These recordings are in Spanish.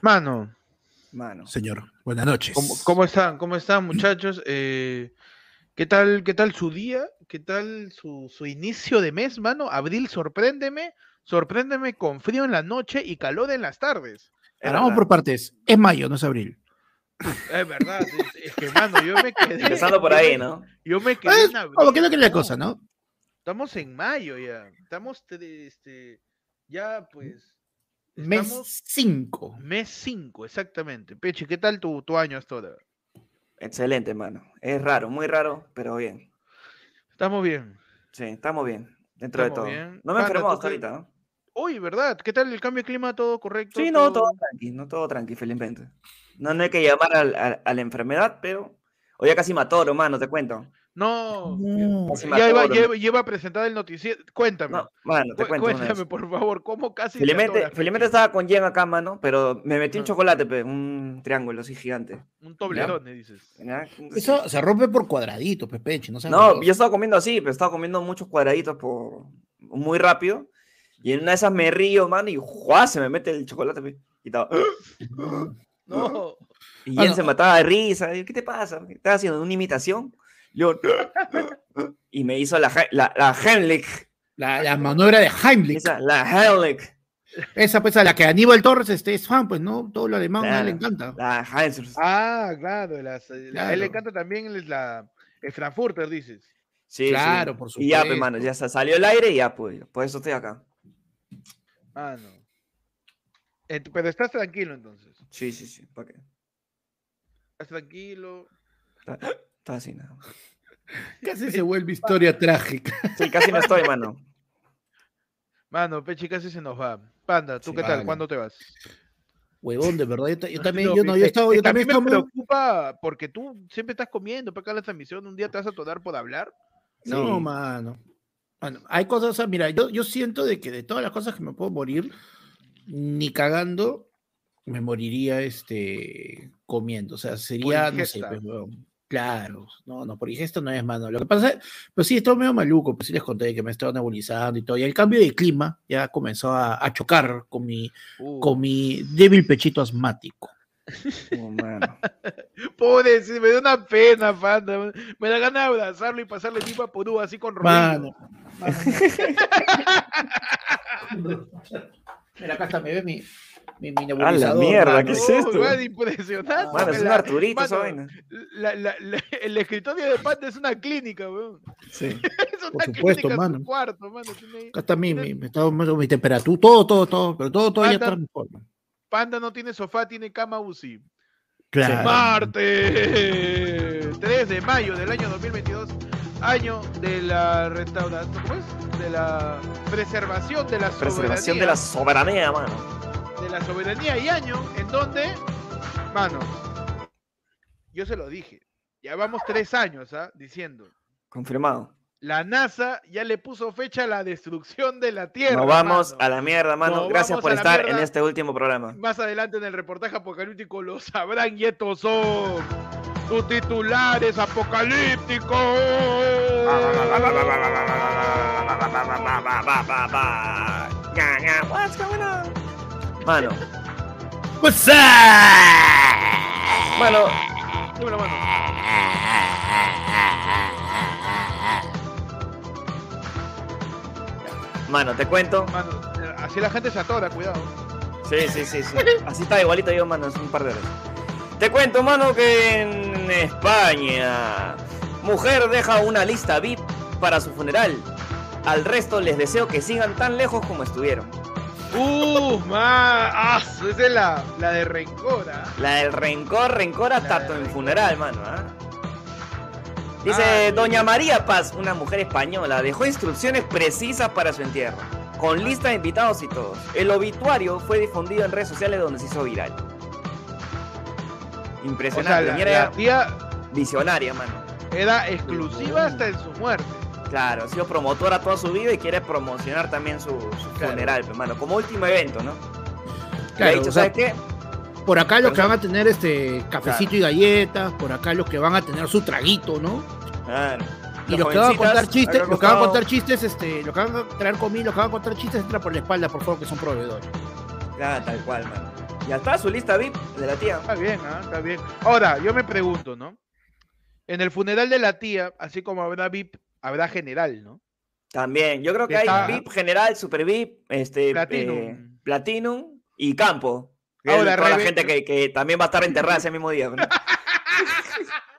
Mano. Mano. Señor, buenas noches. ¿Cómo, cómo están? ¿Cómo están, muchachos? Eh, ¿qué, tal, ¿Qué tal su día? ¿Qué tal su, su inicio de mes, mano? Abril, sorpréndeme. Sorpréndeme con frío en la noche y calor en las tardes. Ahora vamos por partes. Es mayo, no es abril. Es verdad, es, es que, mano, yo me quedé. Empezando por ahí, ¿no? Yo me quedé en abril. Como que no quería la cosa, ¿no? Estamos en mayo ya. Estamos, te- este, ya pues. Mes estamos- 5. Mes 5, exactamente. Peche, ¿qué tal tu, tu año hasta ahora? Excelente, mano. Es raro, muy raro, pero bien. Estamos bien. Sí, estamos bien. Dentro Estamos de todo. bien. No me ¿tú hasta ahorita, ¿no? Uy, ¿verdad? ¿Qué tal el cambio de clima? ¿Todo correcto? Sí, no, todo tranqui, no todo tranqui, felizmente. No, no hay que llamar al- al- a, la enfermedad, pero. Hoy ya casi mató, hermano, te cuento. No, No. Ya iba, lleva, lleva a presentar el noticiero. Cuéntame. No, mano, te Cu- cuento. cuéntame, por favor, ¿cómo casi te Felizmente, felizmente estaba con Jen acá, mano, pero me metí un chocolate, pe, un triángulo así gigante. Un toblerón, dices. ¿ya? Eso se rompe por cuadraditos, Pepeche. No, No, yo estaba comiendo así, pero estaba comiendo muchos cuadraditos por muy rápido. Y en una de esas me río, mano, y ¡juá! se me mete el chocolate. pe, Y, estaba- No. y Ah, él no. se mataba de risa. ¿Qué te pasa? ¿Estás haciendo una imitación? Y me hizo la, la, la Heimlich. La, la maniobra de Heimlich. Esa, la Heimlich. Esa, pues, a la que Aníbal Torres este, es fan, pues, ¿no? Todo lo alemán a él le encanta. La Heimlich. Ah, claro. las- A él le encanta también el, la, el Frankfurter, dices. Sí, sí. Claro, por Y ya, pues, supuesto. mano, ya se salió el aire y ya, pues, por eso estoy acá. Ah, no. Pero estás tranquilo entonces. Sí, sí, sí. ¿Para qué? Estás tranquilo. Así, nada. Casi se vuelve historia trágica. Sí, casi no estoy, mano. Mano, Pechi casi se nos va. Panda, ¿tú Sí, qué tal? vale. ¿Cuándo te vas? Huevón, de verdad. Yo, yo también, No, yo no, yo que- estaba, es yo a también mí me estaba preocupa porque tú siempre estás comiendo para acá la transmisión. Un día te vas a atorar por hablar. No, Sí. mano. Bueno, hay cosas, o sea, mira, yo, yo siento de que de todas las cosas que me puedo morir, ni cagando me moriría este comiendo. O sea, sería, no sé, pues, weón, claro, no, no, por esto no es, mano. Lo que pasa es, pues sí, estoy medio maluco, pues sí les conté que me estaba nebulizando y todo. Y el cambio de clima ya comenzó a, a chocar con mi, Uh, con mi débil pechito asmático. Oh, mano. Pobre, sí, me da una pena, Panda. Me da ganas de abrazarlo y pasarle pipa por U así con Mano. Rodrigo. Mira, acá está, me ve mi, mi, mi la nebulizador. mierda, mano. ¿qué es Oh, esto? weón, impresionante. Mano, es un La- Arturito esa mano, vaina. la- la- la- el escritorio de Panda es una clínica, weón. Sí. Es una Por supuesto, clínica en su mano. cuarto, mano. Tiene Acá está mi, mi, mi, estado- mi temperatura, todo, todo, todo, pero todo todavía Anda. está mejor. man. Panda no tiene sofá, tiene cama UCI. Claro. Martes 3 de mayo del año 2022, año de la restauración, ¿cómo es? De la preservación de la Preservación de soberanía, la soberanía, mano. La soberanía y año en donde, manos, yo se lo dije, ya vamos tres años, ¿ah? Diciendo, Confirmado. la NASA ya le puso fecha a la destrucción de la Tierra. Nos vamos mano. a la mierda, mano. Nos Gracias por estar en este último programa. Más adelante en el reportaje apocalíptico lo sabrán y estos son tus titulares apocalípticos. What's going on? Mano, What's up? mano, Dímelo, mano. mano, te cuento. Mano, eh, así la gente se atora, cuidado. Sí, sí, sí, sí. Así está igualito yo, mano, es un par de horas. Te cuento, mano, que en España, mujer deja una lista VIP para su funeral. Al resto les deseo que sigan tan lejos como estuvieron. Uh, man, ah, esa es la, la de Rencora. La del rencor, rencor hasta en rencor. funeral, mano. ¿ah? Dice Ay, Doña María Paz, una mujer española, dejó instrucciones precisas para su entierro, con lista de invitados y todos. El obituario fue difundido en redes sociales donde se hizo viral. O sea, Impresionante, la, señora la era tía visionaria, mano. era exclusiva hasta en su muerte. Claro, ha sido promotora toda su vida y quiere promocionar también su, su Claro. funeral, pues, mano, como último evento, ¿no? Claro, ha dicho, o sea, ¿sabes qué? Por acá los Pero que van a tener este cafecito y galletas, por acá los que van a tener su traguito, ¿no? Claro. Y Los los que van a contar chistes, los que van a contar chistes, este, los que van a traer comida, los que van a contar chistes entra por la espalda, por favor, que son proveedores. Ah, tal cual, mano. Ya está su lista VIP de la tía. Está bien, ¿ah? está bien. Ahora, yo me pregunto, ¿no? En el funeral de la tía, así como habrá VIP, habrá general, ¿no? También, yo creo que Está- hay VIP general, super VIP, este, Platinum. eh, Platinum y Campo. que Ahora, toda la gente que, que también va a estar enterrada ese mismo día. ¿no?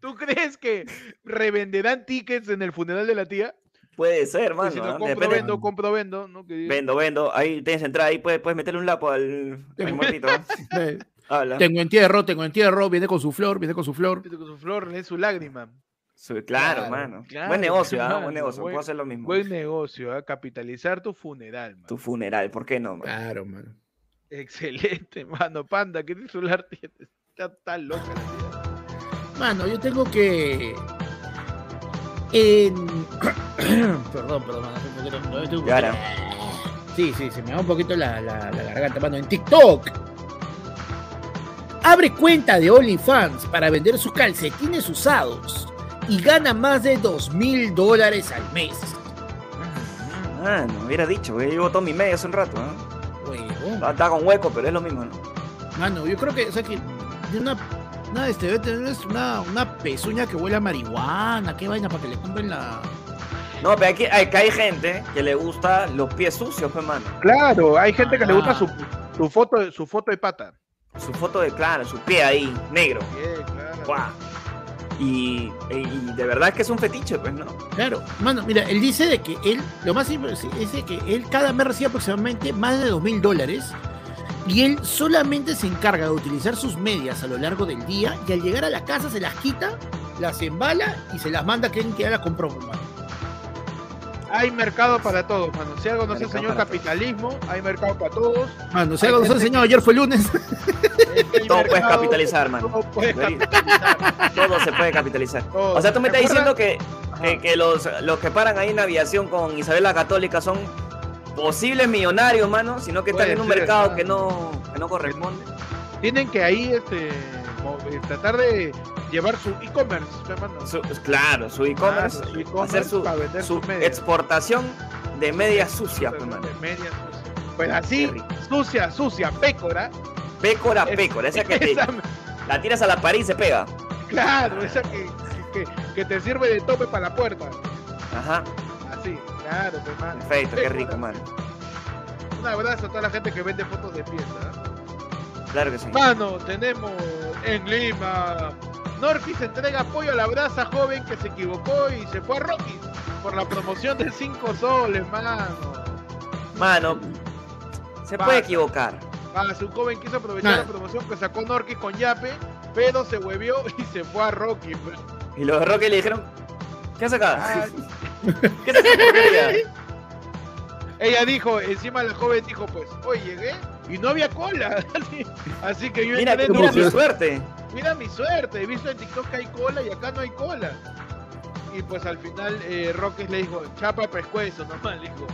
¿Tú crees que revenderán tickets en el funeral de la tía? Puede ser, mano. si no, compro, Depende- vendo, compro, vendo, ¿no? Que- Vendo, vendo. Ahí tienes entrada, ahí puedes, puedes meterle un lapo al, al muertito. Eh, Habla. tengo entierro, tengo entierro, viene con su flor, viene con su flor. Con su flor, es su lágrima. Su- claro, Claro, mano. claro, buen negocio, ¿ah? mano, Buen negocio. buen- Puedo hacer lo mismo. Buen negocio, ¿ah? capitalizar tu funeral, man. Tu funeral, ¿por qué no? mano? Claro, mano. Excelente, mano. Panda, ¿qué celular tienes? Está, está loca la. Mano, yo tengo que. En... perdón, perdón, mano. ahora. poquito- Sí, sí, se me va un poquito la, la- la garganta, mano. En TikTok. Abre cuenta de OnlyFans para vender sus calcetines usados y gana más de dos mil dólares al mes. Ah, no hubiera dicho, porque yo llevo todo mi medio hace un rato, ¿ah? Huevón. Está, está con hueco, pero es lo mismo, ¿no? Mano, yo creo que, o sea, que una, una, este, debe tener una, una pezuña que huele a marihuana, qué vaina, para que le compren la... No, pero aquí hay, hay gente que le gusta los pies sucios, pues, mano. Claro, hay gente que le gusta Ah. su, su foto, su foto de pata. Su foto de, claro, su pie ahí, negro. Bien, claro. Guau. Y, y de verdad que es un fetiche, pues, ¿no? Claro, mano, mira, él dice de que él, lo más simple es que él cada mes recibe aproximadamente más de dos mil dólares y él solamente se encarga de utilizar sus medias a lo largo del día y al llegar a la casa se las quita, las embala y se las manda a quien que ya las compró, mano. Hay mercado para todos, mano. Si algo nos enseñó el todos. capitalismo, hay mercado para todos. Mano, si algo nos enseñado ayer fue lunes. Todo puedes capitalizar, mano. Todo puedes Debería. capitalizar. Todo se puede capitalizar. todo. O sea, tú me ¿Te estás diciendo que, que, que los, los que paran ahí en aviación con Isabel la Católica son posibles millonarios, mano, sino que están Puede en un ser, mercado que no, que no corresponde. Tienen que ahí este, tratar de llevar su e-commerce, claro, su e-commerce, Claro, su e-commerce hacer su, para vender su sus medias. exportación de medias sucias, pues. De medias sucias. Pues así, Qué rico. sucia, sucia, pécora. Pécora, pécora, esa que te, esa- la tiras a la pared y se pega. claro, esa que, que, que te sirve de tope para la puerta. Ajá, Así, claro, pues, mano. perfecto, qué Pécora. rico, mano. Un abrazo a toda la gente que vende fotos de pieza. Claro que sí. Mano, tenemos en Lima. Norquis entrega apoyo a la brasa joven que se equivocó y se fue a Rocky por la promoción de 5 soles, mano. Mano, se Pasa. puede equivocar. Ah, su joven quiso aprovechar Nah. la promoción que sacó Norquis con Yape, pero se huevió y se fue a Rocky. Y los de le dijeron, ¿qué hace acá? Ah, ¿Qué hace esa porquería? ella dijo, encima la joven dijo, pues, hoy llegué y no había cola. Así, así que yo Mira, entré, mira mi suerte. mira mi suerte, he visto en TikTok que hay cola y acá no hay cola. Y pues al final eh, Roques le dijo, chapa pescuezo nomás, le dijo.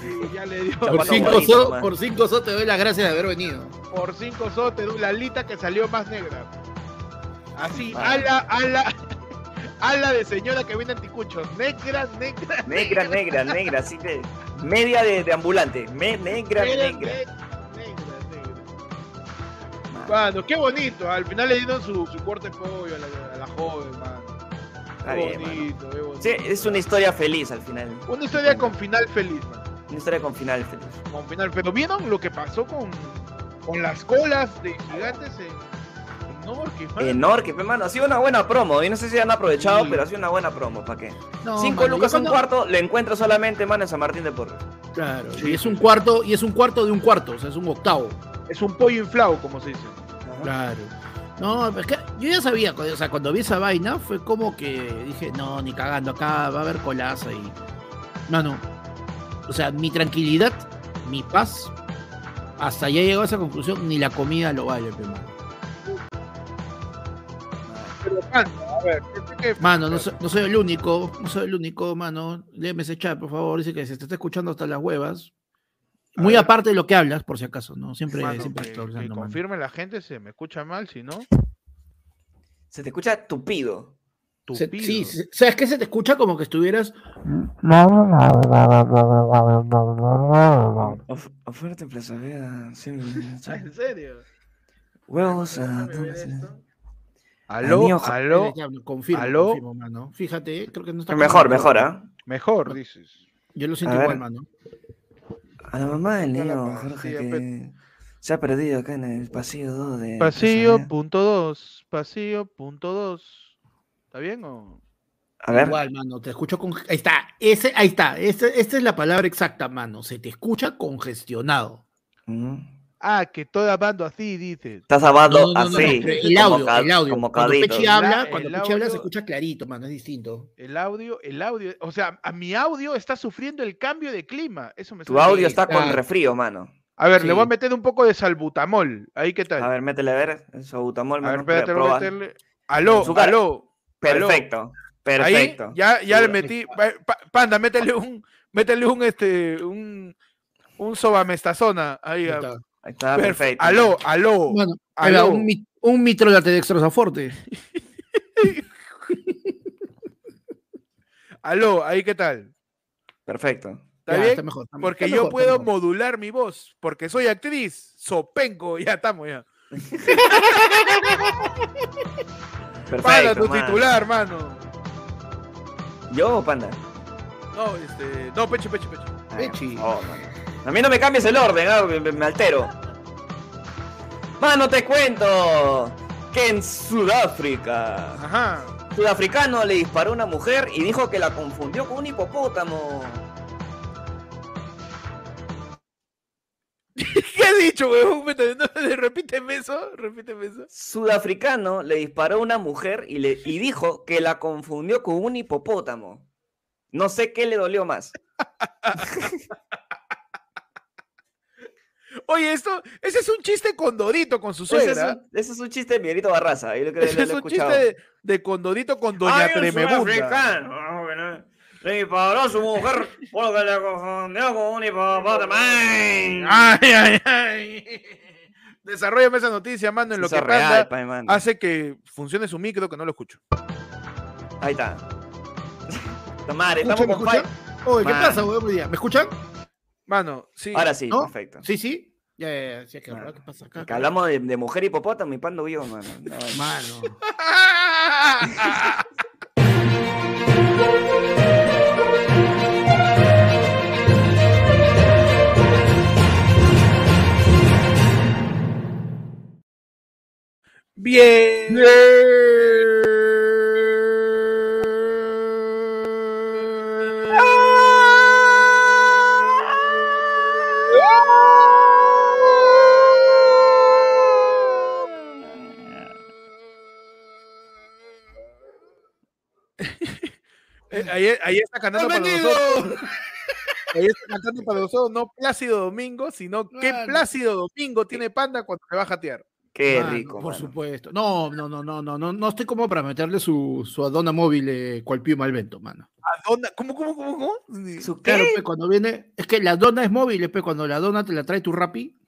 Y ya le dio Por cinco, bonito, so, por cinco so te doy las gracias de haber venido. por cinco sotes la alita que salió más negra. Así, Vale. ala, ala, ala de señora que vende anticuchos. Negra, negra, Negra, negra, negra, así que media de, de ambulante. Me- negra, negra, negra. negra, negra. Mano, qué bonito. Al final le dieron su, su corte de pollo a la, a la joven, mano. Está Qué bien, mano. bonito, qué bonito. Sí, es una historia feliz al final. Una historia con final feliz, mano. Una historia con final feliz. Con final. Pero vieron lo que pasó con, con las colas de gigantes en, en Norquis, mano? Hermano. Ha sido una buena promo. Y no sé si han aprovechado, Sí. pero ha sido una buena promo. ¿Para qué? No, Cinco mano, lucas un cuando- cuarto, le encuentro solamente, mano, en San Martín de Porres. Claro, Sí. y es un cuarto, y es un cuarto de un cuarto, o sea, es un octavo. Es un pollo inflado, como se dice. Claro. No, es que yo ya sabía, o sea, cuando vi esa vaina fue como que dije, no, ni cagando, acá va a haber colaza y. Mano, o sea, mi tranquilidad, mi paz, hasta ya llegó a esa conclusión, ni la comida lo vale. Pero, mano, a ver, ¿qué- qué- Mano, no soy, no soy el único, no soy el único, mano. Léeme ese chat, por favor. Dice que se te está escuchando hasta las huevas. Muy ver. aparte de lo que hablas, por si acaso, ¿no? Siempre, Mano, siempre que, estoy que confirme la gente, se me escucha mal, si no. Se te escucha tupido. Se- Tupido. sí, se- ¿sabes qué? Se te escucha como que estuvieras. Of- oferta sí, Ah, ¿En serio? Huevos a. Al Aló, aló, confirmo, ¿Aló? confirmo, mano. Fíjate, creo que no está. Mejor, mejor, ¿ah? mejor, dices. Yo lo siento igual, mano. A la mamá del niño Jorge que se ha perdido acá en el pasillo 2 de Pasillo punto dos, pasillo punto dos. ¿Está bien o? A ver, Igual, mano, te escucho con. Ahí está, ese, ahí está. Este- esta es la palabra exacta, mano. Se te escucha congestionado. ujú. Ah, que estoy hablando así, dices. estás hablando No, no, no, no, así, el como audio, ca- el audio. como Cuando. Pechi habla, El cuando Pechi habla se escucha clarito, mano, es distinto. El audio, el audio, o sea, a mi audio está sufriendo el cambio de clima. Eso me Tu audio está con claro. refrío, mano. A ver, le voy a meter un poco de salbutamol. Ahí, ¿qué tal? A ver, métele a ver. Eso, butamol, A ver, mano. espérate, voy a meterle. Aló, aló. Perfecto, Ahí, perfecto. ya, ya le metí. pa- pa- Panda, métele un, métele un, este, un, un sobamestazona. Ahí, Ahí a- está. Ahí está, Perfe- perfecto. Aló, aló. Bueno, aló. un, mit- un mitro de dextrosaforte. Aló, ahí, ¿qué tal? Perfecto. ¿Está Ya, bien? está mejor, está- Porque está yo mejor, puedo modular mi voz, porque soy actriz, sopenco, ya estamos ya. Panda, Perfecto. tu mano. titular, mano. ¿Yo o Panda? No, este, no, peche, peche, peche. Por favor, mano. A mí no me cambies el orden, ah, me, me altero. Mano, te cuento que en Sudáfrica, Ajá. sudafricano le disparó a una mujer y dijo que la confundió con un hipopótamo. ¿Qué has dicho, no, repíteme eso, repíteme eso. Sudafricano le disparó a una mujer y, le, y dijo que la confundió con un hipopótamo. No sé qué le dolió más. Oye, esto, ese es un chiste con Dodito, con su Ese es, suegra. un, ese es un chiste de Miguelito Barraza. Yo lo creo que Ese lo es un escuchado. chiste de, de Condodito con Doña Ay, un Tremebunda. sudafricano, bueno, Le disparó a su mujer porque le confundió con un hipopótamo. ¡Ay! Ay, ay. Desarrollame esa noticia, mano, en lo Eso que real, mano. hace que funcione su micro, que no lo escucho. Ahí está. ¿Me estamos con ¿Me five. escuchan? Oye, ¿qué Man. pasa, weón? ¿Me escuchan? Mano, sí. Ahora sí, ¿No? perfecto. Sí, sí. Ya, ya, ya. sí, es que, Mano, ¿qué pasa acá? Que hablamos de, de mujer hipopótamo y pando yo, mano. No, Mano. Bien. Eh, Ahí, ahí está cantando para nosotros. Ahí está cantando para nosotros, no Plácido Domingo, sino qué. Plácido Domingo tiene Panda cuando se va a jatear. Qué Mano, rico, Por mano. supuesto. No, no, no, no, no, no, no estoy como para meterle su, su adona móvil eh, cual pío malvento, mano. ¿A dónde? ¿Cómo, cómo, cómo, cómo? ¿Su Claro, pe, cuando viene, es que la dona es móvil, pe, cuando la dona te la trae tu rapi.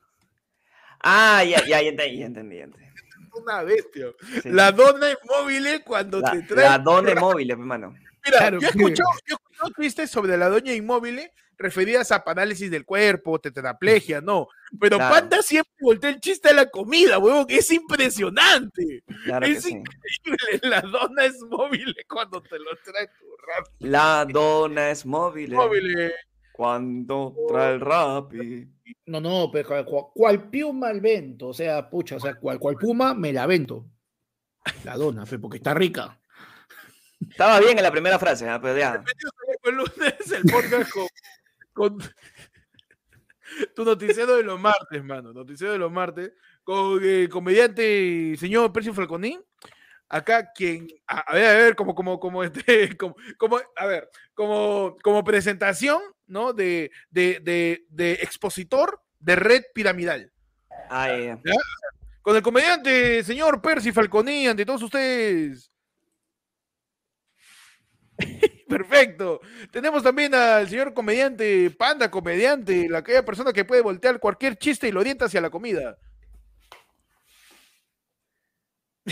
Ah, ya, ya, ya entendí, ya entendí. ya entendí. Una bestia. Sí. La dona es móvil eh, cuando La, te trae. la dona móvil, hermano. Mira, Claro, yo he que- escuchado, yo sobre la doña inmóvil referidas a parálisis del cuerpo, tetraplegia, no. Pero Claro. Panda siempre voltea el chiste a la comida, huevón, que es impresionante. Claro que Es sí. increíble. La dona es móvil cuando te lo trae tu rap. La dona es móvil. Móvil. Cuando trae el rapi. No, no, pero cual, cual- cual pío malvento, o sea, pucha, o sea, cual, cual puma me la vento. La dona, pe, porque está rica. Estaba bien en la primera frase, ¿ah? pero ya. El lunes, el podcast con, con tu noticiero de los martes, mano. Noticiero de los martes. Con el comediante señor Percio Falconín. Acá quien, a, a ver, a ver, como, como, como este, como, como, a ver, como, como presentación, ¿no? De, de, de, de expositor de red piramidal. Ay, Con el comediante señor Percy Falconí, ante todos ustedes. Perfecto. Tenemos también al señor comediante, panda comediante, la aquella persona que puede voltear cualquier chiste y lo orienta hacia la comida.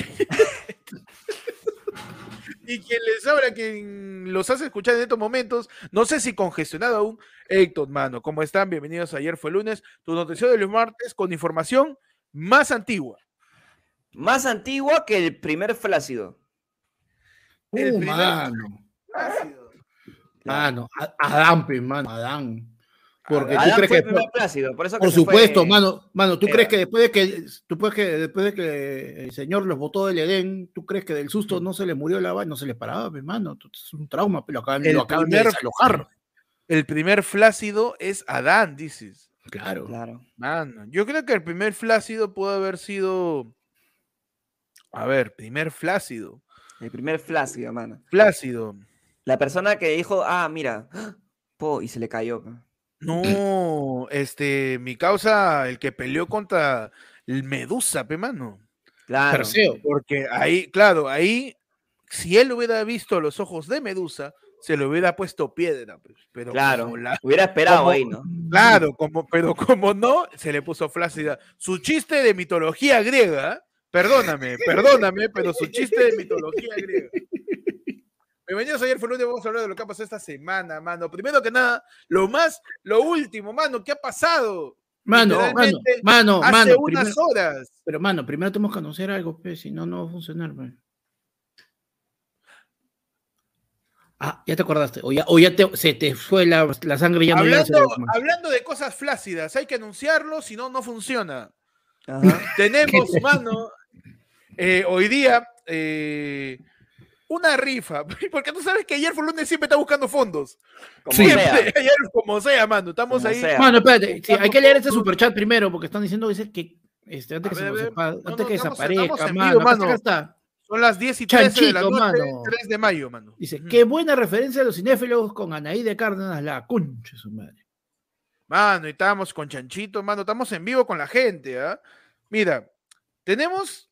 y quien les habla, quien los hace escuchar en estos momentos, no sé si congestionado aún, Héctor, mano, ¿cómo están? Bienvenidos a Ayer fue lunes, tu noticiero de los martes con información más antigua. Más antigua que el primer flácido. El Uh, primer- mano. Ácido. Mano, A- Adán, pues, mano, Adán. Porque tú Adán crees fue que el primer flácido, por eso que Por supuesto, fue- mano, mano, ¿tú crees que después de que tú puedes que después de que el señor los botó del Edén, tú crees que del susto no se le murió la vaina, no se le paraba, mi mano, es un trauma, pero lo acaban, El lo acaban de desalojar. El primer flácido es Adán, dices. Claro. Claro. Mano, yo creo que el primer flácido pudo haber sido. A ver, primer flácido. El primer flácido, mano. Flácido. La persona que dijo, ah, mira, po, y se le cayó. No, este, mi causa, el que peleó contra el Medusa, pe mano. Claro. Perseo. Porque ahí, claro, ahí, si él hubiera visto los ojos de Medusa, se le hubiera puesto piedra. pues, Pero Claro. la- Hubiera esperado como- ahí, ¿no? claro, como, pero como no, se le puso flácida. Su chiste de mitología griega, perdóname, perdóname, pero su chiste de mitología griega. Bienvenidos ayer fue lunes, vamos a hablar de lo que ha pasado esta semana, mano. Primero que nada, lo más, lo último, mano, ¿qué ha pasado? Mano, mano, mano, Hace mano, unas primero- horas. pero mano, primero tenemos que anunciar algo, pues, si no, no va a funcionar, pues. Ah, ya te acordaste, o ya, o ya te- se te fue la, la sangre ya no Hablando, man. hablando de cosas flácidas, hay que anunciarlo, si no, no funciona. Ajá. Tenemos, mano, eh, hoy día eh, una rifa, porque tú sabes que ayer fue lunes siempre está buscando fondos. Como siempre, sea. ayer como sea, mano, estamos Como ahí. sea. Mano, espérate, sí, hay que leer este superchat primero, porque están diciendo dice, que este, antes A que, se ver, nos a ver. sepa- No, antes no, que estamos- desaparezca, estamos en mano, vivo, acá está, mano. acá está. Son las 10 y 13 de la noche, mano. 3 de mayo, mano. Dice, qué buena referencia a los cinéfilos con Anaí de Cárdenas, la concha su madre. Mano, y estamos con Chanchito, mano, estamos en vivo con la gente, ¿ah? Mira, tenemos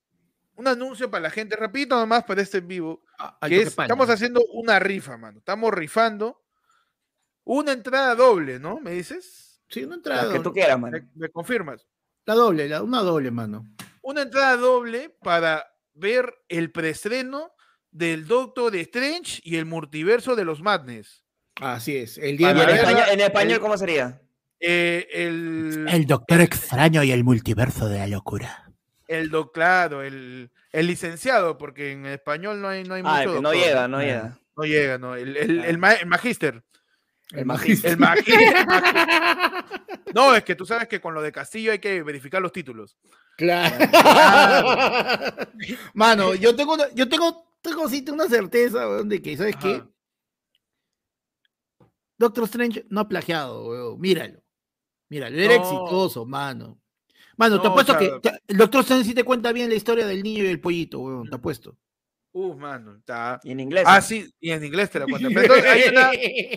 un anuncio para la gente, rapidito nomás para este en vivo. Ah, que es- estamos haciendo una rifa, mano. Estamos rifando una entrada doble, ¿no? ¿Me dices? Sí, una La entrada. que tú doble. quieras, ¿Me, mano. me confirmas? La doble, la- una doble, mano. Una entrada doble para ver el preestreno del Doctor Strange y el multiverso de los Madness. Así es. El día ¿Y Para en español, en español el- cómo sería? Eh, el, El Doctor Extraño y el multiverso de la locura. El doc- claro, el, el licenciado, porque en español no hay, no hay Ah, mucho. no llega, no llega. No llega, no. El, el, el ma- el magíster. El magíster. El magíster. No, es que tú sabes que con lo de Castillo hay que verificar los títulos. Claro. Mano, yo tengo, una- yo tengo, tengo sí, tengo una certeza, weón, de que, ¿sabes qué? Ajá. Doctor Strange no ha plagiado, weón. Míralo. Míralo, era No. exitoso, mano. Mano, te apuesto o sea- que te- el Doctor te cuenta bien la historia del niño y el pollito, weón, te apuesto. Uf, mano, está. Y en inglés. Ah, sí, y en inglés te la cuento. Pero entonces, hay, una,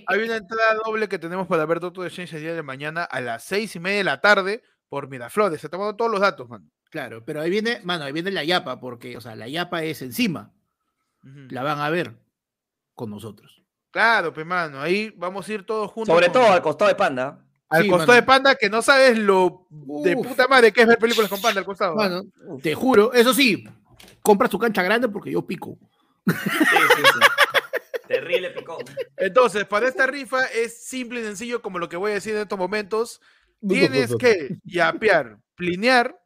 hay una entrada doble que tenemos para ver Doctor Strange el día de mañana a las seis y media de la tarde por Miraflores. Se te tomando todos los datos, mano. Claro, pero ahí viene, mano, ahí viene la yapa, porque, o sea, la yapa es encima. La van a ver con nosotros. Claro, pues, mano, ahí vamos a ir todos juntos. Sobre con- todo al costado de Panda. Al Sí, costado mano. de Panda, que no sabes lo de Uf. puta madre que es ver películas con Panda al costado. Mano, te juro, eso sí, compras tu cancha grande porque yo pico. Sí, sí, sí. Terrible picón. Entonces, para esta rifa es simple y sencillo como lo que voy a decir en estos momentos. Tienes que yapear, plinear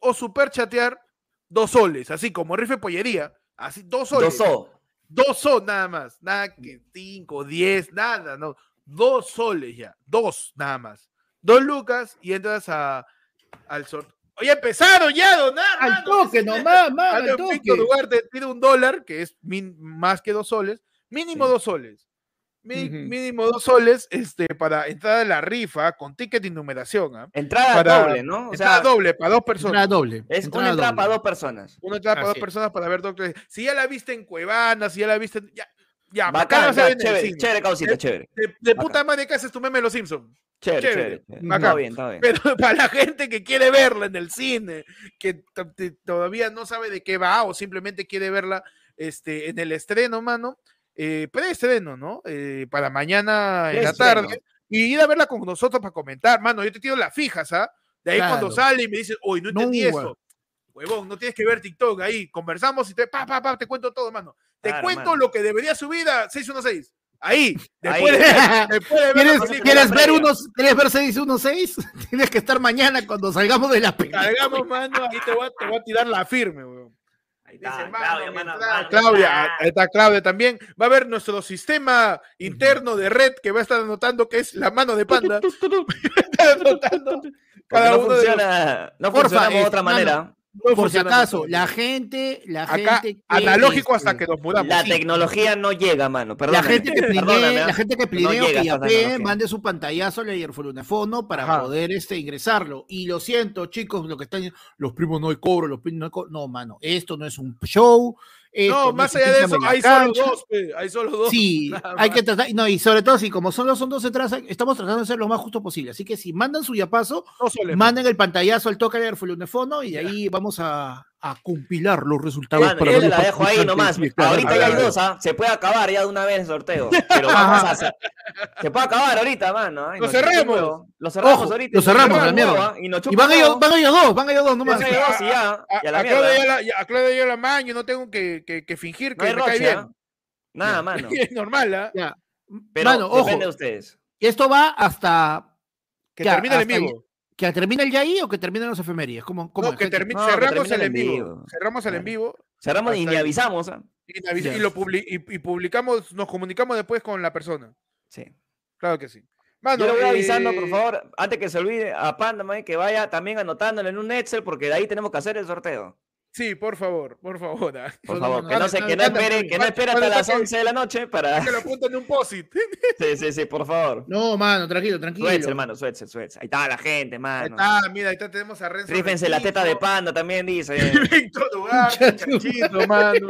o superchatear dos soles, así como rifa de pollería. Así, dos soles. Dos O. Dos soles nada más. Nada que cinco, diez, nada, no. Dos soles ya. Dos nada más. Dos lucas y entras a, al sorteo. Oye, empezaron ya a donar. Al mano, toque dice, nomás, Dale al toque. quinto lugar, te pide un dólar, que es min- más que dos soles, mínimo Sí. dos soles. Mi-. Mínimo dos soles este, para entrar a la rifa con ticket y numeración. ¿ah? Entrada Para- doble, ¿no? O Entrada sea, doble para dos personas. Entrada doble. es entrada una entrada doble. para dos personas. Una entrada para dos es. personas para ver Doctor Si ya la viste en Cuevana, si ya la viste. Ya, ya acá Bacán, no ya, chévere, cine. chévere, causita, chévere. De, puta madre que haces tu meme de los Simpsons. Chévere, chévere, chévere. bacán. Está bien, está bien. Pero para la gente que quiere verla en el cine, que todavía no sabe de qué va o simplemente quiere verla este, en el estreno, mano, eh, preestreno, ¿no? Eh, para mañana en la tarde. Y ir a verla con nosotros para comentar, mano. Yo te tiro las fijas, ¿ah? De ahí cuando sale y me dices, uy, no No, entendí huevo. eso. Huevón, no tienes que ver TikTok ahí. Conversamos y te, pa, pa, pa, te cuento todo, mano. te Claro, cuento mano. lo que debería subir a 616. Ahí, Ahí. después de, después de ver ¿Quieres, película, ¿quieres ver unos, ¿Quieres ver 616? Tienes que estar mañana cuando salgamos de la película. Cargamos, mano, ahí te voy, a, te voy a tirar la firme, weón. Ahí está, Claudia, mano, Claudia, ahí está Claudia también. Va a haber nuestro sistema interno de red que va a estar anotando que es la mano de panda. Está anotando Porque cada no uno de los- funciona, no Porfa, funcionamos de es- otra mano, manera. No Por si acaso, la gente, la Acá, gente. que, analógico hasta este, que nos mudamos. La Sí. tecnología no llega, mano. La Perdóname. gente que Perdóname, ¿ah? la gente que No o que yapee, mande su pantallazo al earfonofono para Ajá. poder este, ingresarlo. Y lo siento, chicos, lo que están diciendo, los primos no hay cobro, los primos no hay cobro. No, mano, esto no es un show. Esto No, más allá de eso, hay solo dos, hay solo dos. Sí, hay que tratar, no, y sobre todo, si como solo son dos entradas, estamos tratando de ser lo más justo posible. Así que si mandan su yapazo, No manden el pantallazo al toque del earfonofono y de ahí vamos a, a compilar los resultados. Mano, para yo la dejo ahí nomás. Ahorita ya hay dos, ¿ah? Se puede acabar ya de una vez el sorteo. Pero vamos a hacer- Se puede acabar ahorita, mano. ¿ah? Y Lo huevo. Lo cerramos Ojo, ahorita. lo cerramos, la mierda. ¿ah? Y Y van un ellos, huevo. van ellos dos, van ellos dos nomás. Van ellos dos y ya. A, Y a la a mierda. Claudia ya a Claudia ya la maño, no tengo que, que, que fingir No que hay me cae bien. ¿ah? Nada, mano. Es normal, ¿ah? Ya. Pero Mano, ojo, depende de ustedes. esto va hasta Que Ya, termine el hasta en ahí. vivo. Que termine el yaí o que terminen los efemérides. ¿Cómo, cómo No, que No, cerramos el en el en vivo. vivo. Cerramos el en vivo Cerramos y ni ahí. avisamos. ¿ah? y, avis- Ya. y lo publi- y, y publicamos, nos comunicamos después con la persona. Sí. Claro que sí. Mano, Yo le voy eh, avisando, por favor, antes que se olvide a Panda, man, que vaya también anotándolo en un Excel, porque de ahí tenemos que hacer el sorteo. Sí, por favor, por favor. ah. Por favor, que no, se, que no espere, que no espere hasta las no, 11 de la noche para... Que lo apunten en un posit. Sí, sí, sí, por favor. No, mano, tranquilo, tranquilo. Suetse, hermano, suetse, suetse. Ahí está la gente, Ahí mano. está, mira, ahí está, tenemos a Renzo. Rífense la teta de Panda también, dice. Víctor Chanchito, mano.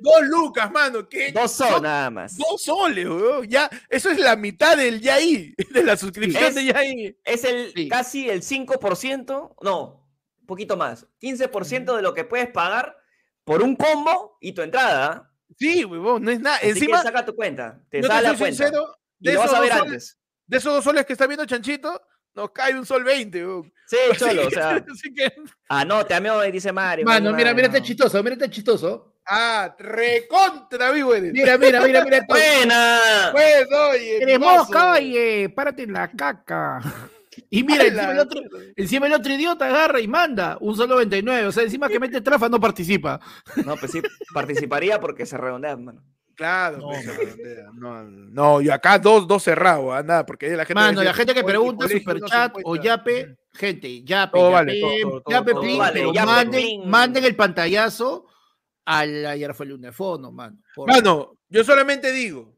Dos lucas, mano. ¿qué? Dos son nada más. Dos soles, weón. Ya, eso es la mitad del Yaí, de la suscripción Es- de Yaí. Es el Sí. casi el 5%, no, un poquito más. 15% de lo que puedes pagar por un combo y tu entrada. ¿ah? Sí, weón, no es nada. Así Encima, que saca tu cuenta. Te te sale la cuenta. sincero, y de lo esos, vas a ver dos soles, antes. de esos dos soles que está viendo Chanchito, nos cae un sol 20, weón. Sí, Así cholo, o que- sea. así que, Anote, amigo, dice Mario. Mano, Mario, mira, mira este chistoso, mira este chistoso. ah, recontra vivo eres. Mira, mira, mira, mira. ¡Buena! Pues, oye. Eres mosca, oye, párate en la caca. Y mira, encima el, otro, encima el otro idiota agarra y manda un solo 99. O sea, encima que mete trafa no participa. No, pues sí, participaría porque se redondea, mano. Claro, No, pues, redondea. no, no, y acá dos, dos cerrados, ah, nada, porque la gente. Mano, la gente que "Oye, pregunta, colegio no superchat o encuentra". yape, gente, yape, Todo yape, vale, todo, todo, todo, yape, todo plin, vale, pero yape, manden, plin. manden el pantallazo a la ayer fue el unifono, mano. por- Mano, yo solamente digo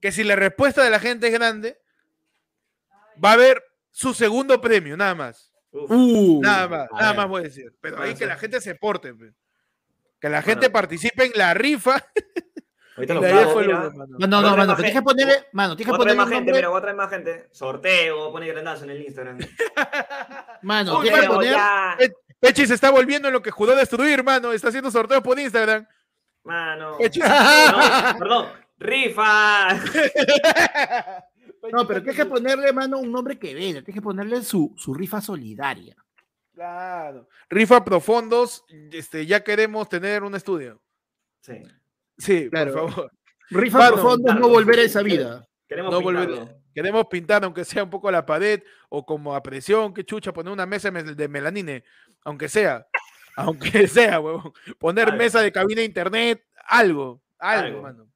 que si la respuesta de la gente es grande, va a haber su segundo premio, nada más. Uh, Nada más, nada ver. más voy a decir. Pero ahí que ser. la gente se porte, pe. que la gente Bueno. participe en la rifa. Ahorita lo lo mira. que, mano. No, no, no, mano, tienes que ponerle, mano, tienes que ponerle más gente, mira, voy a traer más gente. Sorteo, poner grandazo en el Instagram. mano, tienes que poner. Pechi se está volviendo en lo que juró destruir, mano. Está haciendo sorteos por Instagram. Mano. Pechi No, perdón. Rifa. no, pero tienes que ponerle, mano, un nombre que venda, tienes que ponerle su, su rifa solidaria. Claro. Rifa profundos. Este, ya queremos tener un estudio. Sí. Sí, Claro. por favor. Rifa Mano, por fondos, no volver a esa vida. Queremos No pintarlo. volver- Queremos pintar, aunque sea un poco la pared, o como a presión, que chucha, poner una mesa me- de melanine, aunque sea, aunque sea, huevón. Poner Algo. mesa de cabina de internet, algo, algo, Algo. mano.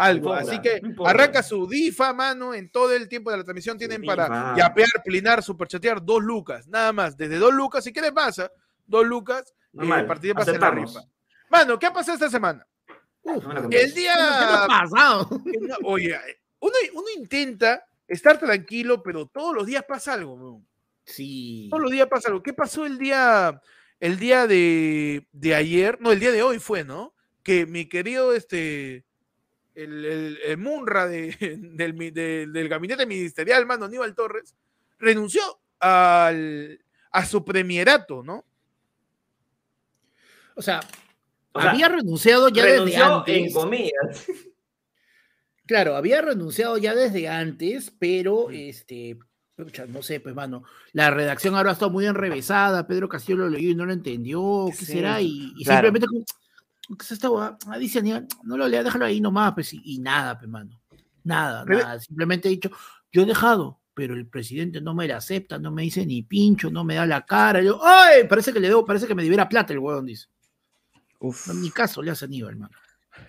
Algo. Así que arranca su difa, mano, en todo el tiempo de la transmisión tienen para yapear, plinar, superchatear dos lucas, nada más, desde dos lucas, si quieres más, ¿ah? dos lucas, eh, Normal, participas en la rifa. Mano, ¿qué ha pasado esta semana? Uf, No El cambies. ¿qué nos ha día pasado? Oye, uno, uno intenta estar tranquilo, pero todos los días pasa algo. Sí. Todos los días pasa algo. ¿Qué pasó el día, el día de, de ayer? No, el día de hoy fue, ¿no? Que mi querido, este, el, el, el Munra de- del, de- del gabinete ministerial, mano, Aníbal Torres, renunció al, a su premierato, ¿no? O sea, O sea, había renunciado ya desde antes. en comillas. Claro, había renunciado ya desde antes, pero este, pucha, no sé, pues mano, la redacción ahora está muy enrevesada, Pedro Castillo lo leyó y no lo entendió, ¿qué Sí, será? Y, y claro. simplemente, como- ¿qué es esta hueá? Ah, dice Aníbal, no lo lea, déjalo ahí nomás, pues, y, y nada, pues, mano. Nada, Pero- nada. Simplemente he dicho, yo he dejado, pero el presidente no me la acepta, no me dice ni pincho, no me da la cara. Yo, ¡ay! Parece que le debo, parece que me debiera plata el huevón, dice. Uf. No, ni caso le hace Aníbal, mano.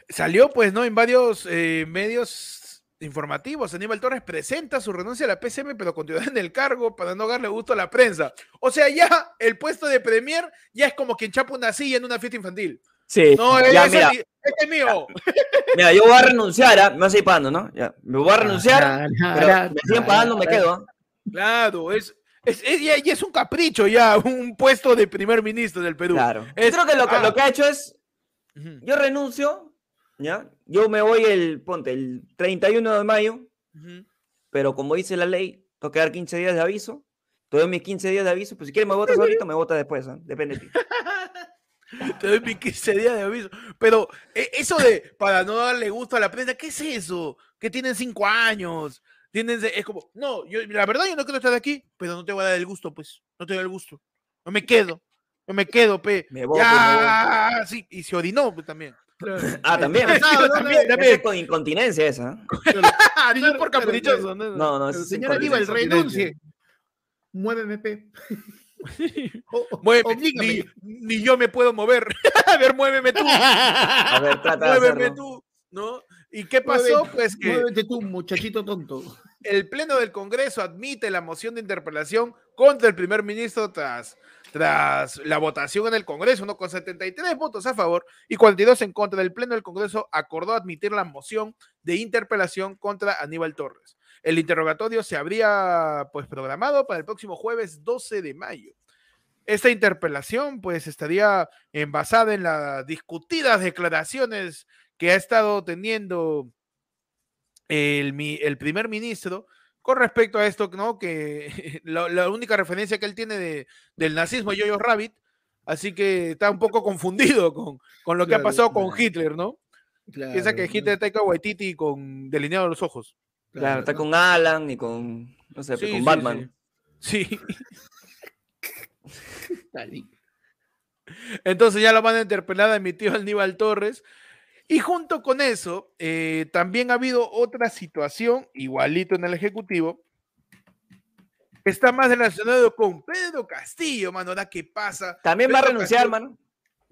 Salió, pues, ¿no? En varios eh, medios informativos. Aníbal Torres presenta su renuncia a la PCM, pero continúa en el cargo para no darle gusto a la prensa. O sea, ya el puesto de Premier ya es como quien chapa una silla en una fiesta infantil. Sí, No, ya, mira, es, mi- este es mío. mira, yo voy a renunciar, ¿ah? me vas a ir pagando, ¿no? Ya, me voy a renunciar, Ah, pero ah, me siguen pagando, me quedo. ¿ah? Claro, es, es, es- ya es un capricho ya, un puesto de primer ministro del Perú. Claro. Yo Es- creo que lo, que ah. lo que ha hecho es, yo renuncio, ¿ya? Yo me voy el, ponte, el 31 de mayo, ujú. pero como dice la ley, tengo que dar 15 días de aviso. Te doy mis 15 días de aviso, pues si quieres me votas ahorita, me votas después, ¿ah? depende de ti. Te doy mi 15 días de aviso. Pero eh, eso de para no darle gusto a la prensa, ¿qué es eso? Que tienen cinco años. Tienen, es como, no, yo, la verdad yo no quiero estar aquí, pero no te voy a dar el gusto, pues. No te doy el gusto. No me quedo. No me quedo, pe. Me voy, ya, sí, y se orinó pues, también. Ah, también. Cansado, ¿no? También, Ese también. es con incontinencia esa. Ah, no es por Claro, caprichoso. No, No, no, es señor. Aníbal, renuncie. Muéveme, pe. Oblígame. ni, ni yo me puedo mover. a ver, muéveme tú. A ver, trata Muéveme tú. ¿No? ¿Y qué pasó? Muévete- Pues que Muévete tú, muchachito tonto. el Pleno del Congreso admite la moción de interpelación contra el primer ministro tras, tras la votación en el Congreso, ¿no? con 73 votos a favor y 42 en contra. El Pleno del Congreso acordó admitir la moción de interpelación contra Aníbal Torres. El interrogatorio se habría pues programado para el próximo jueves 12 de mayo. Esta interpelación pues estaría basada en las discutidas declaraciones que ha estado teniendo el, primer ministro con respecto a esto, ¿no? Que la, la única referencia que él tiene de- del nazismo es Jojo Rabbit, así que está un poco confundido con, con lo que ha pasado con claro. Hitler, ¿no? Piensa que Hitler Taika Waititi con delineado los ojos. Claro, está ¿no? con Alan y con, no sé, Sí, con sí, Batman. Sí. Entonces ya lo van a interpelar, admitió Aníbal Torres. Y junto con eso, eh, también ha habido otra situación, igualito en el Ejecutivo, está más relacionado con Pedro Castillo, mano. Ahora, ¿qué pasa? También va a renunciar, Castillo mano.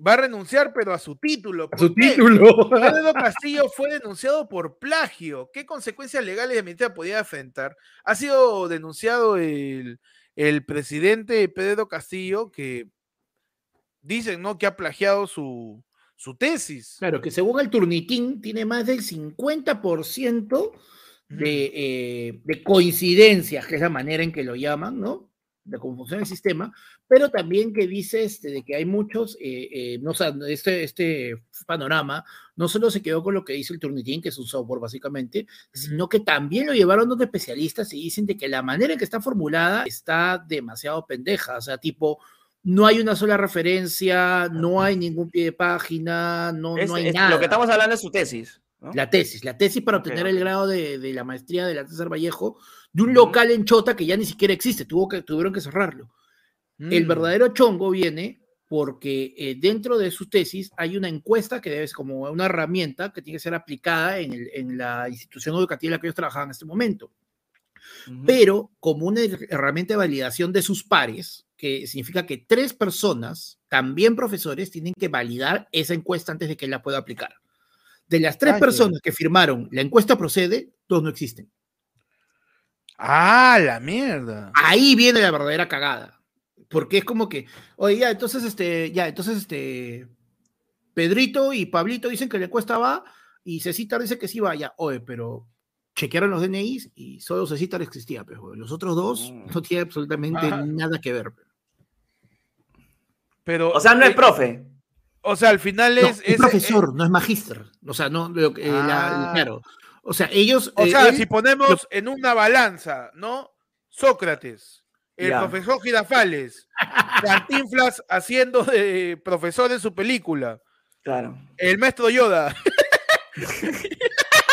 Va a renunciar, pero a su título. A su título. Pedro Castillo fue denunciado por plagio. ¿Qué consecuencias legales de medida podía enfrentar? Ha sido denunciado el, el presidente Pedro Castillo, que dicen ¿no? que ha plagiado su, su tesis. Claro, que según el Turnitín tiene más del 50% de, eh, de coincidencias, que es la manera en que lo llaman, ¿no? De cómo funciona el sistema, pero también que dice este, de que hay muchos, eh, eh, no, o sea, este, este panorama no solo se quedó con lo que dice el Turnitin, que es un software básicamente, sino que también lo llevaron los especialistas y dicen de que la manera en que está formulada está demasiado pendeja, o sea, tipo, no hay una sola referencia, no hay ningún pie de página, no, Es- no hay es- nada. Lo que estamos hablando es su tesis. ¿no? La tesis, la tesis para obtener el grado de, de la maestría de la César Vallejo de un local en Chota que ya ni siquiera existe, tuvo que, tuvieron que cerrarlo. El Mm. verdadero chongo viene porque eh, dentro de su tesis hay una encuesta que ser como una herramienta que tiene que ser aplicada en, el- en la institución educativa en la que ellos trabajaban en este momento, Ujú. pero como una her- herramienta de validación de sus pares, que significa que tres personas, también profesores, tienen que validar esa encuesta antes de que la pueda aplicar. De las tres Ay, personas que firmaron la encuesta procede, dos no existen. Ah, la mierda. Ahí viene la verdadera cagada. Porque es como que, oye, ya, entonces, este, ya, entonces, este, Pedrito y Pablito dicen que la encuesta va y Cecitar dice que sí va, ya, oye, pero chequearon los DNIs y solo Cecitar existía, pero los otros dos Mm. no tienen absolutamente Ajá. nada que ver. pe. Pero, O sea, no es eh, profe. O sea, al final No, es. es, es- profesor, no es magíster. O sea, no, lo que- eh, la- claro. O sea, ellos. O eh, sea, él- si ponemos en una balanza, ¿no? Sócrates, el Ya. profesor Girafales, Cantinflas haciendo de profesor en su película, Claro. el maestro Yoda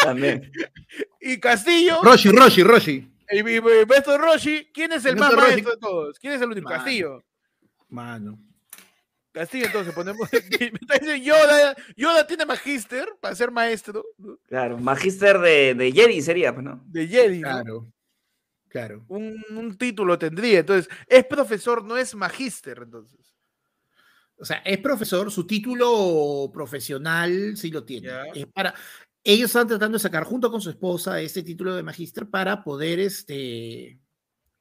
También. y Castillo, Roshi, Roshi, Roshi. el, el- el maestro Roshi, ¿quién es el El más maestro Roshi. de todos? ¿Quién es el único? Mano. Castillo. Mano. Castillo, entonces ponemos. Yoda, Yoda tiene magíster para ser maestro ¿no? Claro, magíster de, de Jedi sería, pues, ¿no? de Jedi. ¿no? Claro. Claro. Un, un título tendría. Entonces, es profesor, no es magíster, entonces. O sea, es profesor, su título profesional sí lo tiene. Ya. Es para, ellos están tratando de sacar junto con su esposa este título de magíster para poder, este,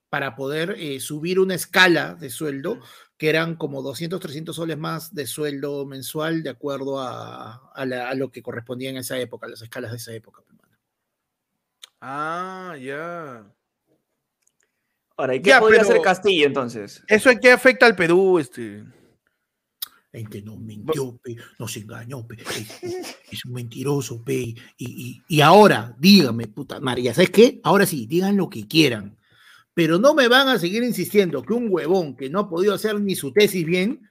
para poder eh, subir una escala de sueldo, que eran como 200, 300 soles más de sueldo mensual de acuerdo a, a la- a lo que correspondía en esa época, las escalas de esa época. mano. Ah, ya. Ahora, ¿y qué Ya, podría hacer Castillo entonces? ¿Eso en qué afecta al Perú? Este? En que nos mintió, pe, nos engañó, pe, es, es un mentiroso, pe, y, y- y ahora, dígame, puta María, ¿sabes qué? Ahora sí, digan lo que quieran, pero no me van a seguir insistiendo que un huevón que no ha podido hacer ni su tesis bien,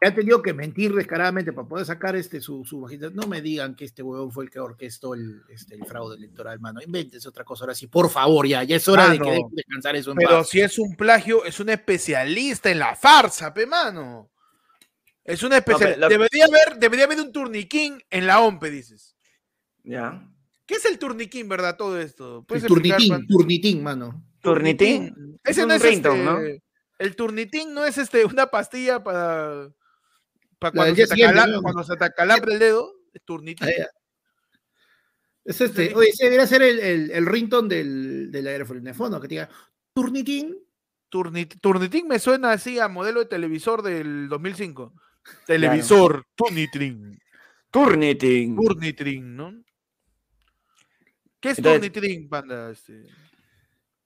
que ha tenido que mentir descaradamente para poder sacar este su, su magisterio, no me digan que este huevón fue el que orquestó el, este, el fraude electoral, mano, inventes otra cosa ahora sí, por favor, ya, ya es hora de que dejen descansar eso en Pero paz. si es un plagio, es un especialista en la farsa, pe mano. Es un especialista. lo- Debería, haber, debería haber un turniquín en la OMPE, dices. ¿Ya? ¿Qué es el turniquín, verdad? Todo esto. El ¿Puedes explicar, turnitín, Juan? turnitín, mano. Turnitín. Ese Es no es ringtone, este, ¿no? El turnitín no es este una pastilla para, para cuando, se acala- ¿no? cuando se te acalambre el dedo. Es turnitín. Ah. Es este, oye, ese debería ser el, el, el ringtone del, del aerofono, que te diga turnitín. Turnit- turnitín me suena así a modelo de televisor del 2005. Televisor, turnitín. Turnitin. Turnitín, ¿no? ¿Qué es Entonces- turnitín, panda? Este?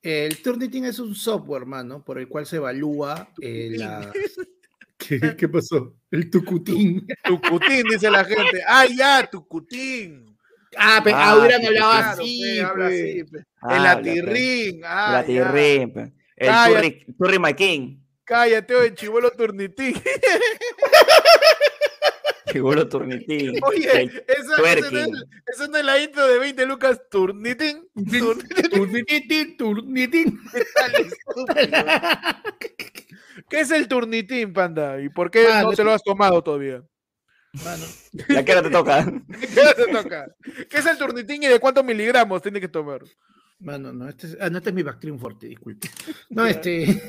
El turnitín es un software, mano, por el cual se evalúa eh, la. ¿Qué, qué pasó? El tucutín. Tucutín, dice la gente. ¡Ah, ya, tucutín! Ah, pero Ah, hubieran hablado Claro, así. pe, habla así, pe. Ah, el. Ah, La ya. tirrín, pe. El Cállate. turri, turri McKing. Cállate, oye, chivolo turnitín. Vuelo turnitín. Oye, esa, esa, no es, esa no es la intro de 20 lucas turnitín. Turnitín. Turnitín, turnitín. ¿Qué es el turnitín, panda? ¿Y por qué Mano, no te lo has tomado todavía? Mano, ¿Ya qué hora te toca? ¿Qué hora te toca? ¿Qué es el turnitín y de cuántos miligramos tiene que tomar? Mano, no, este es, ah, no, este es mi Bactrium Forte, disculpe. No, este.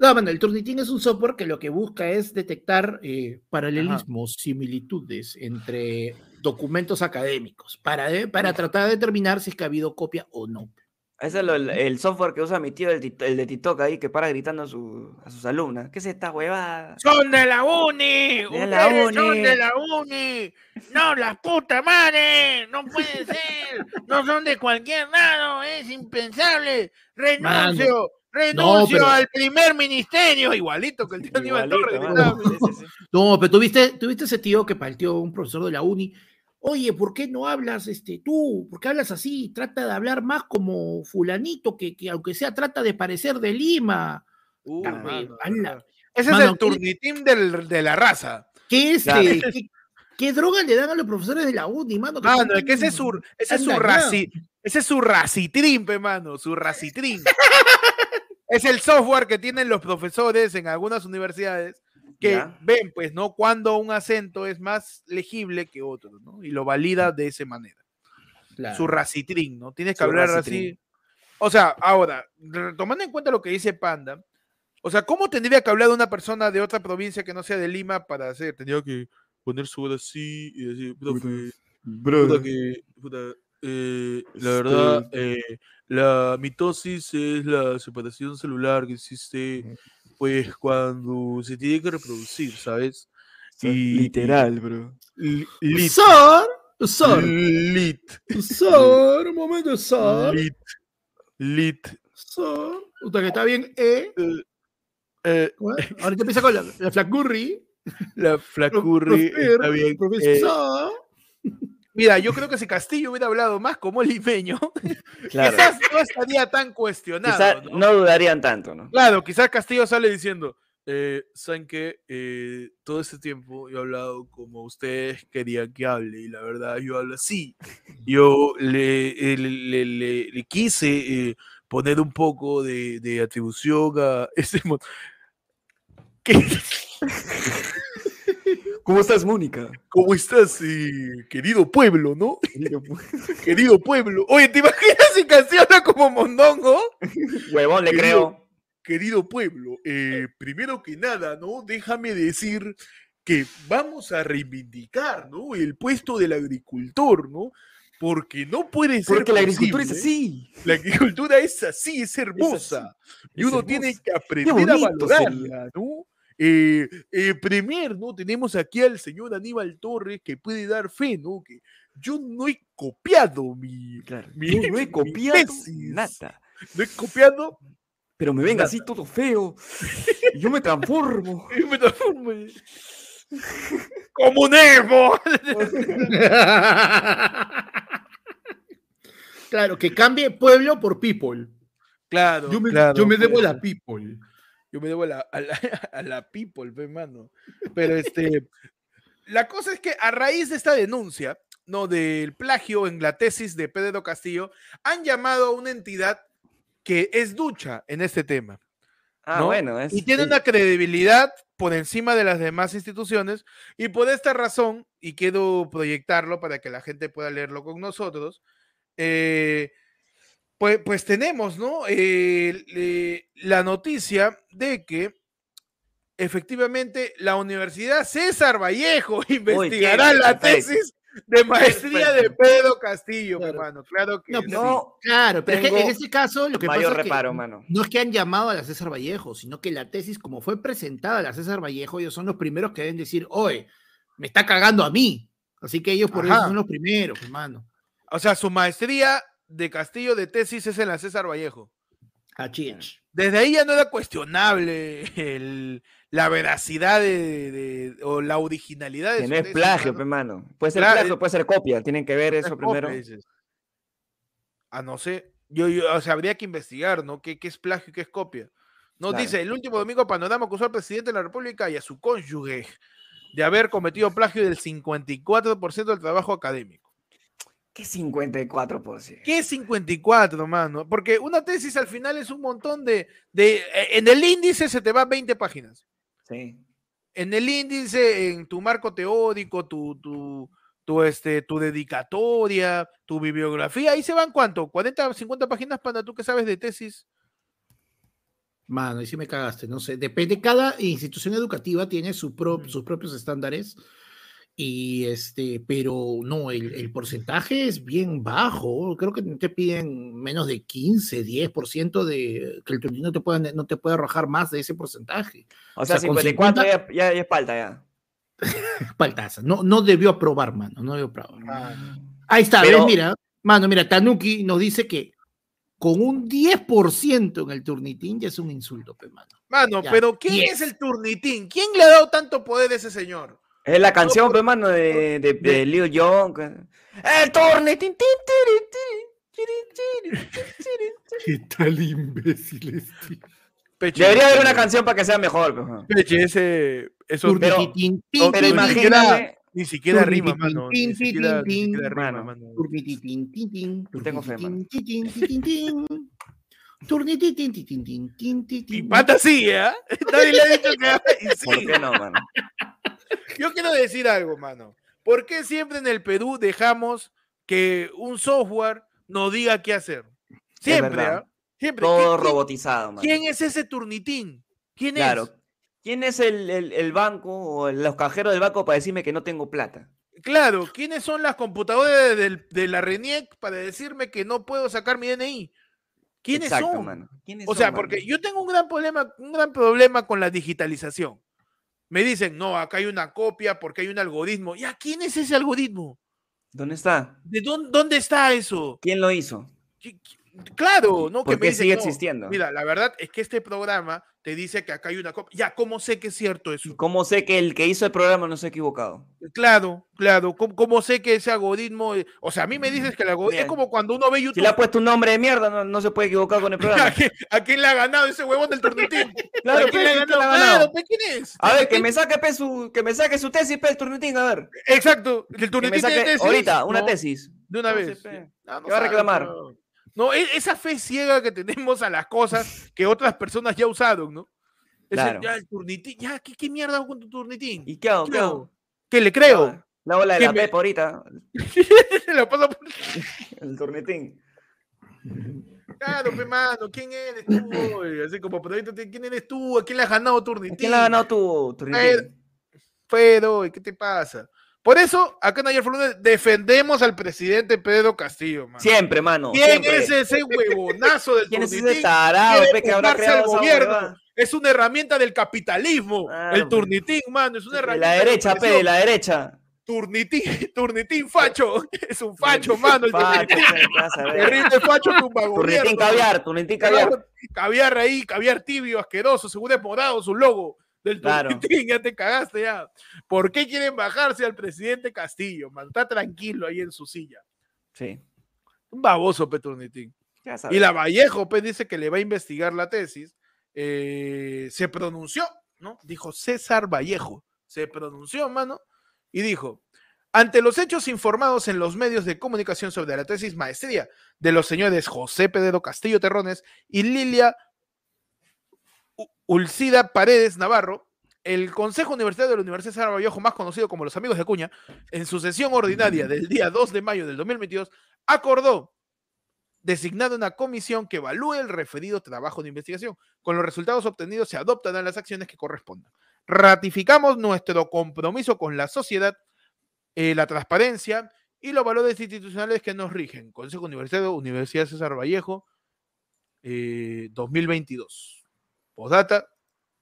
No, mano, el Turnitin es un software que lo que busca es detectar eh, paralelismos, similitudes entre documentos académicos para, de- para tratar de determinar si es que ha habido copia o no. Ese es lo- el, el software que usa mi tío, el, de TikTok ahí, que para gritando a, su- a sus alumnas. ¿Qué es esta huevada? ¡Son de la uni! De la ¡Ustedes son de la uni! ¡No, la puta madre! ¡No puede ser! ¡No son de cualquier lado! ¡Es impensable! ¡Renuncio! ¡Renuncio pero- al primer ministerio! Igualito que el tío Aníbal Torres sí. No, pero tuviste, tuviste ese tío que palteó un profesor de la uni. Oye, ¿por qué no hablas este, tú? ¿Por qué hablas así? Trata de hablar más como fulanito, que, que aunque sea trata de parecer de Lima. Uh, mano. Ese Mano, es el ¿qué- turnitín del- de la raza. ¿Qué, Claro. qué, qué droga le dan a los profesores de la uni, mano? Que Mano, es que ese es su, ese es su raci, ese es su racitrín, pe, mano, su racitrín. es el software que tienen los profesores en algunas universidades que Ya. ven, pues, ¿no? Cuando un acento es más legible que otro, ¿no? Y lo valida de esa manera. Claro. Su racitrín, ¿no? Tienes que Su hablar racitrín. así. O sea, ahora, tomando en cuenta lo que dice Panda, o sea, ¿cómo tendría que hablar una persona de otra provincia que no sea de Lima para hacer? Tendría que poner su voz así y decir, profe, puta que, puta, eh, la verdad, eh, la mitosis es la separación celular que existe, pues, cuando se tiene que reproducir, ¿sabes? Y- Literal, bro. Li- Lit. Sor, Sor, Lit. Sor, un momento, Sor, Lit. Lit. Sor. Puta que está bien, eh. Eh, eh. Ahorita empieza con la, la flacurri. la flacurri está bien. eh, Profesor. Mira, yo creo que si Castillo hubiera hablado más como limeño, Claro. quizás no estaría tan cuestionado. ¿no? no dudarían tanto, ¿no? Claro, quizás Castillo sale diciendo, eh, ¿saben qué? Eh, todo este tiempo yo he hablado como ustedes querían que hable y la verdad yo hablo así. Yo le, eh, le, le- le- quise eh, poner un poco de, de atribución a ese... ¿Qué? ¿Cómo estás, Mónica? ¿Cómo estás, eh, querido pueblo, no? querido pueblo. Oye, ¿te imaginas si canciona como Mondongo? Huevón, le Querido- creo. Querido pueblo, eh, primero que nada, ¿no? Déjame decir que vamos a reivindicar, ¿no? El puesto del agricultor, ¿no? Porque no puede ser Porque la agricultura es así. La agricultura es así, es hermosa. y es uno tiene que aprender a valorarla, ¿no? Eh, eh, Premier, ¿no? Tenemos aquí al señor Aníbal Torres que puede dar fe, ¿no? Que yo no he copiado mi. Claro. mi- No, no he copiado tesis. nada. No he copiado. Pero me venga Nada. así todo feo. y yo me transformo. y me transformo en- ¡Comunismo! claro, que cambie pueblo por people. Claro, Yo me, claro, yo me debo pues. a la people. Yo me debo a la, a la, a la people, pe, mano. Pero este, la cosa es que a raíz de esta denuncia, no, del plagio en la tesis de Pedro Castillo, han llamado a una entidad que es ducha en este tema Ah, ¿no? bueno. Es, y tiene una credibilidad por encima de las demás instituciones y por esta razón, y quiero proyectarlo para que la gente pueda leerlo con nosotros, eh, pues, pues tenemos, ¿no? Eh, eh, la noticia de que efectivamente la Universidad César Vallejo investigará la tesis de maestría de. Pedro Castillo, Claro. hermano. Claro que No, sí. No, Claro, pero es que en este caso lo que mayor pasa es que reparo, mano. no es que han llamado a la César Vallejo, sino que la tesis, como fue presentada a la César Vallejo, ellos son los primeros que deben decir, oye, me está cagando a mí. Así que ellos por eso Ajá. son los primeros, hermano. O sea, su maestría de Castillo de tesis es en la César Vallejo. Achich. Desde ahí ya no era cuestionable el- la veracidad de, de- o la originalidad de Que no es plagio, mano. pe, mano. Puede ser plagio, puede ser copia. Tienen que ver Es eso primero. Ah, no sé. Yo, yo- o sea, habría que investigar, ¿no? ¿Qué, qué es plagio y qué es copia? Nos Claro. dice, el último domingo Panorama acusó al presidente de la República y a su cónyuge de haber cometido plagio del 54% del trabajo académico. ¿Qué 54%? ¿Qué es 54, mano? Porque una tesis al final es un montón de, de... eh, En el índice se te va 20 páginas. Sí. En el índice, en tu marco teórico, tu, tu, tu, este, tu dedicatoria, tu bibliografía, ahí se van cuánto? ¿40, 50 páginas para tú que sabes de tesis? Mano, y si me cagaste, no sé. Depende, cada institución educativa tiene su pro- Ujú. sus propios estándares. Y este, pero no, el, el porcentaje es bien bajo. Creo que te piden menos de 15, 10% de que el turismo no te puede, no te puede arrojar más de ese porcentaje. O sea, sea, con 54 50 ya, ya, ya es palta, ya. Paltaza. No, no debió aprobar, mano. No debió aprobar. Ah. Ahí está, Pero- ¿ves? Mira, mano, mira, Tanuki nos dice que con un 10% en el turnitín ya es un insulto, pe, mano. Mano, Ya, pero ¿quién 10. es el turnitín? ¿Quién le ha dado tanto poder a ese señor? Es la canción, por- pe, mano, de, de, de Lil que- El torne. ¿Qué tal imbécil este? Peche, Debería haber una canción para que sea mejor, pe, mano. Peche, ese... Eso Pero- no, imagínate. Ni siquiera rima, mano. Ni siquiera, siquiera rima, mano. Tengo fe, mano. pata ¿eh? Nadie le ha dicho que... ¿Por qué no, mano? Yo quiero decir algo, mano. ¿Por qué siempre en el Perú dejamos que un software nos diga qué hacer? Siempre, verdad. ¿ah? Siempre. Todo ¿Qui- quién- robotizado, mano. ¿Quién es ese turnitín? ¿Quién Claro. es? ¿Quién es el, el, el banco o los cajeros del banco para decirme que no tengo plata? Claro, ¿quiénes son las computadoras del- de, la RENIEC para decirme que no puedo sacar mi DNI? ¿Quiénes Exacto, son? mano. ¿Quiénes O son, sea, mano? porque yo tengo un gran problema, un gran problema con la digitalización. Me dicen, no, acá hay una copia porque hay un algoritmo. ¿Ya quién es ese algoritmo? ¿Dónde está? ¿De dónde, dónde está eso? ¿Quién lo hizo? ¿Qui- qui- Claro, ¿no? ¿Por me dicen, sigue "No, existiendo?" Mira, la verdad es que este programa te dice que acá hay una copia. Ya, ¿cómo sé que es cierto eso? ¿Cómo sé que el que hizo el programa no se ha equivocado? Claro, claro. ¿Cómo, cómo sé que ese algoritmo... eh, O sea, a mí me dices que el algoritmo... Es como cuando uno ve Si YouTube. le ha puesto un nombre de mierda, no, no se puede equivocar con el ¿A programa. quién, a quién le ha ganado ese huevón del turnitín? Claro, ¿A quién le ha pe, ¿quién ganado? le ha ganado? Claro, ¿quién es? A ver, que ¿Quién- me saque pe, su, que me saque su tesis, pe, el turnitín, a ver. Exacto. ¿El Que turnitín tiene saque tesis? ahorita una tesis. De una vez. ¿Qué va a reclamar? No, e- esa fe ciega que tenemos a las cosas que otras personas ya usaron, ¿no? Claro. ya, el turnitín. Ya, ¿qué, qué mierda hago con tu turnitín? ¿Y qué hago? ¿Qué ¿Qué hago? ¿Qué le creo? La ola de ¿Qué la me- Pepa ahorita. Lo paso por- El turnitín. Claro, pe mano, ¿quién eres tú? Así como, ahorita te- ¿quién eres tú? ¿A quién le has ganado turnitín? ¿Quién la ha ganado tu turnitín? Pero, ¿y ¿qué te pasa? Por eso, acá en Ayer Lunes defendemos al presidente Pedro Castillo, mano. Siempre, mano. ¿Quién siempre. es ese huevonazo del ¿Quién es ese tarado quiere pe, que habrá fumarse creado al esa gobierno. huevada? Es una herramienta del capitalismo. El turnitín, mano, es una De herramienta. la derecha, pe, de la derecha. Turnitín, turnitín facho. Es un facho, mano. El Facho, turnitín. Terrible facho tumba Turnitín caviar, turnitín caviar. Caviar. Caviar ahí, caviar tibio, asqueroso, según es morado su logo del Claro. ya te cagaste ya. ¿Por qué quieren bajarse al presidente Castillo, man? Está tranquilo ahí en su silla. Sí. Un baboso, pe, turnitín. ¿Qué vas a Y la Vallejo, pues, dice que le va a investigar la tesis. eh, se pronunció, ¿no? Dijo César Vallejo. Se pronunció, mano, y dijo: Ante los hechos informados en los medios de comunicación sobre la tesis maestría de los señores José Pedro Castillo Terrones y Lilia Ulcida Paredes Navarro, el Consejo Universitario de la Universidad César Vallejo, más conocido como los Amigos de Acuña, en su sesión ordinaria del día 2 de mayo del 2022, acordó designar una comisión que evalúe el referido trabajo de investigación. Con los resultados obtenidos se adoptarán las acciones que correspondan. Ratificamos nuestro compromiso con la sociedad, eh, la transparencia y los valores institucionales que nos rigen. Consejo Universitario, Universidad César Vallejo, eh, 2022. Postdata,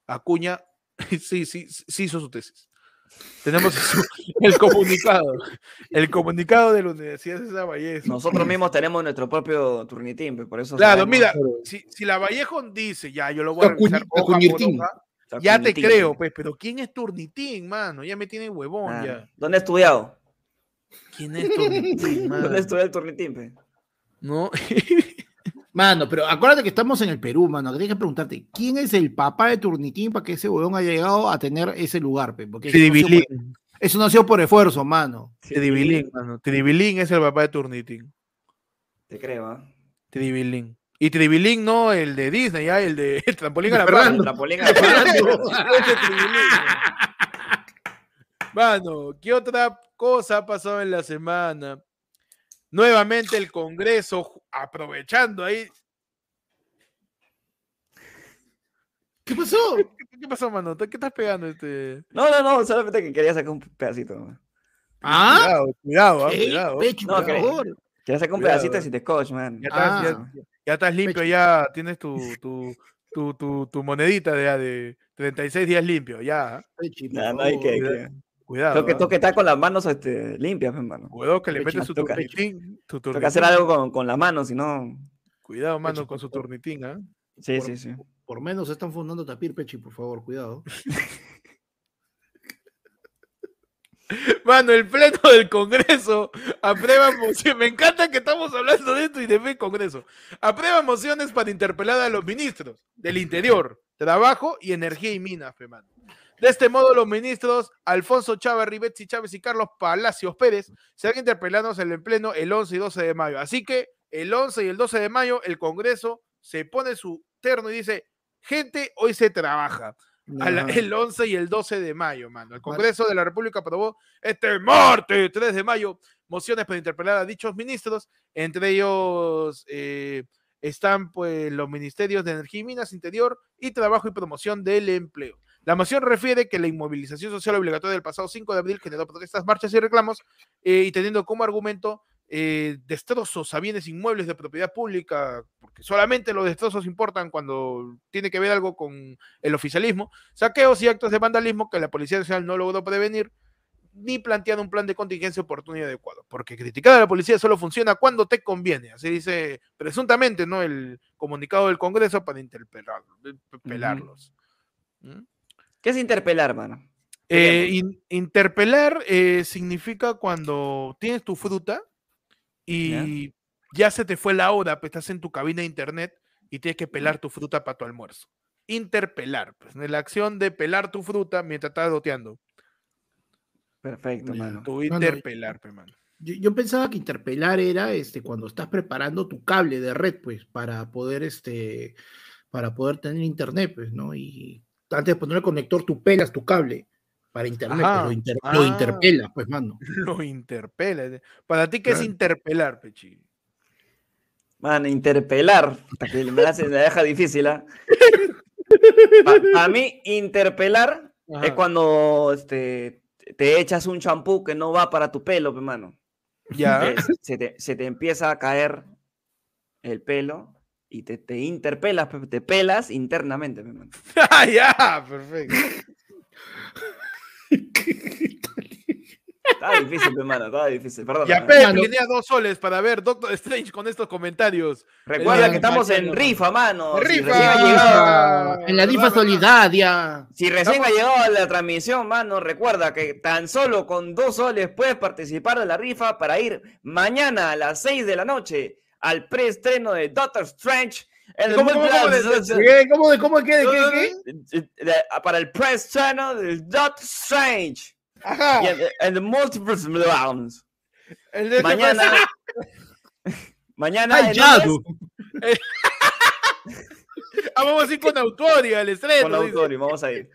Acuña, sí, sí, sí hizo su tesis. Tenemos su- el comunicado, el comunicado de la Universidad César Vallejo. Nosotros mismos tenemos nuestro propio turnitín, por eso Claro, mira, si, si la Vallejo dice, ya, yo lo voy a revisar hoja por hoja, ya te creo, pues, pero ¿quién es Turnitín, mano? Ya me tiene huevón, Ah, ya. ¿Dónde ha estudiado? ¿Quién es Turnitín, mano? ¿Dónde estudió el turnitín, pe? No, Mano, pero acuérdate que estamos en el Perú, mano. Tienes que preguntarte, ¿quién es el papá de Turnitín para que ese huevón haya llegado a tener ese lugar, pe? Porque eso no, ha sido Tribilín, por, eso no ha sido por esfuerzo, mano. Tribilín, mano. Tribilín es el papá de Turnitín. Te creo, ¿ah? Tribilín. Y Tribilín no el de Disney, ya, el de el trampolín a la Fernando. La polinga Ese Tribilín. Mano, ¿qué otra cosa ha pasado en la semana? Nuevamente el Congreso, aprovechando ahí. ¿Qué pasó? ¿Qué, qué pasó, mano? ¿Qué estás pegando? Este? No, no, no, solamente que quería sacar un pedacito. ¿Ah? Cuidado, cuidado, ah, cuidado. No, por que- favor. Quería sacar un Cuidado, pedacito de eh. Citescoach, man. Ya estás, Ah. ya, estás limpio, Pecho. ya tienes tu, tu, tu, tu, tu monedita de, de 36 días limpio, ya. no hay que. Cuidado. Tengo que, tengo que estar con las manos este, limpias, pe, mano. Cuidado que le metes su toca- turnitín. Tu Tengo que hacer algo con, con las manos, si no. Cuidado, mano, con su turnitín, ¿ah? Sí, Por- sí, sí. Por menos están fundando Tapir, Pechi, por favor, cuidado. Mano, el pleno del Congreso aprueba mociones. Me encanta que estamos hablando de esto y de Congreso. Aprueba mociones para interpelar a los ministros del Interior, Trabajo y Energía y Minas, mano. De este modo, los ministros Alfonso Chávez, Ribetsi Chávez y Carlos Palacios Pérez serán interpelados en el Pleno el 11 y 12 de mayo. Así que el 11 y el 12 de mayo, el Congreso se pone su terno y dice: Gente, hoy se trabaja la- el 11 y el 12 de mayo, mano. El Congreso de la República aprobó este martes 3 de mayo mociones para interpelar a dichos ministros. Entre ellos eh, están pues los ministerios de Energía y Minas, Interior y Trabajo y Promoción del Empleo. La moción refiere que la inmovilización social obligatoria del pasado 5 de abril generó protestas, marchas y reclamos eh, y teniendo como argumento eh, destrozos a bienes inmuebles de propiedad pública, porque solamente los destrozos importan cuando tiene que ver algo con el oficialismo, saqueos y actos de vandalismo que la Policía Nacional no logró prevenir, ni plantear un plan de contingencia oportuno y adecuado. Porque criticar a la policía solo funciona cuando te conviene. Así dice presuntamente, ¿no? El comunicado del Congreso para interpelar- pelarlos. ¿Mm? ¿Qué es interpelar, mano? Eh, in- interpelar eh, significa cuando tienes tu fruta y ya se te fue la hora, pues estás en tu cabina de internet y tienes que pelar tu fruta para tu almuerzo. Interpelar, pues la acción de pelar tu fruta mientras estás doteando. Perfecto, Ya. mano. Tu interpelar, pues, mano. Yo, yo pensaba que interpelar era este cuando estás preparando tu cable de red, pues, para poder este para poder tener internet, pues, ¿no? Y antes de poner el conector, tú pelas tu cable para internet, Ajá. pues, lo, inter- lo Ah. interpelas, pues, mano. Lo interpela. Para ti, ¿qué es interpelar, Pechi? Mano, interpelar. Que me la, la deja difícil, ¿ah? A mí, interpelar es cuando este, te echas un champú que no va para tu pelo, pe, mano. Ya. Que se, te, se te empieza a caer el pelo y te, te interpelas, pe, te pelas internamente, mano. Ah, ya, perfecto. Está difícil, pe, mano, está difícil. Perdón. Ya, tenía dos soles para ver Doctor Strange con estos comentarios. Recuerda que estamos en rifa, mano. Si Rifa. recién ha llegado- en la rifa solidaria. Si recién Estamos- ha llegado a la transmisión, mano, recuerda que tan solo con dos soles puedes participar de la rifa para ir mañana a las 6 de la noche al preestreno de Doctor Strange en el ¿Cómo, cómo, cómo? ¿Cómo de cómo qué? de qué, qué? de- para el preestreno de Doctor Strange Ajá. y en, en the Multiverse Realms. El de- Mañana. mañana. ¡Ay. Ah, vamos a ir con Autoria al estreno. Con dice. auditorio, vamos a ir.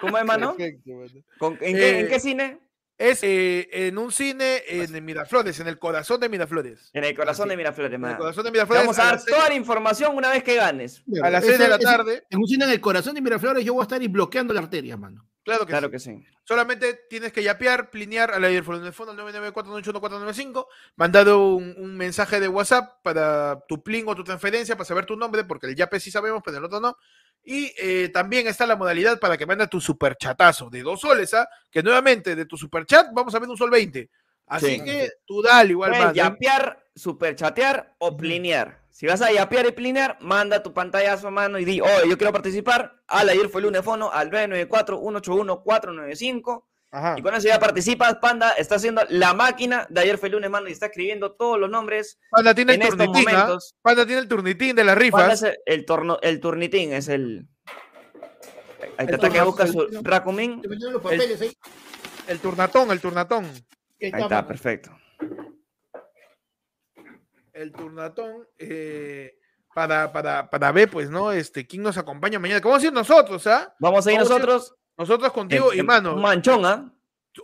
¿Cómo es, mano? Perfecto, mano. ¿Con- en, qué, en Eh, qué cine? Es eh, en un cine en el Miraflores, en el corazón de Miraflores. En el corazón de Miraflores, En el mano. corazón de Te Miraflores. vamos a dar toda la información una vez que ganes. a las 6 de la tarde. En un cine en el corazón de Miraflores yo voy a estar ahí bloqueando la arteria, mano. Claro que Claro sí. que sí. Solamente tienes que yapear, plinear a la teléfono del fondo 994-981-495, mandar un, un mensaje de WhatsApp para tu plin o tu transferencia para saber tu nombre, porque el yape sí sabemos, pero el otro no. Y eh, también está la modalidad para que mandes tu superchatazo de dos soles, ¿ah? Que nuevamente de tu superchat vamos a ver un sol 20. Así Sí. que tú dale igual Puedes más. ¿eh? yapear, superchatear o plinear. Si vas a yapear y plinear, manda tu pantallazo, mano, y di, oye, yo quiero participar. Al ayer fue lunes fono al 994-181-495. Ajá. Y con eso ya participas, Panda está haciendo la máquina de ayer fue lunes, mano, y está escribiendo todos los nombres Panda tiene el en estos turnitín, ¿ah? momentos. Panda tiene el turnitín de las Panda rifas. es el, el torno, el turnitín, es el... Ahí te El está que busca su el- Rakumin. Te metieron los papeles ahí. El turnatón, el turnatón. Ahí está, perfecto. El turnatón eh, para, para, para ver, pues, ¿no? Este, quién nos acompaña mañana. ¿Cómo nosotros, ah? Vamos a ir Vamos a ir nosotros. Nosotros contigo en- y en mano. Un manchón, ¿ah?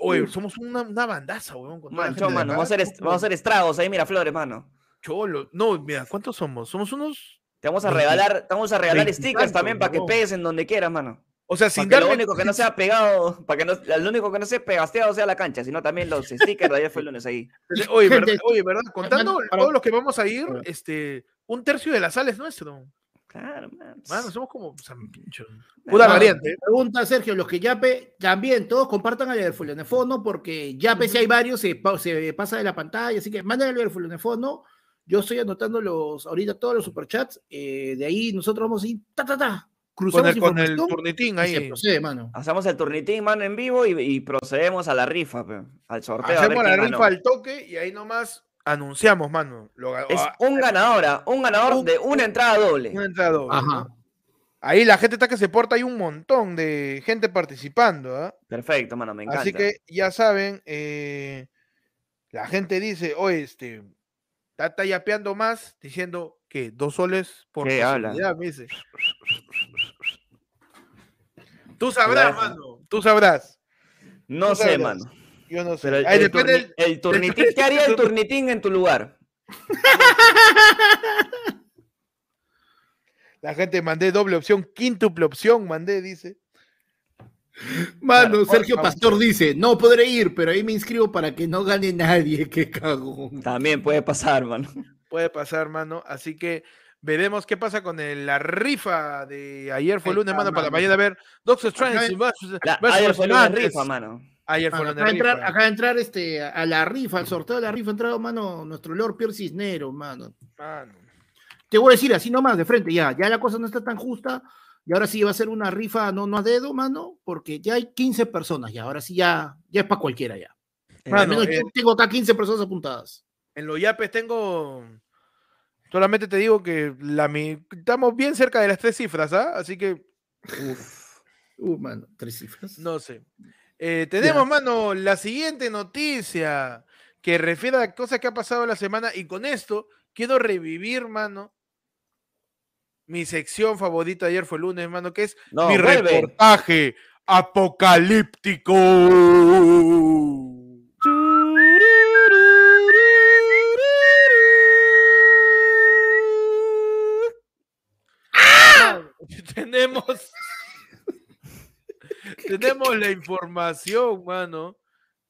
Oye, somos una, una bandaza, weón. manchón, mano. Vamos a, hacer, vamos a hacer estragos ahí, mira, flores, mano. Cholo. No, mira, ¿cuántos somos? Somos unos. Te vamos a regalar, te vamos a regalar stickers también para que pegues en donde quieras, mano. O sea, sin que lo único que no sea pegado, para que no, lo único que no sea pegasteado sea la cancha, sino también los stickers de ayer fue el lunes ahí. Oye, Gente, ¿verdad? Oye, ¿verdad? Contando todos los que vamos a ir, este, un tercio de la sala es nuestro. Claro, man. Mano, somos como San Pincho. Pura variante. ¿eh? Pregunta Sergio, los que Yape también, todos compartan al Fono porque Yape si hay varios, se, pa- se pasa de la pantalla, así que manden al Fono. Yo estoy anotando los, ahorita todos los superchats, eh, de ahí nosotros vamos a ir, ta, ta, ta, Con cruzamos el, con el turnitín se ahí. procede, mano. Hacemos el turnitín, mano, en vivo y, y procedemos a la rifa, pe, al sorteo. Hacemos la rifa al toque y ahí nomás anunciamos, mano. Lo, Es ah, un ganador, un ganador Un- de una entrada doble. un entrado. Ajá. Ahí la gente está que se porta, hay un montón de gente participando, ¿ah? Perfecto, mano, me encanta. Así que ya saben, eh, la gente dice, oye, este, está, está yapeando más, diciendo que dos soles por ¿Qué habla? me dice. Tú sabrás, mano, tú sabrás. no tú sé, sabrás. mano. Yo no sé. Pero el, Ahí el depende turni- el- el turnitín, ¿qué haría el turnitín en tu lugar? La gente mandé doble opción, quíntuple opción, mandé, dice. Mano, Claro, Sergio vamos. Pastor dice, no podré ir, pero ahí me inscribo para que no gane nadie, qué cagón. También puede pasar, mano. Puede pasar, mano. Así que veremos qué pasa con el- la rifa de ayer fue Ahí lunes, mano, para mañana ver Doctor Acá Strange. en- versus- La- versus ayer fue lunes rifa, mano. Ayer fue lunes acá, entrar, rifa. acá entrar este, a la rifa, al sorteo de la rifa, ha entrado, mano, nuestro Lord Pierre Cisnero, mano. Mano. Te voy a decir así nomás, de frente, ya, ya la cosa no está tan justa, y ahora sí va a ser una rifa no, no a dedo, mano, porque ya hay 15 personas, ya, ahora sí ya, ya es para cualquiera ya. Al Mano, menos eh, yo tengo acá 15 personas apuntadas. En los yapes tengo. Solamente te digo que la mi- estamos bien cerca de las tres cifras, ¿ah? Así que Uh, mano, tres cifras. no sé. Eh, tenemos, mano, la siguiente noticia que refiere a cosas que ha pasado la semana y con esto quiero revivir, mano, mi sección favorita ayer fue el lunes, hermano, que es No, mi vuelve. reportaje apocalíptico. Tenemos tenemos la información, mano,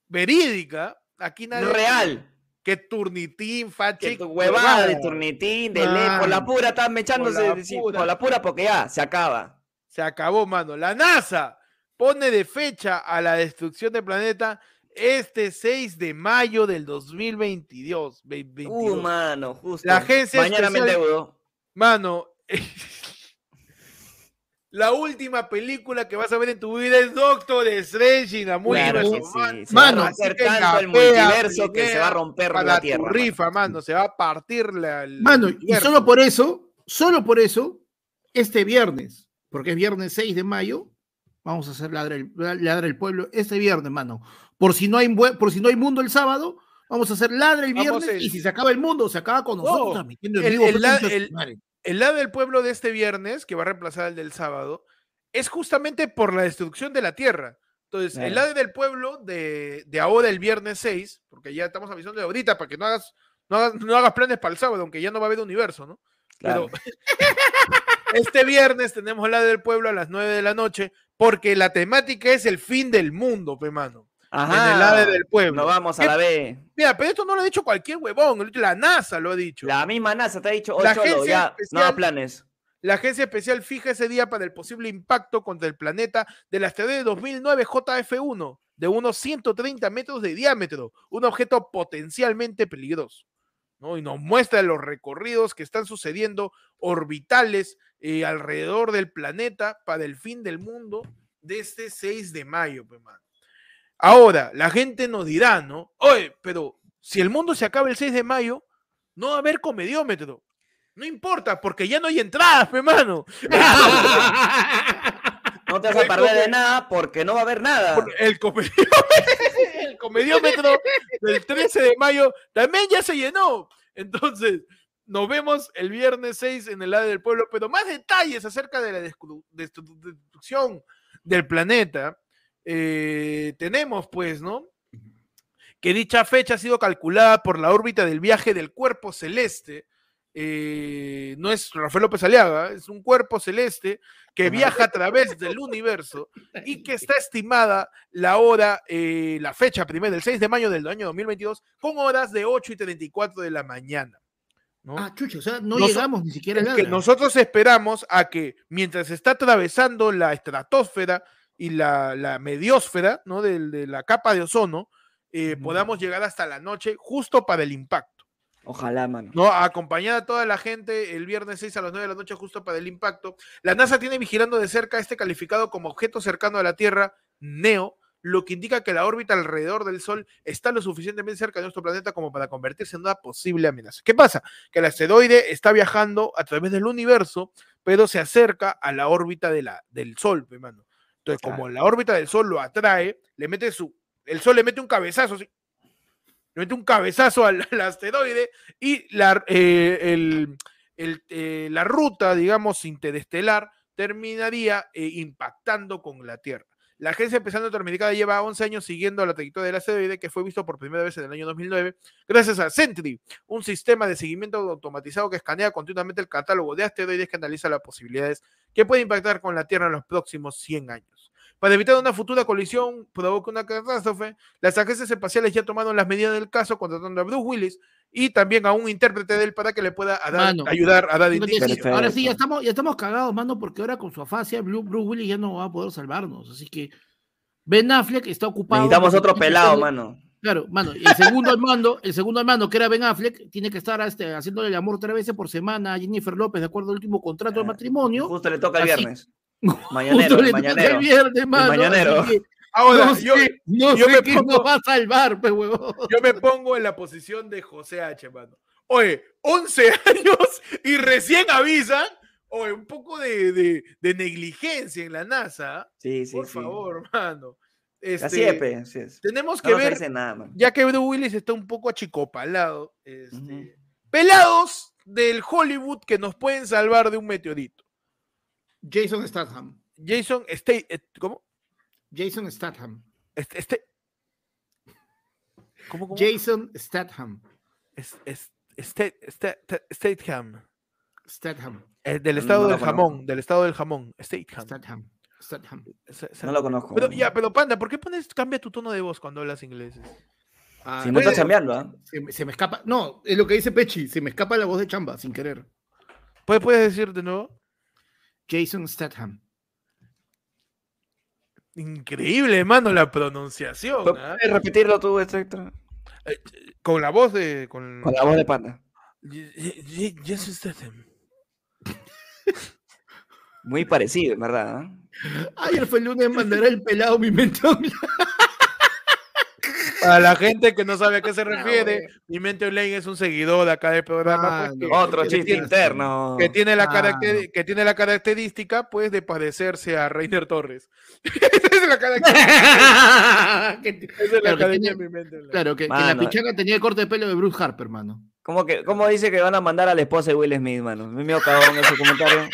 verídica. Aquí nadie Real. que turnitín, fache, huevada de turnitín, de ley, por la pura, están mechándose. Por la sí, pura. Por la pura, porque ya, se acaba. Se acabó, mano. La NASA pone de fecha a la destrucción del planeta este 6 de mayo del 2022. ve- 22. Uh, mano, justo. La agencia Mañana me endeudo. Mano, la última película que vas a ver en tu vida es Doctor Strange y la Claro sí, mano. se va a que tanto el multiverso que se va a romper Para la tierra. mano. rifa, mano, se va a partir la. Mano, y solo por eso, solo por eso, este viernes, porque es viernes 6 de mayo, vamos a hacer ladra el, ladra el pueblo este viernes, mano. Por si no hay por si no hay mundo el sábado, vamos a hacer ladra el viernes el- y si se acaba el mundo, se acaba con nosotros No, transmitiendo en el- el el- lado del pueblo de este viernes, que va a reemplazar al del sábado, es justamente por la destrucción de la Tierra. Entonces, el lado del pueblo de, de ahora, el viernes 6, porque ya estamos avisando de ahorita para que no hagas, no hagas, no hagas planes para el sábado, aunque ya no va a haber universo, ¿no? Claro. Pero este viernes tenemos el lado del pueblo a las 9 de la noche, porque la temática es el fin del mundo, pe mano. Ajá. En el lado del pueblo. Nos vamos a ¿Qué- la B. Mira, pero esto no lo ha dicho cualquier huevón, la NASA lo ha dicho. La misma NASA te ha dicho, La ocho, cholo, agencia ya, no especial- hagas planes. La agencia especial fija ese día para el posible impacto contra el planeta del asteroide 2009 JF1 de unos 130 metros de diámetro, un objeto potencialmente peligroso. ¿no? Y nos muestra los recorridos que están sucediendo orbitales eh, alrededor del planeta para el fin del mundo de este 6 de mayo. pe, mano. Ahora, la gente nos dirá, ¿no? Oye, pero si el mundo se acaba el 6 de mayo, no va a haber comediómetro. No importa, porque ya no hay entradas, pe mano. No te vas a perder de nada porque no va a haber nada. El comediómetro, el comediómetro del 13 de mayo también ya se llenó. Entonces, nos vemos el viernes 6 en el lado del pueblo, pero más detalles acerca de la destrucción del planeta. Eh, tenemos, pues, ¿no? Que dicha fecha ha sido calculada por la órbita del viaje del cuerpo celeste. eh, no es Rafael López Aliaga, es un cuerpo celeste que viaja a través del universo y que está estimada la hora, eh, la fecha primera, el 6 de mayo del año 2022, con horas de 8 y 34 de la mañana. ¿no? Ah, chucho, o sea, no Noso- llegamos ni siquiera que ladra. nosotros esperamos a que mientras está atravesando la estratosfera y la, la mediosfera, ¿no? Del- De, la capa de ozono, eh, podamos llegar hasta la noche justo para el impacto. Ojalá, mano. ¿no? Acompañar a toda la gente el viernes 6 a las 9 de la noche justo para el impacto. La NASA tiene vigilando de cerca este calificado como objeto cercano a la Tierra, NEO, lo que indica que la órbita alrededor del Sol está lo suficientemente cerca de nuestro planeta como para convertirse en una posible amenaza. ¿Qué pasa? Que el asteroide está viajando a través del universo, pero se acerca a la órbita de la, del Sol, pe, Entonces, como la órbita del Sol lo atrae, le mete su, el Sol le mete un cabezazo, así, le mete un cabezazo al, al asteroide y la, eh, el- el, eh, la ruta, digamos, interestelar terminaría eh, impactando con la Tierra. La Agencia Especial Norteamericana lleva 11 años siguiendo la trayectoria del asteroide que fue visto por primera vez en el año 2009 gracias a Sentry, un sistema de seguimiento automatizado que escanea continuamente el catálogo de asteroides que analiza las posibilidades que puede impactar con la Tierra en los próximos 100 años. Para evitar una futura colisión provoque una catástrofe, las agencias espaciales ya tomaron las medidas del caso contratando a Bruce Willis y también a un intérprete de él para que le pueda a dar- Mano, ayudar a dar indicios. ahora sí, ya estamos, ya estamos cagados, mano, porque ahora con su afasia, Blue- Bruce Willis ya no va a poder salvarnos. Así que Ben Affleck está ocupado. Necesitamos otro que pelado, mano. Claro, mano, el segundo al mando, el segundo al mando, que era Ben Affleck, tiene que estar este, haciéndole el amor tres veces por semana a Jennifer López, de acuerdo al último contrato de Ah, matrimonio. Justo le toca el Así- viernes. Justo Mañanero, el toca mañanero. el viernes, mano, así mañanero. Ahora, no yo, sé, no yo sé me pongo- nos va a salvar, pe huevón. yo me pongo en la posición de José H, mano. Oye, 11 años y recién avisan. Oye, un poco de, de- de negligencia en la NASA. Sí, sí, Por sí. favor, mano. Así Este, es, pe, así es. Tenemos No que nos ver nada, ya que Bruce Willis está un poco achicopalado, este, pelados, del Hollywood que nos pueden salvar de un meteorito. Jason Statham. Jason State, eh, ¿cómo? Jason Statham. Este, este- ¿Cómo, cómo? Jason Statham. Es- es- State- State- Stateham. Statham. Eh, del estado no del conozco. jamón, del estado del jamón. Stateham. Statham. Statham. Se- se- No lo conozco. Pero, ya, pero Panda, ¿por qué pones, cambia tu tono de voz cuando hablas inglés? Ah, Si no estás chambeando, ¿ah? se, me- se me escapa. No, es lo que dice Pechi. Se me escapa la voz de chamba sin querer. ¿Puedes, puedes decir de nuevo? Jason Statham. Increíble, hermano, la pronunciación. ¿ah? ¿Puedes repetirlo tú, etcétera? Con la voz de. Con, Con la voz de panda. Jason Statham. Muy parecido, en verdad. ¿ah? Ayer fue el lunes, mandará el pelado mi mente online. Para la gente que no sabe a qué se refiere, mi mente online es un seguidor de acá del programa. Ah, pues, que- Otro que chiste tiene- interno. Que tiene, la Ah, que tiene la característica, pues, de parecerse a Reiner Torres. Esa es la característica. Que- Esa es la Claro, que característica tiene- de mi mente online. claro, que, la Mano, pichanga tenía el corte de pelo de Bruce Harper, mano. ¿Cómo, que, ¿Cómo dice que van a mandar a la esposa de Will Smith, mano? Me mío cagón ese comentario.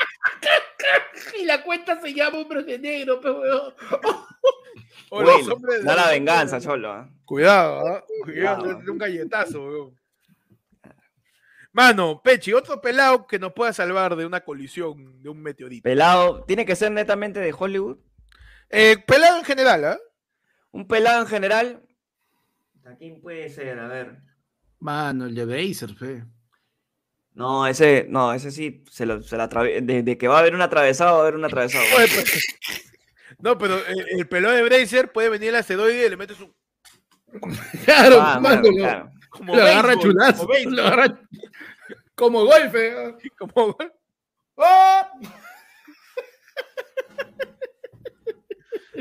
Y la cuenta se llama Hombres de Negro, pero O hombres da la venganza, cholo. ¿ah? Cuidado, ¿ah? Cuidado, un galletazo, weón. Mano, Pechi, otro pelado que nos pueda salvar de una colisión de un meteorito. Pelado, tiene que ser netamente de Hollywood. Eh, pelado en general, ¿ah? Un pelado en general. ¿A quién puede ser? A ver. Mano, el de Bracer, fe. No, ese, no, ese sí, se lo, se la atrave- de, de que va a haber un atravesado, va a haber un atravesado. Oye, pero- No, pero el, el pelado de Bracer puede venir el asteroide y le mete su. Claro, Ah, mano, claro, lo, claro. Como lo agarra béisbol, chulazo. Como, béisbol, Lo agarra como golpe. ¿eh? como- ¡Oh!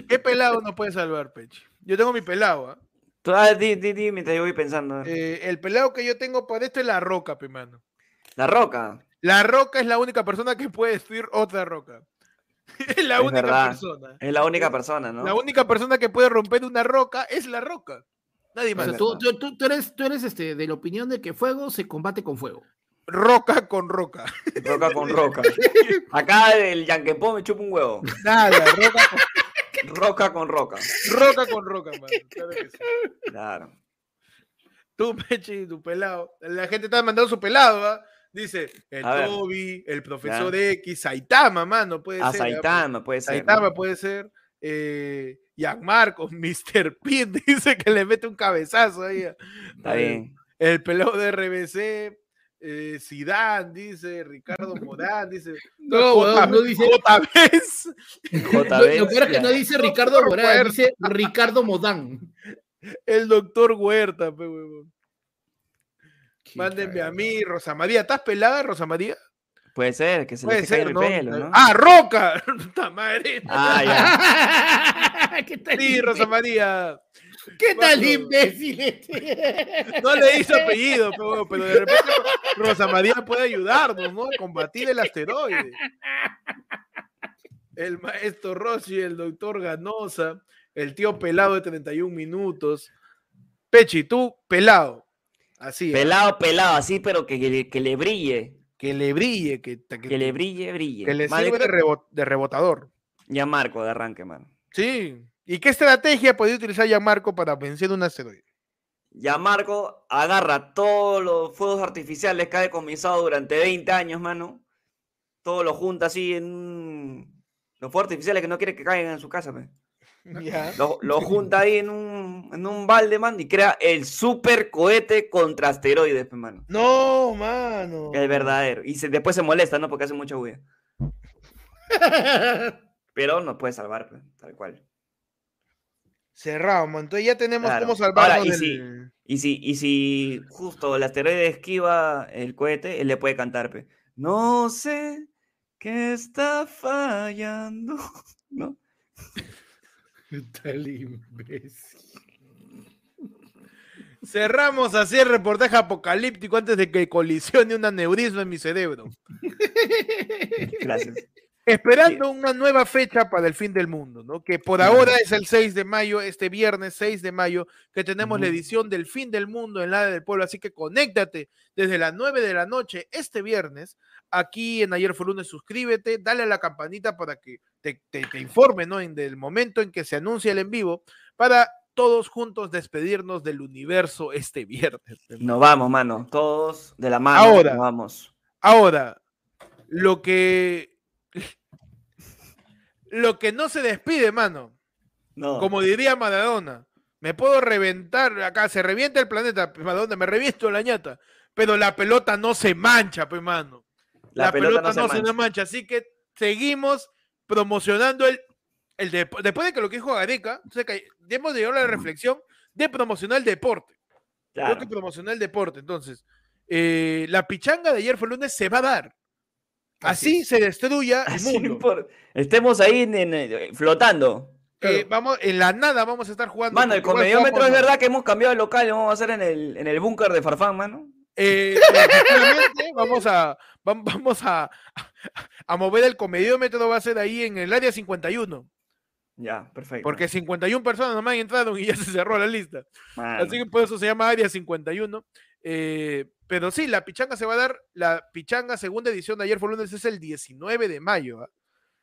¿Qué pelado nos puede salvar, Pechi? Yo tengo mi pelado, ¿ah? Tú, ah, di, di, di, mientras yo voy pensando. Eh, el pelado que yo tengo para esto es la roca, pe, mano. La roca. La roca es la única persona que puede destruir otra roca. Es la Es única verdad. persona. Es la única persona, ¿no? La única persona que puede romper una roca es la roca. Nadie O más. sea, tú, tú- tú- tú eres, tú eres este, de la opinión de que fuego se combate con fuego. Roca con roca. Roca con roca. Acá el yanquepó me chupa un huevo. Nada, roca con Roca con roca. roca, con roca, mano. Claro que sí. Claro. Tú, Pechi, tu pelado. La gente está mandando su pelado, ¿ah? Dice, el A ver. Toby, el profesor X, Saitama, mano, puede A ser. ¿ah? Saitama puede ser. Saitama ¿no? puede ser. Eh, Marcos, Mr. Pete, dice que le mete un cabezazo ahí. Está bien. El pelado de RBC, eh, Zidane, dice, Ricardo Morán, dice. No, weón, no dice- JBs. Lo, JB. lo peor es que no dice Ricardo Doctor Morán, Huerta. dice Ricardo Modán. El doctor Huerta, pe, huevón. Mándenme a mí, Rosa María. ¿Estás pelada, Rosa María? Puede ser, que se le Puede esté cayendo ser, el ¿no? pelo, ¿no? ¡Ah, Roca! ¡Puta madre! Ah, ¿Qué tal, Sí, Rosa? María. ¿Qué tal, imbécil? este? No le hizo apellido, pero, pero de repente Rosa María puede ayudarnos, ¿no? A combatir el asteroide. El maestro Rossi, el doctor Ganosa, el tío pelado de 31 minutos. Pechi, tú, pelado. Así, ¿ah? Pelado, pelado, así, pero que, que le- que le brille. que le brille, que, que, Que le brille, brille. que le Más de rebotador. Ya Marco de arranque, mano. Sí. ¿Y qué estrategia podría utilizar ya Marco para vencer un asteroide? Ya Marco agarra todos los fuegos artificiales que ha decomisado durante 20 años, mano. Todo lo junta así en. Los fuegos artificiales que no quiere que caigan en su casa, pe. Lo, lo junta ahí en un, en un balde, man, y crea el super cohete contra asteroides, mano. No, mano. El verdadero. Y se- después se molesta, ¿no? Porque hace mucha bulla. Pero nos puede salvar, tal cual. Cerrado, man. Entonces ya tenemos Claro. cómo salvarnos Ahora, y del- si- Y si, y si justo el asteroide esquiva el cohete, él le puede cantar, pe. No sé qué está fallando, ¿no? ¿Qué tal, imbécil? Cerramos así el reportaje apocalíptico antes de que colisione un aneurisma en mi cerebro. Gracias. Esperando una nueva fecha para el fin del mundo, ¿no? Que por ahora es el 6 de mayo, este viernes 6 de mayo, que tenemos la edición del fin del mundo en la del pueblo. Así que conéctate desde las 9 de la noche este viernes, aquí en Ayer fue lunes, suscríbete, dale a la campanita para que te, te, te informe, ¿no? En el momento en que se anuncia el en vivo, para todos juntos despedirnos del universo este viernes. Nos vamos, mano. Todos de la mano. Ahora. Nos vamos. Ahora, lo que. Lo que no se despide, mano. No. Como diría Maradona, me puedo reventar acá, se revienta el planeta, pues, Maradona, me reviento la ñata, pero la pelota no se mancha, pues, mano. La, pelota, no, se, mancha. mancha. Así que seguimos promocionando el, el después de que lo que dijo Gareca, hemos llegado a la reflexión de promocionar el deporte. Creo Claro. que promocionar el deporte. Entonces, eh, la pichanga de ayer fue el lunes se va a dar. Así, se destruya el Así mundo. Estemos ahí en- en- eh, flotando. Eh, vamos, en la nada vamos a estar jugando. Mano, el comediómetro es verdad que hemos cambiado el local, lo vamos a hacer en el, en el búnker de Farfán, mano. Eh, vamos a, vam- vamos a, a mover el comediómetro, va a ser ahí en el área 51, Ya, perfecto. porque 51 personas nomás entraron y ya se cerró la lista. Mano, Así que por eso se llama área 51. Eh, pero sí, la pichanga se va a dar, la pichanga segunda edición de ayer fue lunes, es el 19 de mayo. ¿ah?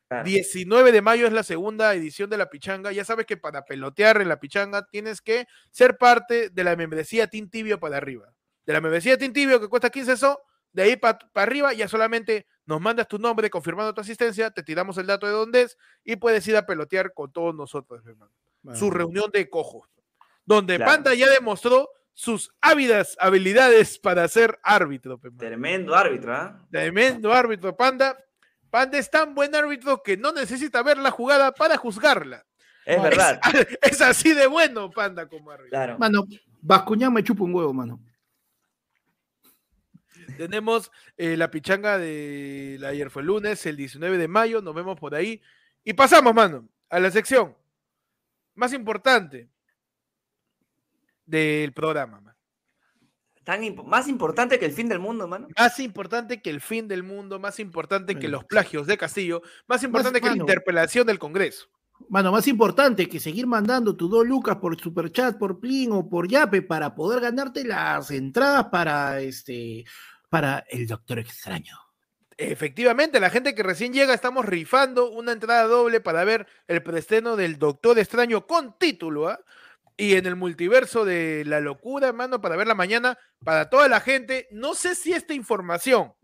claro. 19 de mayo es la segunda edición de la pichanga. Ya sabes que para pelotear en la pichanga tienes que ser parte de la membresía Team Tibio para arriba. De la membresía Team Tibio que cuesta 15 so, de ahí para arriba ya solamente nos mandas tu nombre confirmando tu asistencia, te tiramos el dato de dónde es y puedes ir a pelotear con todos nosotros, hermano. Su reunión de cojos, donde Claro. Panda ya demostró sus ávidas habilidades para ser árbitro. pe, mano. Tremendo árbitro, ¿ah? Tremendo árbitro, Panda. Panda es tan buen árbitro que no necesita ver la jugada para juzgarla. Es No, verdad. Es así de bueno, Panda, como árbitro. Claro. Mano, Bascuñán me chupa un huevo, mano. Tenemos eh, la pichanga de la ayer fue el lunes, el 19 de mayo. Nos vemos por ahí. Y pasamos, mano, a la sección más importante del programa. man. Tan imp- más importante que el fin del mundo, mano. Más importante que el fin del mundo, más importante que los plagios de Castillo, más importante que la interpelación del Congreso. Mano, más importante que seguir mandando tus dos lucas por superchat, por Plin o por Yape para poder ganarte las entradas para este para el Doctor Extraño. Efectivamente, la gente que recién llega, estamos rifando una entrada doble para ver el preestreno del Doctor Extraño con título, ¿ah? Y en el multiverso de la locura, hermano, para verla mañana, para toda la gente. No sé si esta información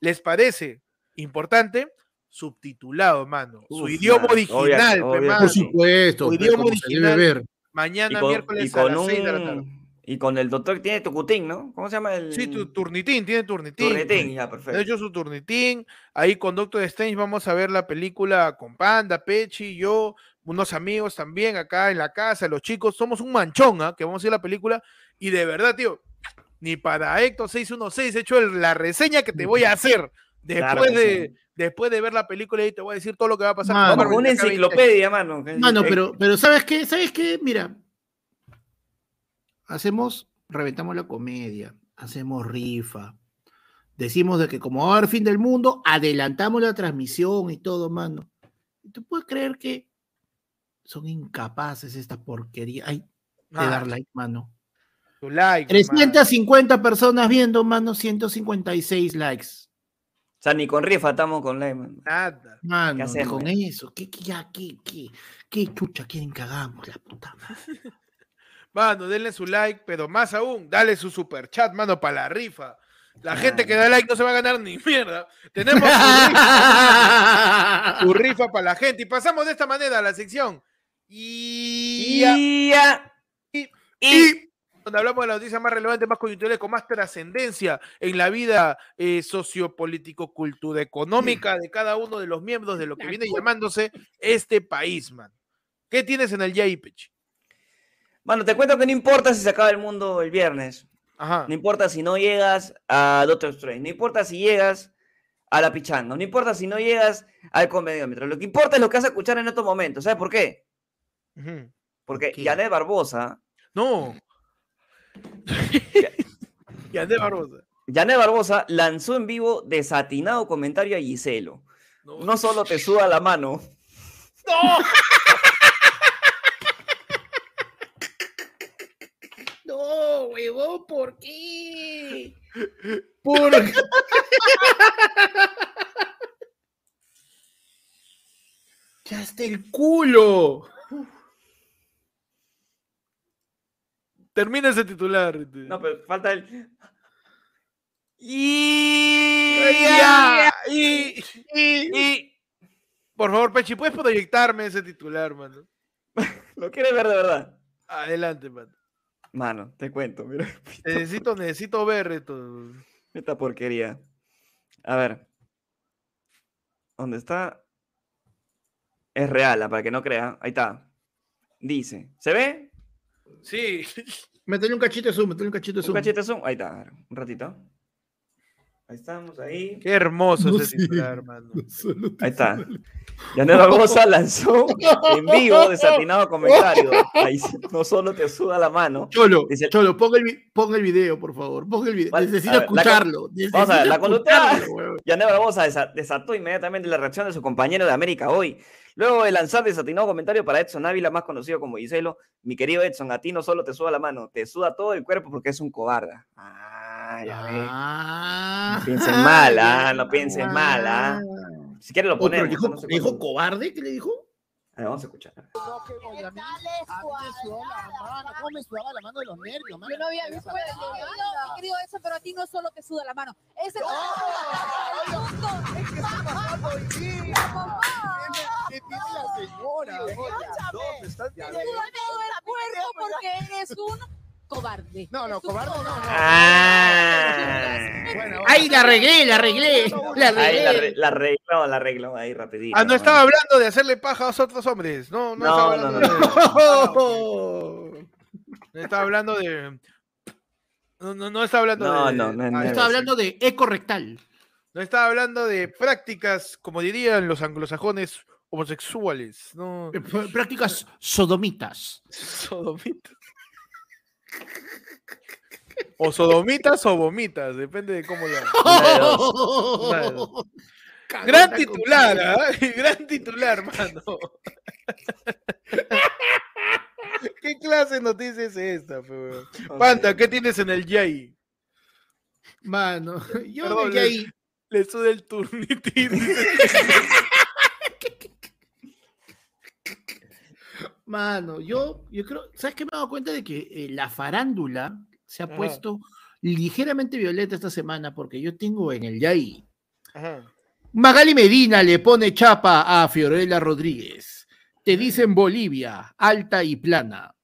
les parece importante, subtitulado, mano. Su Uf, idioma mano, original, obvia- obvia-. Por supuesto, Su idioma original. ver. Mañana, Y con, miércoles a las 6 de la tarde. Y con el doctor que tiene tucutín, ¿no? ¿Cómo se llama el. Sí, tu turnitín, tiene turnitín. turnitín? Ya, De perfecto. hecho, su turnitín. Ahí con Doctor Strange vamos a ver la película con Panda, Pechi, yo, unos amigos también acá en la casa, los chicos. Somos un manchón, ¿ah? Que vamos a ir a la película. Y de verdad, tío, ni para Héctor 616 he hecho el- la reseña que te voy a hacer después, Claro de, sí. después de ver la película y te voy a decir todo lo que va a pasar. Mano, Marvel una de acá a 20 años. enciclopedia, mano. Mano, eh, pero, pero ¿sabes qué? ¿Sabes qué? Mira, hacemos, reventamos la comedia, hacemos rifa, decimos de que como va a haber fin del mundo, adelantamos la transmisión y todo, mano. ¿Y ¿Tú puedes creer que son incapaces esta porquería ay, de dar like, mano? tu like, hermano. 350 personas viendo, mano, 156 likes. O sea, ni con rifa estamos con la. mano. Nada. Mano, hacemos? con eso, ¿qué, qué, qué, qué, qué chucha quieren que hagamos, la puta madre? Mano, denle su like, pero más aún, dale su super chat, mano, para la rifa. La gente que da like no se va a ganar ni mierda. Tenemos su rifa, su rifa para la gente. Y pasamos de esta manera a la sección. Y, Y y- Y. donde hablamos de las noticias más relevantes, más coyunturales, con más trascendencia en la vida eh, sociopolítico, cultura económica de cada uno de los miembros de lo que viene llamándose este país, man. ¿Qué tienes en el YAIPECH? Mano, te cuento que no importa si se acaba el mundo el viernes. Ajá. No importa si no llegas a Doctor Strange. No importa si llegas a la pichanga. No importa si no llegas al comediómetro. Lo que importa es lo que vas a escuchar en estos momentos. ¿Sabes por qué? Porque qué? Janet Barbosa. No. Andrés Barbosa. Janet Barbosa lanzó en vivo desatinado comentario a Giselo. No. No solo te suda la mano. No, huevón, ¿por qué? ¿Por qué? ¡Ya está el culo! Termina ese titular. este. No, pero falta el. Y. Ya, y, y- y- Por favor, Pechi, ¿puedes proyectarme ese titular, mano? ¿Lo quieres ver de verdad? Adelante, mano. Mano, te cuento, mira. Necesito, necesito ver esto. Esta porquería. A ver. ¿Dónde está? Es real, ah, para que no crea. Ahí está. Dice. ¿Se ve? Sí. Métele un cachito de zoom, métele un cachito de ¿Un zoom. cachete zoom? Ahí está. Un ratito. Ahí estamos, ahí. Qué hermoso No ese titular, mano. Solo te Ahí está. sale. Yanel Barbosa lanzó en vivo desatinado comentario. Ahí sí, no solo te suda la mano. Cholo, Dice- Cholo, ponga el, ponga el video, por favor. Ponga el video. Vale, Necesito la escucharlo. Vamos a ver, la conductora- escucharlo, huevón. Yanel Barbosa desa- desató inmediatamente la reacción de su compañero de América hoy. Luego de lanzar desatinado comentario para Edson Ávila, más conocido como Giselo, mi querido Edson, a ti no solo te suda la mano, te suda todo el cuerpo porque es un cobarde. Ah, ya. Ah, No pienses mal, ah, no pienses mal, ah. Si quieres lo Oh, pero ponemos. dijo, no sé ¿le dijo cobarde? ¿Qué le dijo? A ver, vamos a escuchar. Oye, a mí, a mí me sudaba la mano, ¿cómo me sudaba la mano de los nervios, mano? Yo no había visto bueno, mi querido, eso, pero a ti no solo te suda la mano. Ese es ¿Qué está pasando hoy día? ¿Qué tiene la señora? Oye, no, me están Te suda todo el cuerpo porque eres un cobarde. No, no, cobarde no, no. Ah. Bueno, ¡Ay, la arreglé, la arreglé! La Ahí arreglé. arregló, la arregló ahí rapidito. Ah, no estaba hablando de hacerle paja a los otros hombres. No, no, No, estaba hablando no, de. No estaba hablando de. No, no, no estaba hablando No, de. no, no, no Ah, es Estaba hablando de eco rectal. No estaba hablando de prácticas, como dirían los anglosajones, homosexuales. No. Pr- Prácticas sodomitas. Sodomitas. O sodomitas o vomitas, depende de cómo lo. Cagón, Gran titular, ¿ah? Gran titular, mano. ¿Qué clase de noticia es esta, fe, weón? Ok. Panda, ¿qué tienes en el Yay? Mano, yo Perdón, me quedé ahí. Le suda el turnitín. Mano, yo, yo creo, ¿sabes qué me he dado cuenta de que eh, la farándula se ha Ajá. puesto ligeramente violenta esta semana? Porque yo tengo en el Yay. Ajá. Magali Medina le pone chapa a Fiorella Rodríguez. Te dicen Bolivia, alta y plana.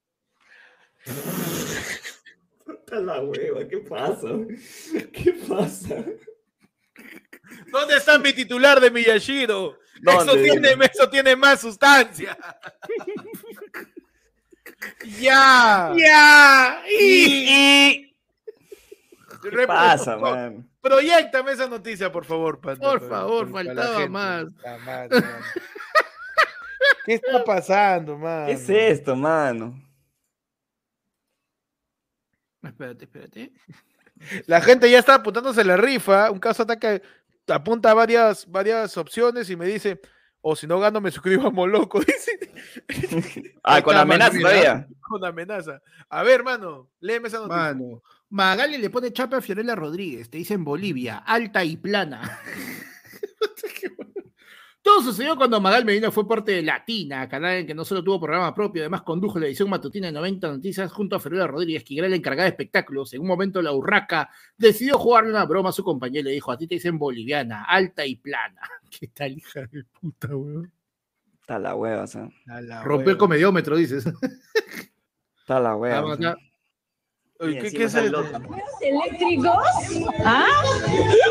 Puta la hueva, ¿qué pasa? ¿Qué pasa? ¿Dónde está mi titular de Miyashiro? Eso tiene, eso tiene más sustancia. ya. ¡Ya! Y... ¿Qué Repro- pasa, man? Proyectame esa noticia, por favor, Panda, Por favor, faltaba gente. más. ¿Qué está pasando, man? ¿Qué es esto, mano? Espérate, espérate. La gente ya está apuntándose la rifa. Un caso ataca, apunta varias, varias opciones y me dice, o si no gano, me suscribo a Moloco. Dice, Ah, con amenaza todavía. con amenaza. A ver, mano, léeme esa noticia. Mano, Magali le pone chapa a Fiorella Rodríguez. Te dicen Bolivia, alta y plana. Todo sucedió cuando Magal Medina fue parte de Latina, canal en que no solo tuvo programa propio, además condujo la edición matutina de 90 Noticias junto a Fiorella Rodríguez, que era la encargada de espectáculos. En un momento, la urraca decidió jugarle una broma a su compañero y le dijo: A ti te dicen boliviana, alta y plana. ¿Qué tal, hija de puta, weón? Está la hueva, o sea. Rompió el comediómetro, dices. Está la hueva. Vamos o sea. acá. Oye, Y ¿Qué, qué es el- eléctricos ¿ah?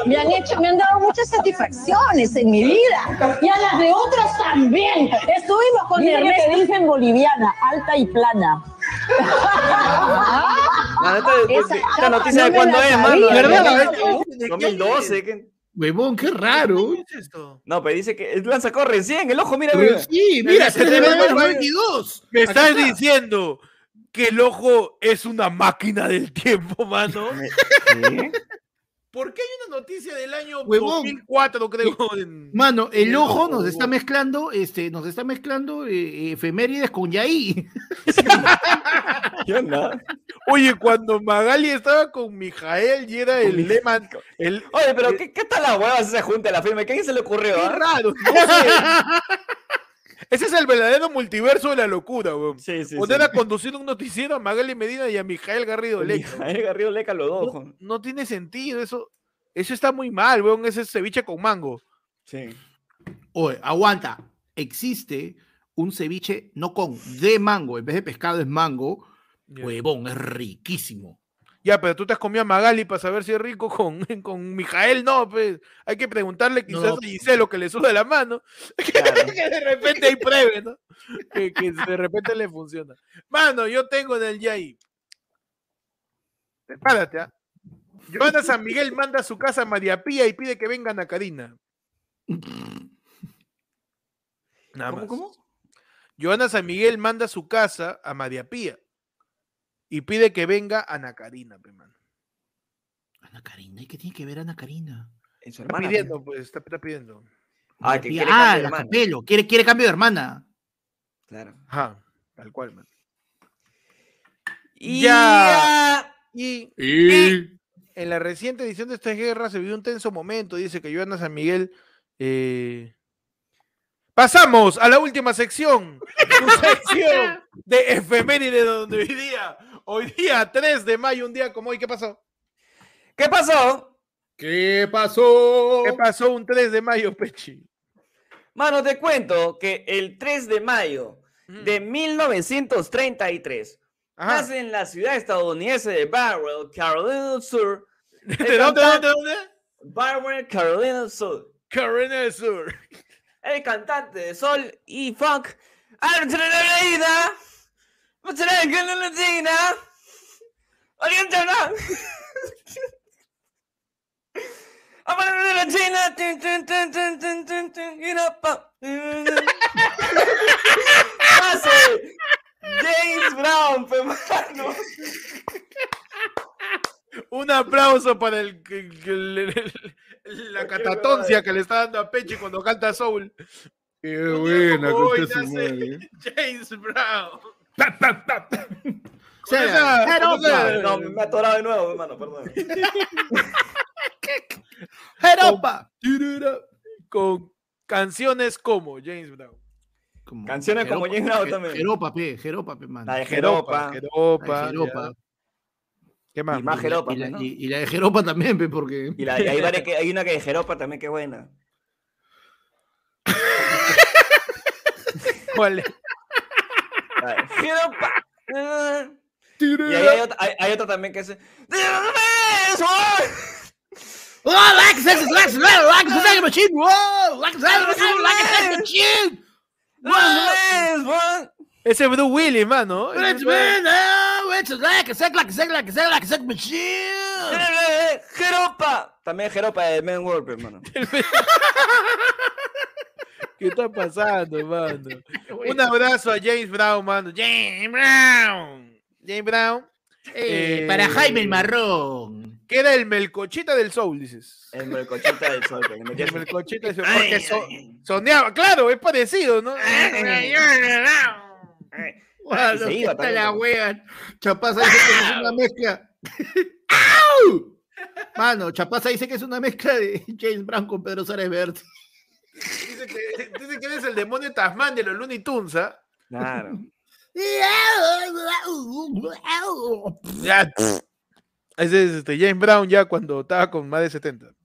me han hecho, me han dado muchas satisfacciones en mi vida y a las de otros también. Estuvimos con Ernesto. te dicen boliviana, alta y plana. Esta, Esa esta noticia no de cuándo la es, mano. ¿Verdad? ¿no? 2012. ¿qué? Huevón, qué raro. ¿Qué es esto? No, pero dice que el plan sacó recién, el ojo, mira, mira. Sí, mira, Se se te ve ve el mal. 22. Me estás está. diciendo que el ojo es una máquina del tiempo, mano. ¿Sí? ¿Por qué hay una noticia del año Huevón. 2004, creo? en- Mano, el ojo nos huevón. está mezclando, este, nos está mezclando eh, efemérides con Yaí. ¿Qué onda? Oye, cuando Magali estaba con Mijael y era el lema, el Oye, pero ¿qué, qué tal la hueva si se junta la firma? ¿Quién se le ocurrió? qué ah? raro, no sé. Ese es el verdadero multiverso de la locura, weón. Sí, sí, Poner sí. a conducir un noticiero a Magali Medina y a Mijael Garrido Leca. Mijael Garrido Leca los dos. No, no tiene sentido eso. Eso está muy mal, weón. Ese es ceviche con mango. Sí. Oye, aguanta. Existe un ceviche no con de mango, en vez de pescado es mango. Huevón, es riquísimo. Ya, pero tú te has comido a Magali para saber si es rico con, con Mijael, no, pues. Hay que preguntarle quizás no. a Giselo que le sube la mano. Claro. que de repente hay pruebe, ¿no? Que, que de repente le funciona. Mano, yo tengo en el Yai. Prepárate, ¿ah? Joana San Miguel manda a su casa a María Pía y pide que vengan a Karina. Nada ¿Cómo, más. cómo? Joana San Miguel manda a su casa a María Pía y pide que venga Ana Karina, pe, mano. Ana Karina, ¿y qué tiene que ver Ana Karina? En su Está hermana. pidiendo, pues, está, está pidiendo. Ah, que María- quiere ah, cambio de la hermana. Capelo, quiere, quiere cambio de hermana. Claro. Ajá, tal cual, man. Y Ya. Y Y... en la reciente edición de esta guerra se vivió un tenso momento, dice que Joana San Miguel. eh, Pasamos a la última sección, su sección de efeméride donde hoy día, hoy día 3 de mayo, un día como hoy, ¿qué pasó? ¿Qué pasó? ¿Qué pasó? ¿Qué pasó un 3 de mayo, Pechi? Mano, te cuento que el 3 de mayo Ujú. de 1933 Ajá. nace en la ciudad estadounidense de Barwell, Carolina del Sur. ¿De dónde, dónde, dónde? Barwell, Carolina del Sur. Carolina del Sur. El cantante de soul y funk. Latina. Amar de la China. Tin, tin, tin, tin, tin, tin, James Brown, mano. Un aplauso para el, que- que el- el- la catatoncia que le está dando a Pechi cuando canta Soul. Qué buena, concha su nace madre. James Brown. Con esa- opa. No, me ha atorado de nuevo, hermano, perdón. Jeropa. Con canciones como James Brown. Como Canciones como James Brown también. Jeropa, pe, Jeropa, pe, mano. La de Jeropa. Jeropa. ¿Qué más? Y más Jeropa, y la, ¿no? y- y la de Jeropa también, pe, porque. Y, la, y hay, varias que, hay una que de Jeropa también que buena. ¿Cuál es? La de Jeropa. Ah. Y ahí hay otra, hay, hay otra también que es. ¡Oh, like sex, like sex, like sex, like machine! ¡Wow! Like sex, like sex, like sex machine! ¡Wow! Ese es Bruce Willis, mano. It's it's like sex, like sex, like a sex, like a sex machine! Jeropa. También Jeropa de Men World, hermano. ¿Qué está pasando, mano? Un abrazo a James Brown, mano. James Brown. James Brown. Eh, Eh, para Jaime el Marrón. Que era el melcochita del soul, dices. El melcochita del metía El melcochita del soul. Porque so- soneaba, claro, es parecido, ¿no? Bueno, se ¿qué iba tal también, la wea? Chapaza dice que es una mezcla. ¡Au! Mano, Chapaza dice que es una mezcla de James Brown con Pedro Suárez Verde. Dice que, dice que eres el demonio Tasman de los Looney Tunes, ¿ah? Claro. Ya. Ese es este, James Brown ya cuando estaba con más de 70.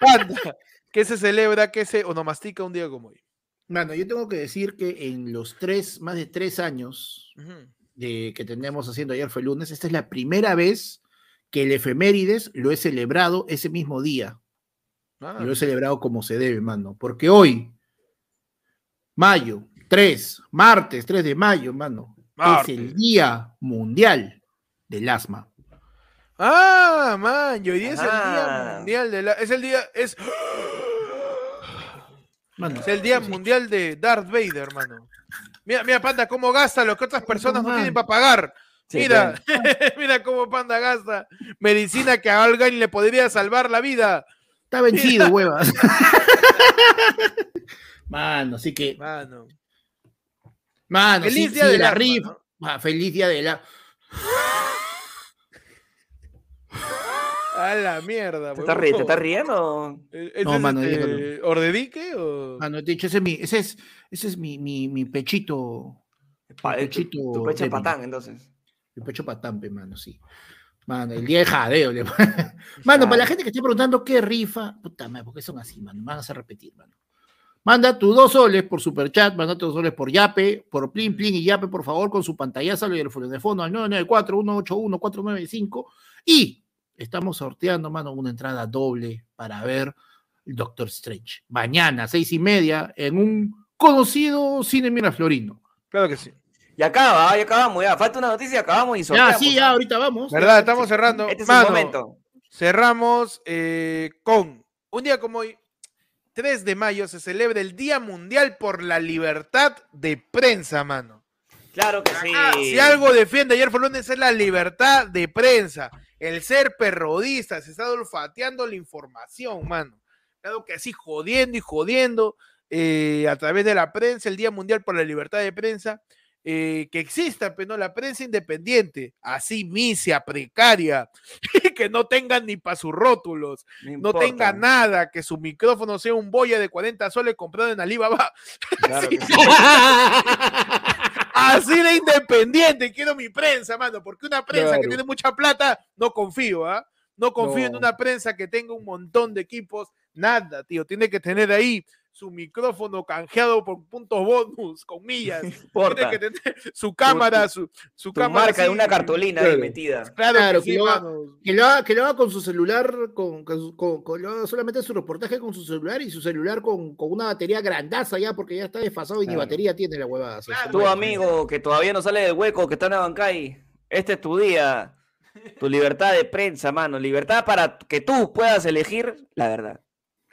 Panda, que se celebra, que se onomastica un día como hoy. Mano, yo tengo que decir que en los tres, más de tres años de, que tenemos haciendo ayer fue lunes, esta es la primera vez que el efemérides lo he celebrado ese mismo día. Ah, Y lo he celebrado como se debe, mano. Porque hoy, mayo 3, martes 3 de mayo, mano, Martes. es el Día Mundial del Asma. Ah, man, y hoy día es el día mundial de la. Es el día. Es, Mano, es el día mundial de Darth Vader, hermano. Mira, mira, panda, cómo gasta lo que otras personas no tienen para pagar. Sí, mira, mira cómo Panda gasta medicina que a alguien le podría salvar la vida. Está vencido, huevas. Mano, así que, Mano. mano, Feliz sí, día sí, del la arma, rifa. ¿no? Ah, feliz día de la. A la mierda. ¿Te estás, ri- te estás riendo? ¿ese No, es, mano, este. ¿Ordedique o...? Mano, de hecho, ese es mi, ese es, ese es mi, mi, mi pechito. Pa- mi eh, tu, pechito tu pecho patán, entonces. Mi pecho patampe, mano, sí. Mano, el día de jadeo. le- Mano, para la gente que esté preguntando qué rifa, puta madre, ¿por qué son así, mano? Me van a hacer repetir, mano. Manda tus dos soles por superchat, manda tus dos soles por Yape, por Plin Plin y Yape, por favor, con su pantallazo y el teléfono de fondo al 994-181-495. Y estamos sorteando, mano, una entrada doble para ver Doctor Strange. Mañana, seis y media, en un conocido cine Miraflorino. Claro que sí. Y acaba, ya acabamos, ya. Falta una noticia, acabamos y Ya, sorteamos. sí, ya, ahorita vamos. ¿Verdad? Estamos cerrando. Este es Mano, el momento. cerramos eh, con un día como hoy, 3 de mayo, se celebra el Día Mundial por la Libertad de Prensa, mano. Claro que sí. Ah, si algo defiende ayer fue lunes es la libertad de prensa, el ser perrodista, se está olfateando la información, mano. Claro que así jodiendo y jodiendo eh, a través de la prensa, el Día Mundial por la Libertad de Prensa, eh, que exista, pero no la prensa independiente, así misia, precaria, que no tengan ni para sus rótulos, no tenga nada, que su micrófono sea un boya de 40 soles comprado en Alibaba. Claro que sí. Así de independiente, quiero mi prensa, mano, porque una prensa que tiene mucha plata, no confío, ¿ah? No confío en una prensa que tenga un montón de equipos, nada, tío, tiene que tener ahí su micrófono canjeado por puntos bonus, con millas, tiene que tener su cámara, su, su Tu cámara marca de una cartulina ahí Claro. metida. Claro, Claro, que que sí, lo haga-. Que lo, haga, que lo haga con su celular, con, con su- con- con- lo haga solamente su reportaje con su celular y su celular con, con una batería grandaza ya, porque ya está desfasado y ni batería tiene la huevada. Tu amigo que todavía no sale del hueco, que está en Abancay. Este es tu día. Tu libertad de prensa, mano. Libertad para que tú puedas elegir la verdad.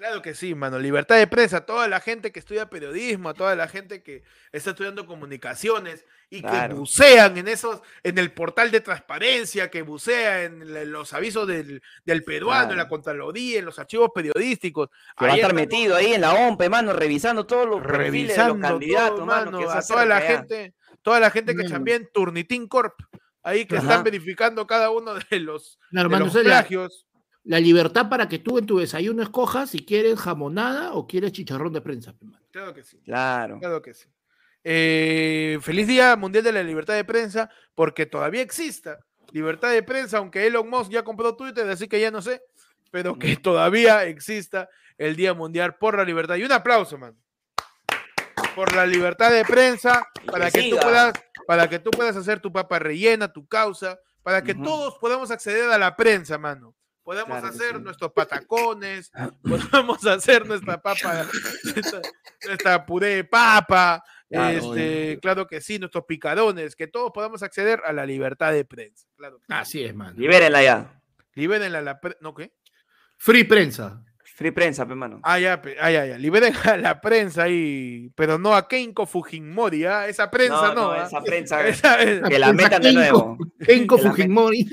Claro que sí, mano. Libertad de prensa. Toda la gente que estudia periodismo, a toda la gente que está estudiando comunicaciones y que bucean en esos, en el portal de transparencia, que bucea en los avisos del, del peruano, en la. Contraloría, en los archivos periodísticos. Que va a Ahí estar metido ahí en la OMPE, mano, revisando todos los perfiles de revisando los candidatos, todo, mano. que a toda la gente, toda la gente que chambea en Turnitin Corp, ahí que Ajá. están verificando cada uno de los, No, de los plagios. La libertad para que tú en tu desayuno escojas si quieres jamonada o quieres chicharrón de prensa. Claro que sí. Claro. Claro que sí. Eh, feliz Día Mundial de la Libertad de Prensa, porque todavía exista libertad de prensa, aunque Elon Musk ya compró Twitter, así que ya no sé, pero que todavía exista el Día Mundial por la Libertad. Y un aplauso, man. Por la libertad de prensa, para que que, tú puedas, para que tú puedas hacer tu papa rellena, tu causa, para que todos podamos acceder a la prensa, mano. Podemos Claro hacer sí. nuestros patacones, podemos hacer nuestra papa, nuestra, nuestra puré de papa, Claro, este, claro que sí, nuestros picarones, que todos podamos acceder a la libertad de prensa. Claro. Así es, mano. Libérenla ya. Liberen a la prensa. ¿No qué? Free prensa. Free prensa, pe, mano. Ah, ya, pe- ah, ya, ya. Liberen a la prensa ahí, pero no a Kenko Fujimori, ¿ah? Esa prensa no. ¿ah? esa prensa. Esa- es- que la metan de nuevo. Kenko Fujimori.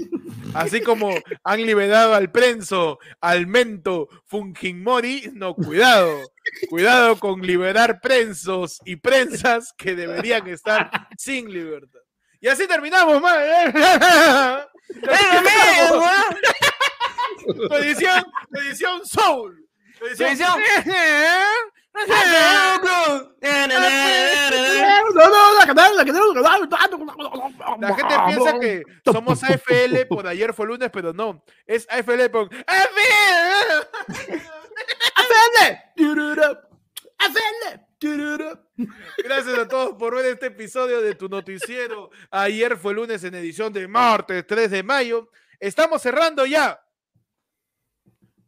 así como han liberado al prenso, al mento Fujimori, no, cuidado. Cuidado con liberar prensos y prensas que deberían estar sin libertad. Y así terminamos, man. Tu edición, tu edición Soul. Tu edición. La gente piensa que somos AFL por ayer fue lunes, pero no. Es AFL por. AFL. Gracias a todos por ver este episodio de tu noticiero. Ayer fue lunes en edición de martes 3 de mayo. Estamos cerrando ya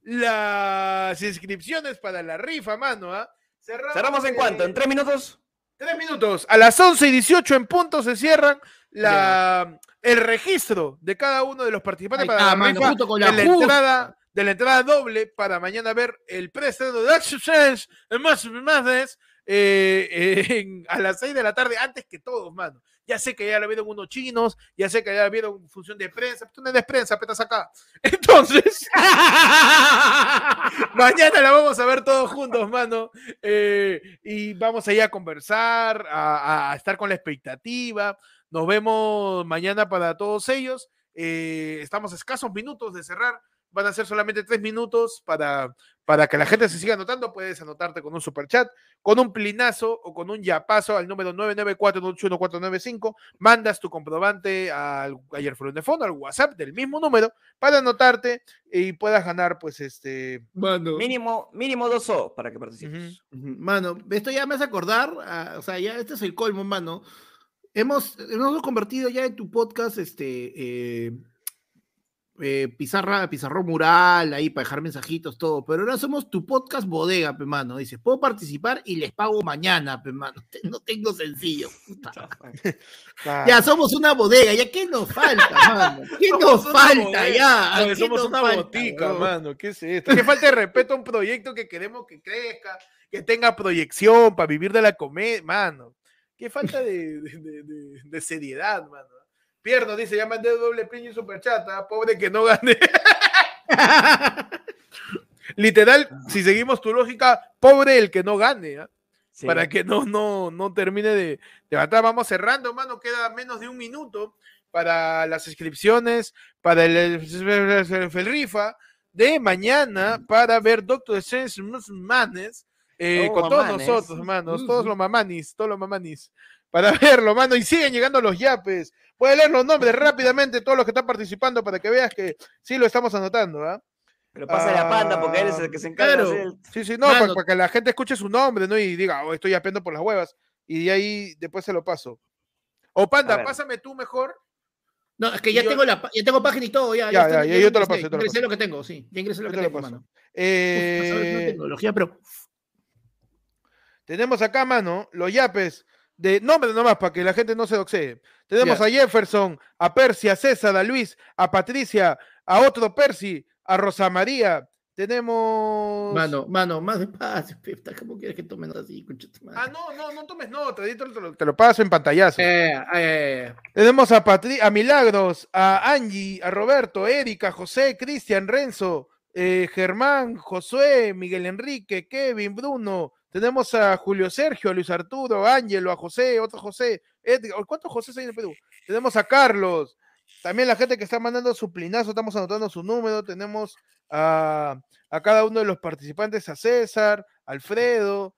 las inscripciones para la rifa, mano. ¿ah? ¿Cerramos en eh, cuánto? ¿En tres minutos? Tres minutos. A las 11 y 18 en punto se cierran la, el registro de cada uno de los participantes para la mano, rifa justo con la de, la justa. entrada, de la entrada doble para mañana ver el preestreno de Action en más más eh, eh, en- a las 6 de la tarde, antes que todos, mano. Ya sé que ya la vieron unos chinos, ya sé que ya la vieron función de prensa, tú no eres prensa, petas acá. Entonces, mañana la vamos a ver todos juntos, mano, eh, y vamos a conversar, a, a estar con la expectativa. Nos vemos mañana para todos ellos. Eh, estamos a escasos minutos de cerrar. Van a ser solamente tres minutos para, para que la gente se siga anotando. Puedes anotarte con un super chat, con un plinazo o con un yapazo al número 994-81495. Mandas tu comprobante al ayer fueron de fondo, al WhatsApp del mismo número, para anotarte y puedas ganar, pues, este. Mano, Mínimo, mínimo dos O para que participes. Mano, esto ya me hace acordar, o sea, ya este es el colmo, mano. Hemos, hemos convertido ya en tu podcast, este, eh, eh, pizarra, pizarrón mural, ahí para dejar mensajitos, todo, pero ahora somos tu podcast bodega, pe, mano. Dices, puedo participar y les pago mañana, pe, mano. Te- No tengo sencillo. Ya somos una bodega, ya qué nos falta, mano. ¿Qué nos falta ya? ¿Qué somos nos una falta, botica, weón? mano. ¿Qué es esto? Que falta de respeto a un proyecto que queremos que crezca, que tenga proyección para vivir de la comedia, mano. Qué falta de, de- de- de- de seriedad, mano. Pierno dice, ya mandé doble piña y superchata, pobre que no gane. Literal, si seguimos tu lógica, pobre el que no gane, ¿ah? Sí. para que no, no, no termine de, de matar. Vamos cerrando, mano, queda menos de un minuto para las inscripciones, para el, el- el rifa de mañana para ver Doctor Strange Manes eh, Oh, con todos nosotros, hermanos, todos los mamanis, todos los mamanis, para verlo, mano, y siguen llegando los yapes. Puedes leer los nombres rápidamente, todos los que están participando, para que veas que sí lo estamos anotando, ¿ah? Pero pasa la panda porque él es el que se encarga Claro. de hacer el- Sí, sí, no, para, que la gente escuche su nombre, ¿no? Y diga, oh, estoy yapeando por las huevas. Y de ahí después se lo paso. O A Panda, pásame tú mejor. No, es que ya Yo- tengo la ya tengo página y todo, ya. Ya, está, ya, ya, yo te lo paso, te lo ingresé lo que tengo, sí. Ya ingresé lo Yo que te lo tengo, paso. mano. Uf, a saber, no Eh, tecnología, pero tenemos acá, mano, los yapes de nombre nomás para que la gente no se doxee. Tenemos a Jefferson, a Percy, a César, a Luis, a Patricia, a otro Percy, a Rosa María. Tenemos. Mano, mano, más despacio, pepta, ¿cómo quieres que tomen así? Ah, no, no, no tomes nota, te lo, te lo- paso en pantallazo. Eh, eh, Tenemos a, Patri a Milagros, a Angie, a Roberto, Erika, José, Cristian, Renzo, eh, Germán, Josué, Miguel Enrique, Kevin, Bruno. Tenemos a Julio Sergio, a Luis Arturo, a Ángelo, a José, otro José. Edgar. ¿Cuántos José hay en el Perú? Tenemos a Carlos. También la gente que está mandando su plinazo, estamos anotando su número. Tenemos a, a cada uno de los participantes, a César, Alfredo.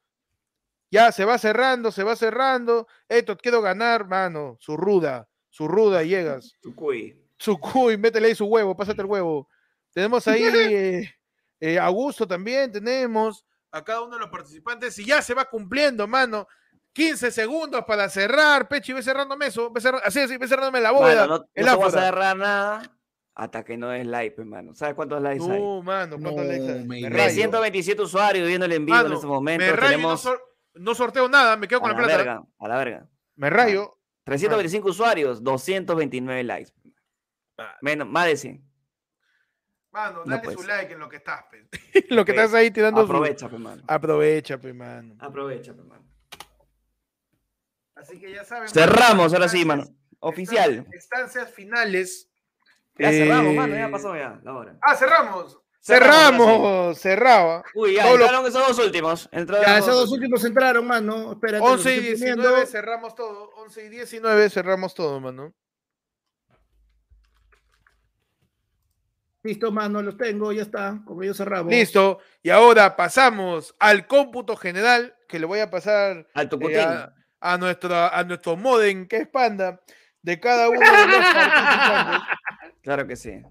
Ya se va cerrando, se va cerrando. Esto quiero ganar, mano. Su ruda, su ruda, llegas. tu cuy. Su cuy, métele ahí su huevo, pásate el huevo. Tenemos ahí eh, eh, a Augusto también, tenemos a cada uno de los participantes y ya se va cumpliendo, mano. 15 segundos para cerrar, Pechi, ve cerrándome eso, ve cerra- así, así, ve cerrándome la bóveda. Mano, no, el no vas a agarrar nada hasta que no des like, hermano. ¿Sabes cuántos likes hay? No, mano, ¿cuántos No, likes hay? me Me rayo. rayo. 327 usuarios viendo el en vivo en Mano, este momento. Me rayo no, Tenemos sor- no sorteo nada, me quedo a con la, la plata. verga, a la verga. Me rayo. 325 usuarios, 229 likes. Ah. Menos, más de 100. Mano, No dale puede su ser. like en lo que estás, pe. lo que estás ahí tirando. su- Aprovecha, pe, mano. Aprovecha, pe, mano. Aprovecha, pe, mano. Así que ya saben. Cerramos, ahora sí, mano. Oficial. Estancias, finales. Ya cerramos, mano. Eh, Ya pasó ya la hora. Ah, cerramos. Cerramos, cerraba. Uy, ya entraron esos dos últimos. Entraron Ya, los esos dos dos últimos entraron, mano. Espérate. los 11 y estoy 19 poniendo. cerramos todo. 11 y 19 cerramos todo, mano. Listo, mano, los tengo, ya está. Como ellos cerramos. Listo. Y ahora pasamos al cómputo general que le voy a pasar Al eh, a, a nuestro, a nuestro modem, que es Panda, de cada uno de los participantes. Claro que sí.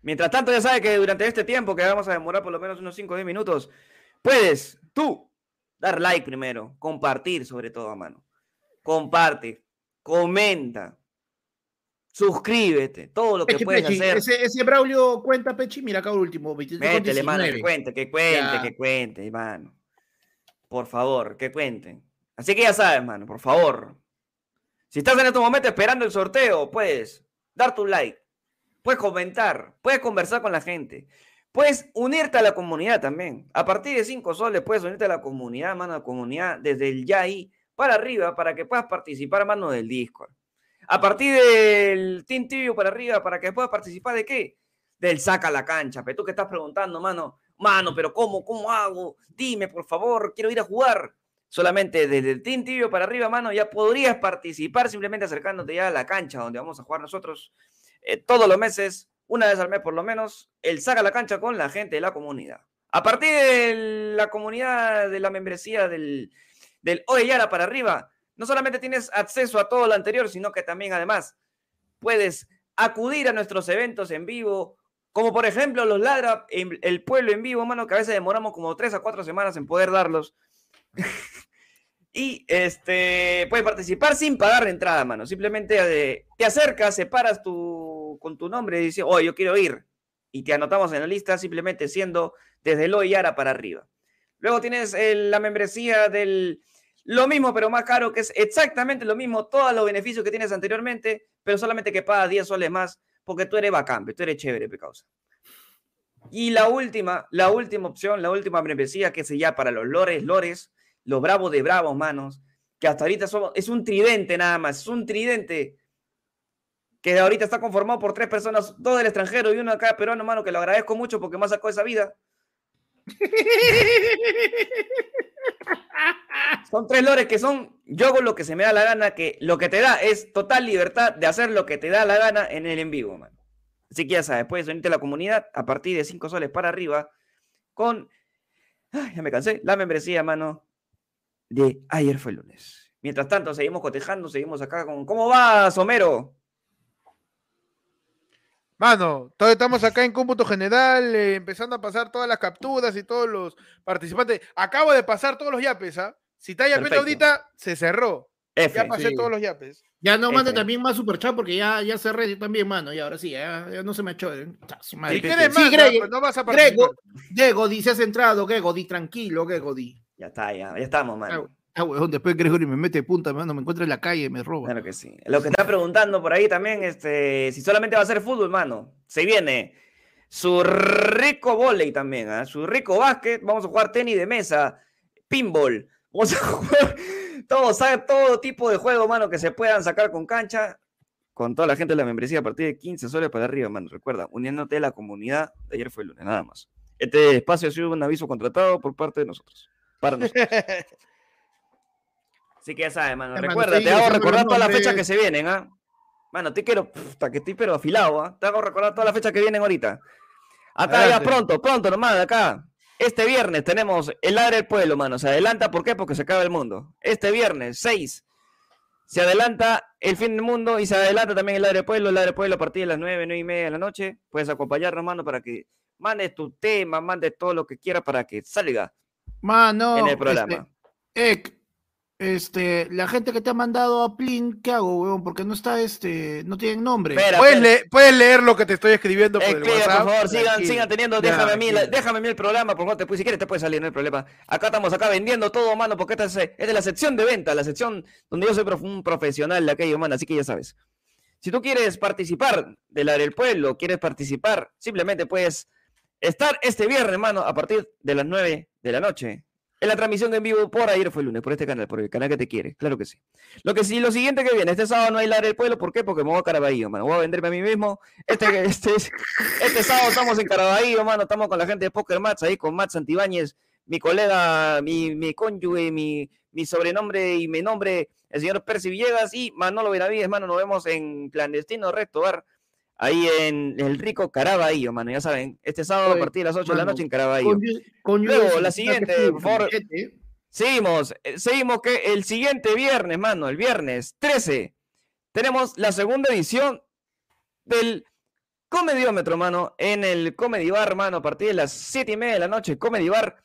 Mientras tanto, ya sabes que durante este tiempo, que vamos a demorar por lo menos unos 5 o 10 minutos, puedes tú dar like primero, compartir sobre todo a mano. Comparte, comenta, suscríbete, todo lo que Pechi, puedes Pechi, hacer. Ese, ese Braulio cuenta, Pechi, mira acá último. 23 con Métele, mano, que 19. cuente, que cuente, Ya. que cuente, mano. Por favor, que cuenten. Así que ya sabes, mano, por favor. Si estás en este momento esperando el sorteo, puedes dar tu like, puedes comentar, puedes conversar con la gente, puedes unirte a la comunidad también. A partir de 5 soles puedes unirte a la comunidad, mano, a la comunidad desde el ya ahí. para arriba para que puedas participar, mano, del Discord. A partir del Team Tibio para arriba para que puedas participar de qué? Del saca la cancha. Pero tú que estás preguntando, mano, mano, pero ¿cómo? ¿Cómo hago? Dime, por favor, quiero ir a jugar. Solamente desde el Team Tibio para arriba, mano, ya podrías participar simplemente acercándote ya a la cancha donde vamos a jugar nosotros eh, todos los meses, una vez al mes por lo menos, el saca la cancha con la gente de la comunidad. A partir de la comunidad de la membresía del, del Yara para arriba, no solamente tienes acceso a todo lo anterior, sino que también además puedes acudir a nuestros eventos en vivo, como por ejemplo los Ladra, el pueblo en vivo, mano, que a veces demoramos como tres a cuatro semanas en poder darlos. y este, puedes participar sin pagar la entrada, mano. Simplemente eh, te acercas, separas tu, con tu nombre y dices, oh, yo quiero ir. Y te anotamos en la lista simplemente siendo desde lo Yara para arriba. Luego tienes la membresía del lo mismo, pero más caro, que es exactamente lo mismo, todos los beneficios que tienes anteriormente, pero solamente que pagas 10 soles más, porque tú eres bacán, tú eres chévere, pecausa. Y la última, la última opción, la última membresía, que es ya para los lores, lores, los bravos de bravos, manos, que hasta ahorita somos, es un tridente nada más, es un tridente que ahorita está conformado por tres personas, dos del extranjero y uno acá peruano, mano, que lo agradezco mucho porque más sacó esa vida. Son tres lores que son, yo hago lo que se me da la gana, que lo que te da es total libertad de hacer lo que te da la gana en el en vivo, man. Así que ya sabes, puedes unirte a la comunidad a partir de cinco soles para arriba con, ya me cansé, la membresía, mano, de ayer fue el lunes. Mientras tanto, seguimos cotejando, seguimos acá con, ¿cómo va, Somero? Mano, todos estamos acá en cómputo general, eh, empezando a pasar todas las capturas y todos los participantes. Acabo de pasar todos los yapes, ¿ah? Si está yapendo ahorita, se cerró. ya pasé todos los yapes. Ya no mande también más superchat porque ya, ya cerré yo también, mano. Y ahora sí, ya, no se me echó. ¿eh? Si quieres más, Grego, no vas a Grego, Grego, di, se has entrado, Grego, di, tranquilo, Grego, di. Ya está, ya, ya estamos, mano. Ah, weón, después Gregory me mete punta, mano, me encuentra en la calle y me roba. Claro que sí. Lo que está preguntando por ahí también, este, si solamente va a ser fútbol, mano. Se viene su rico volei también, ¿ah? su rico básquet. Vamos a jugar tenis de mesa, pinball. Vamos a jugar todo, todo tipo de juego, mano, que se puedan sacar con cancha. Con toda la gente de la membresía a partir de 15 soles para arriba, mano. Recuerda, uniéndote a la comunidad. Ayer fue el lunes, nada más. Este espacio ha sido un aviso contratado por parte de nosotros. Para nosotros. Así que ya sabes, mano. Recuerda, te hago recordar todas las fechas que se vienen, ¿ah? Mano, te quiero, puta, que estoy pero afilado, ¿ah? Te hago recordar todas las fechas que vienen ahorita. Acá ya pronto, pronto nomás, acá. Este viernes tenemos el aire del pueblo, mano. Se adelanta, ¿por qué? Porque se acaba el mundo. Este viernes, 6, se adelanta el fin del mundo y se adelanta también el aire del pueblo. El aire del pueblo a partir de las 9, 9 y media de la noche. Puedes acompañarnos, mano, para que mandes tu tema, mandes todo lo que quieras para que salga mano, en el programa. Este, este, la gente que te ha mandado a Plin, ¿qué hago, weón? Porque no está, este, no tienen nombre. ¿Puedes, leer lo que te estoy escribiendo por el WhatsApp? Por favor, sigan, teniendo, déjame a mí, déjame a mí el programa, por favor, si quieres te puedes salir, no hay problema. Acá estamos acá vendiendo todo, mano, porque esta es, es de la sección de venta, la sección donde yo soy un profesional de aquello, mano, así que ya sabes. Si tú quieres participar del área del pueblo, quieres participar, simplemente puedes estar este viernes, mano, a partir de las 9 de la noche en la transmisión en vivo por ayer fue el lunes, por este canal, por el canal que te quiere, claro que sí. Lo que sí, lo siguiente que viene, este sábado no hay Ladre del Pueblo, ¿por qué? Porque me voy a Caraballo, mano, voy a venderme a mí mismo. Este, este, este sábado estamos en Caraballo, mano, estamos con la gente de Poker Mats, ahí con Mats Santibáñez, mi colega, mi, mi cónyuge, mi, mi sobrenombre y mi nombre, el señor Percy Villegas y Manolo Benavides, mano, nos vemos en Clandestino Recto Bar ahí en el rico Caraballo, mano, ya saben, este sábado a partir de las 8 de la noche en Caraballo. Luego, la siguiente, por favor. Seguimos, eh, seguimos que el siguiente viernes, mano, el viernes 13, tenemos la segunda edición del Comediómetro, mano, en el Comedy Bar, mano, a partir de las 7 y media de la noche. Comedy Bar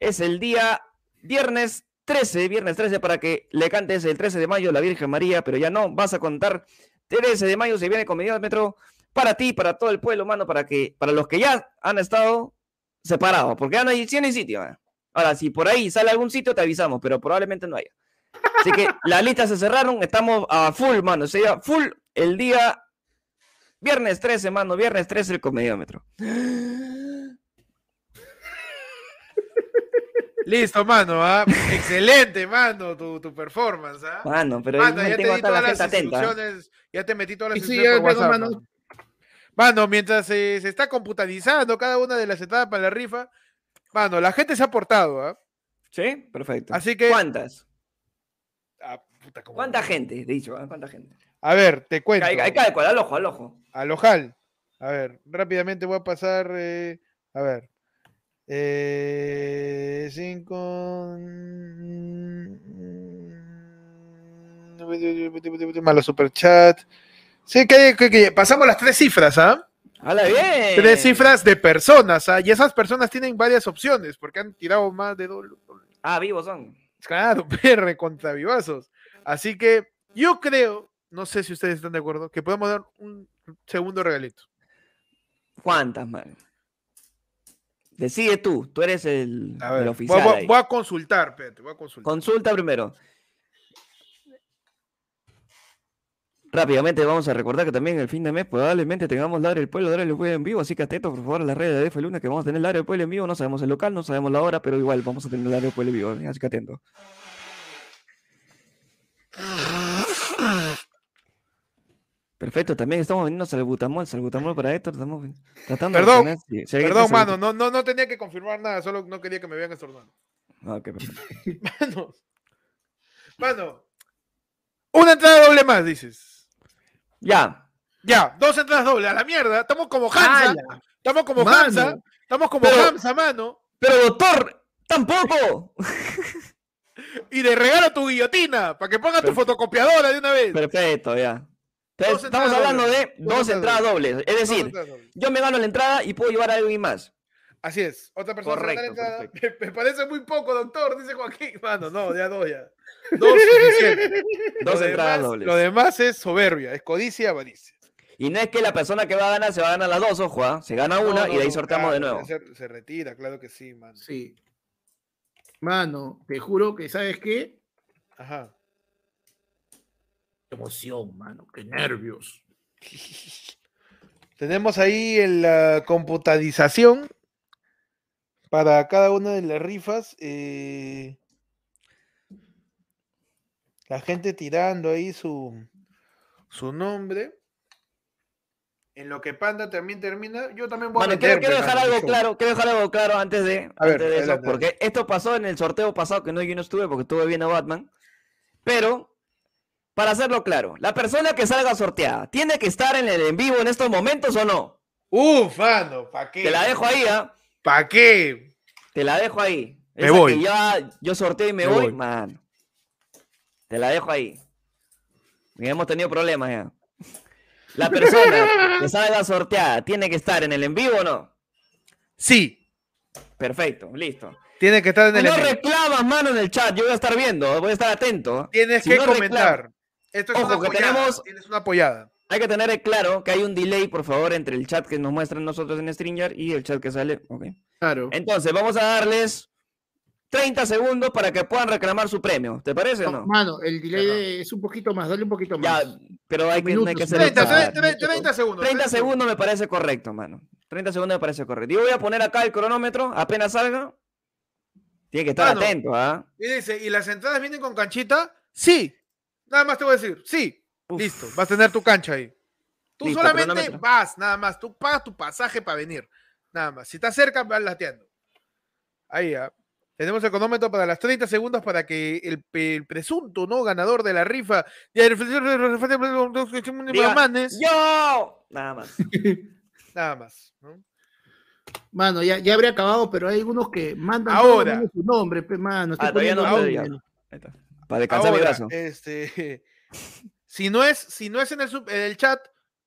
es el día viernes 13, viernes 13, para que le cantes el 13 de mayo la Virgen María, pero ya no, vas a contar 13 de mayo se viene con Metro para ti, para todo el pueblo, mano, para que, para los que ya han estado separados, porque ya no hay, sitio. Ahora, si por ahí sale algún sitio, te avisamos, pero probablemente no haya. Así que las listas se cerraron, estamos a full, mano. Sería full el día viernes 13, mano, viernes 13 el comediómetro. Listo, mano, ¿ah? Excelente, mano, tu, tu performance, ¿ah? Mano, pero Mano, ya te di toda todas la las. ¿eh? instrucciones, ya te metí todas las Sí, sí, instrucciones por WhatsApp, mano. mientras se, se está computarizando cada una de las etapas para la rifa, mano, la gente se ha portado, ¿ah? ¿Sí? Perfecto. Así que- ¿Cuántas? Ah, puta, ¿cómo ¿Cuánta gente? Dicho, ¿ah? ¿cuánta gente? A ver, te cuento. Hay, hay que adecuar al ojo, al ojo. Al ojal. A ver, rápidamente voy a pasar. eh, a ver. Eh, cinco. mm, Malo superchat. Sí, que, que- que pasamos las tres cifras, ¿ah? ¡Hala bien! Tres cifras de personas, ¿ah? Y esas personas tienen varias opciones, porque han tirado más de dos. Ah, vivos son. Claro, perre contra vivazos. Así que yo creo, no sé si ustedes están de acuerdo, que podemos dar un segundo regalito. ¿Cuántas, man? Decide tú, tú eres el, A el ver, voy, oficial. voy- a consultar, espérate, voy a consultar. Consulta primero. Rápidamente vamos a recordar que también el fin de mes probablemente tengamos Ladre del Pueblo, Ladre del Pueblo en vivo, así que atentos por favor a las redes de DF Luna que vamos a tener Ladre del Pueblo en vivo, no sabemos el local, no sabemos la hora, pero igual vamos a tener Ladre del Pueblo en vivo, ¿eh? así que atentos. Perfecto, también estamos vendiendo salbutamol, salbutamol para Héctor, estamos tratando Perdón, de si- si Perdón, mano, no, no, no tenía que confirmar nada, solo no quería que me vean salbutamol- Ah, ok, perfecto. Mano, mano, una entrada doble más, dices. Ya, Ya, dos entradas dobles, a la mierda. Estamos como Hansa, ¡Hala! estamos como Mano. Hansa, estamos como Pero- Hamza, mano. pero doctor, tampoco. Y de regalo tu guillotina, para que ponga tu fotocopiadora de una vez. Perfecto, ya. Entonces, estamos hablando dobles, de dos dos entradas entradas dobles. Es decir, dobles. yo me gano la entrada y puedo llevar a alguien más. Así es, otra persona se gana la Correcto, entrada. Me, me parece muy poco, doctor, dice Joaquín. Mano, no, ya dos, ya. Dos suficiente. Dos Lo entradas demás- dobles. Lo demás es soberbia, es codicia, avaricia. Y no es que la persona que va a ganar se va a ganar las dos, ojo, ¿ah? se gana No, una no, y de ahí sorteamos de nuevo. Se, se retira, claro que sí, mano. Sí. Mano, te juro que, ¿sabes qué? Ajá. Qué emoción, mano, qué nervios. Tenemos ahí en la computarización para cada una de las rifas. eh, la gente tirando ahí su, su nombre. En lo que Panda también termina, yo también voy a Bueno, quiero, quiero dejar algo claro, quiero dejar algo claro antes de, A ver, de eso, adelante, porque esto pasó en el sorteo pasado que no yo no estuve porque estuve viendo Batman. Pero, para hacerlo claro, la persona que salga sorteada, ¿tiene que estar en el en vivo en estos momentos o no? Uf, mano, ¿para qué? Te la dejo ahí, ¿ah? ¿Para qué? Te la dejo ahí. Me Esa voy. Que ya yo sorteo y me, Me voy, voy. man. Te la dejo ahí. Y hemos tenido problemas ya. La persona que salga sorteada, ¿tiene que estar en el en vivo o no? Sí, Perfecto, listo. tiene que estar en el no reclamas, mano, en el chat, yo voy a estar viendo, voy a estar atento. Tienes si que no comentar. Esto es Ojo, una que apoyada. tenemos- Tienes una apoyada. Hay que tener claro que hay un delay, por favor, entre el chat que nos muestran nosotros en Stringer y el chat que sale. Ok. Claro. Entonces, vamos a darles 30 segundos para que puedan reclamar su premio. ¿Te parece o No, no? mano, el delay es un poquito más, dale un poquito Ya, más. pero hay que, no hay que Minutos, hacer 30, Exacto. 30, 30, 30 segundos. 30 segundos me parece correcto, mano. 30 segundos me parece correcto. Yo voy a poner acá el cronómetro, apenas salga. Tiene que estar Mano. atento, ¿ah? Y dice, ¿y las entradas vienen con canchita? Sí. Nada más te voy a decir, sí. Uf. Listo, vas a tener tu cancha ahí. Tú Listo, solamente vas, nada más. Tú pagas tu pasaje para venir. Nada más. Si estás cerca, vas lateando. Ahí ya. Tenemos el cronómetro para las 30 segundos para que el, el presunto no ganador de la rifa ¡Yo! Nada más. nada más. ¿no? Mano, ya, ya habría acabado, pero hay algunos que mandan Ahora. su nombre, pe, mano. estoy Ah, todavía no, poniendo Para descansar mi brazo. este, si no es, si no es en el, sub- en el chat,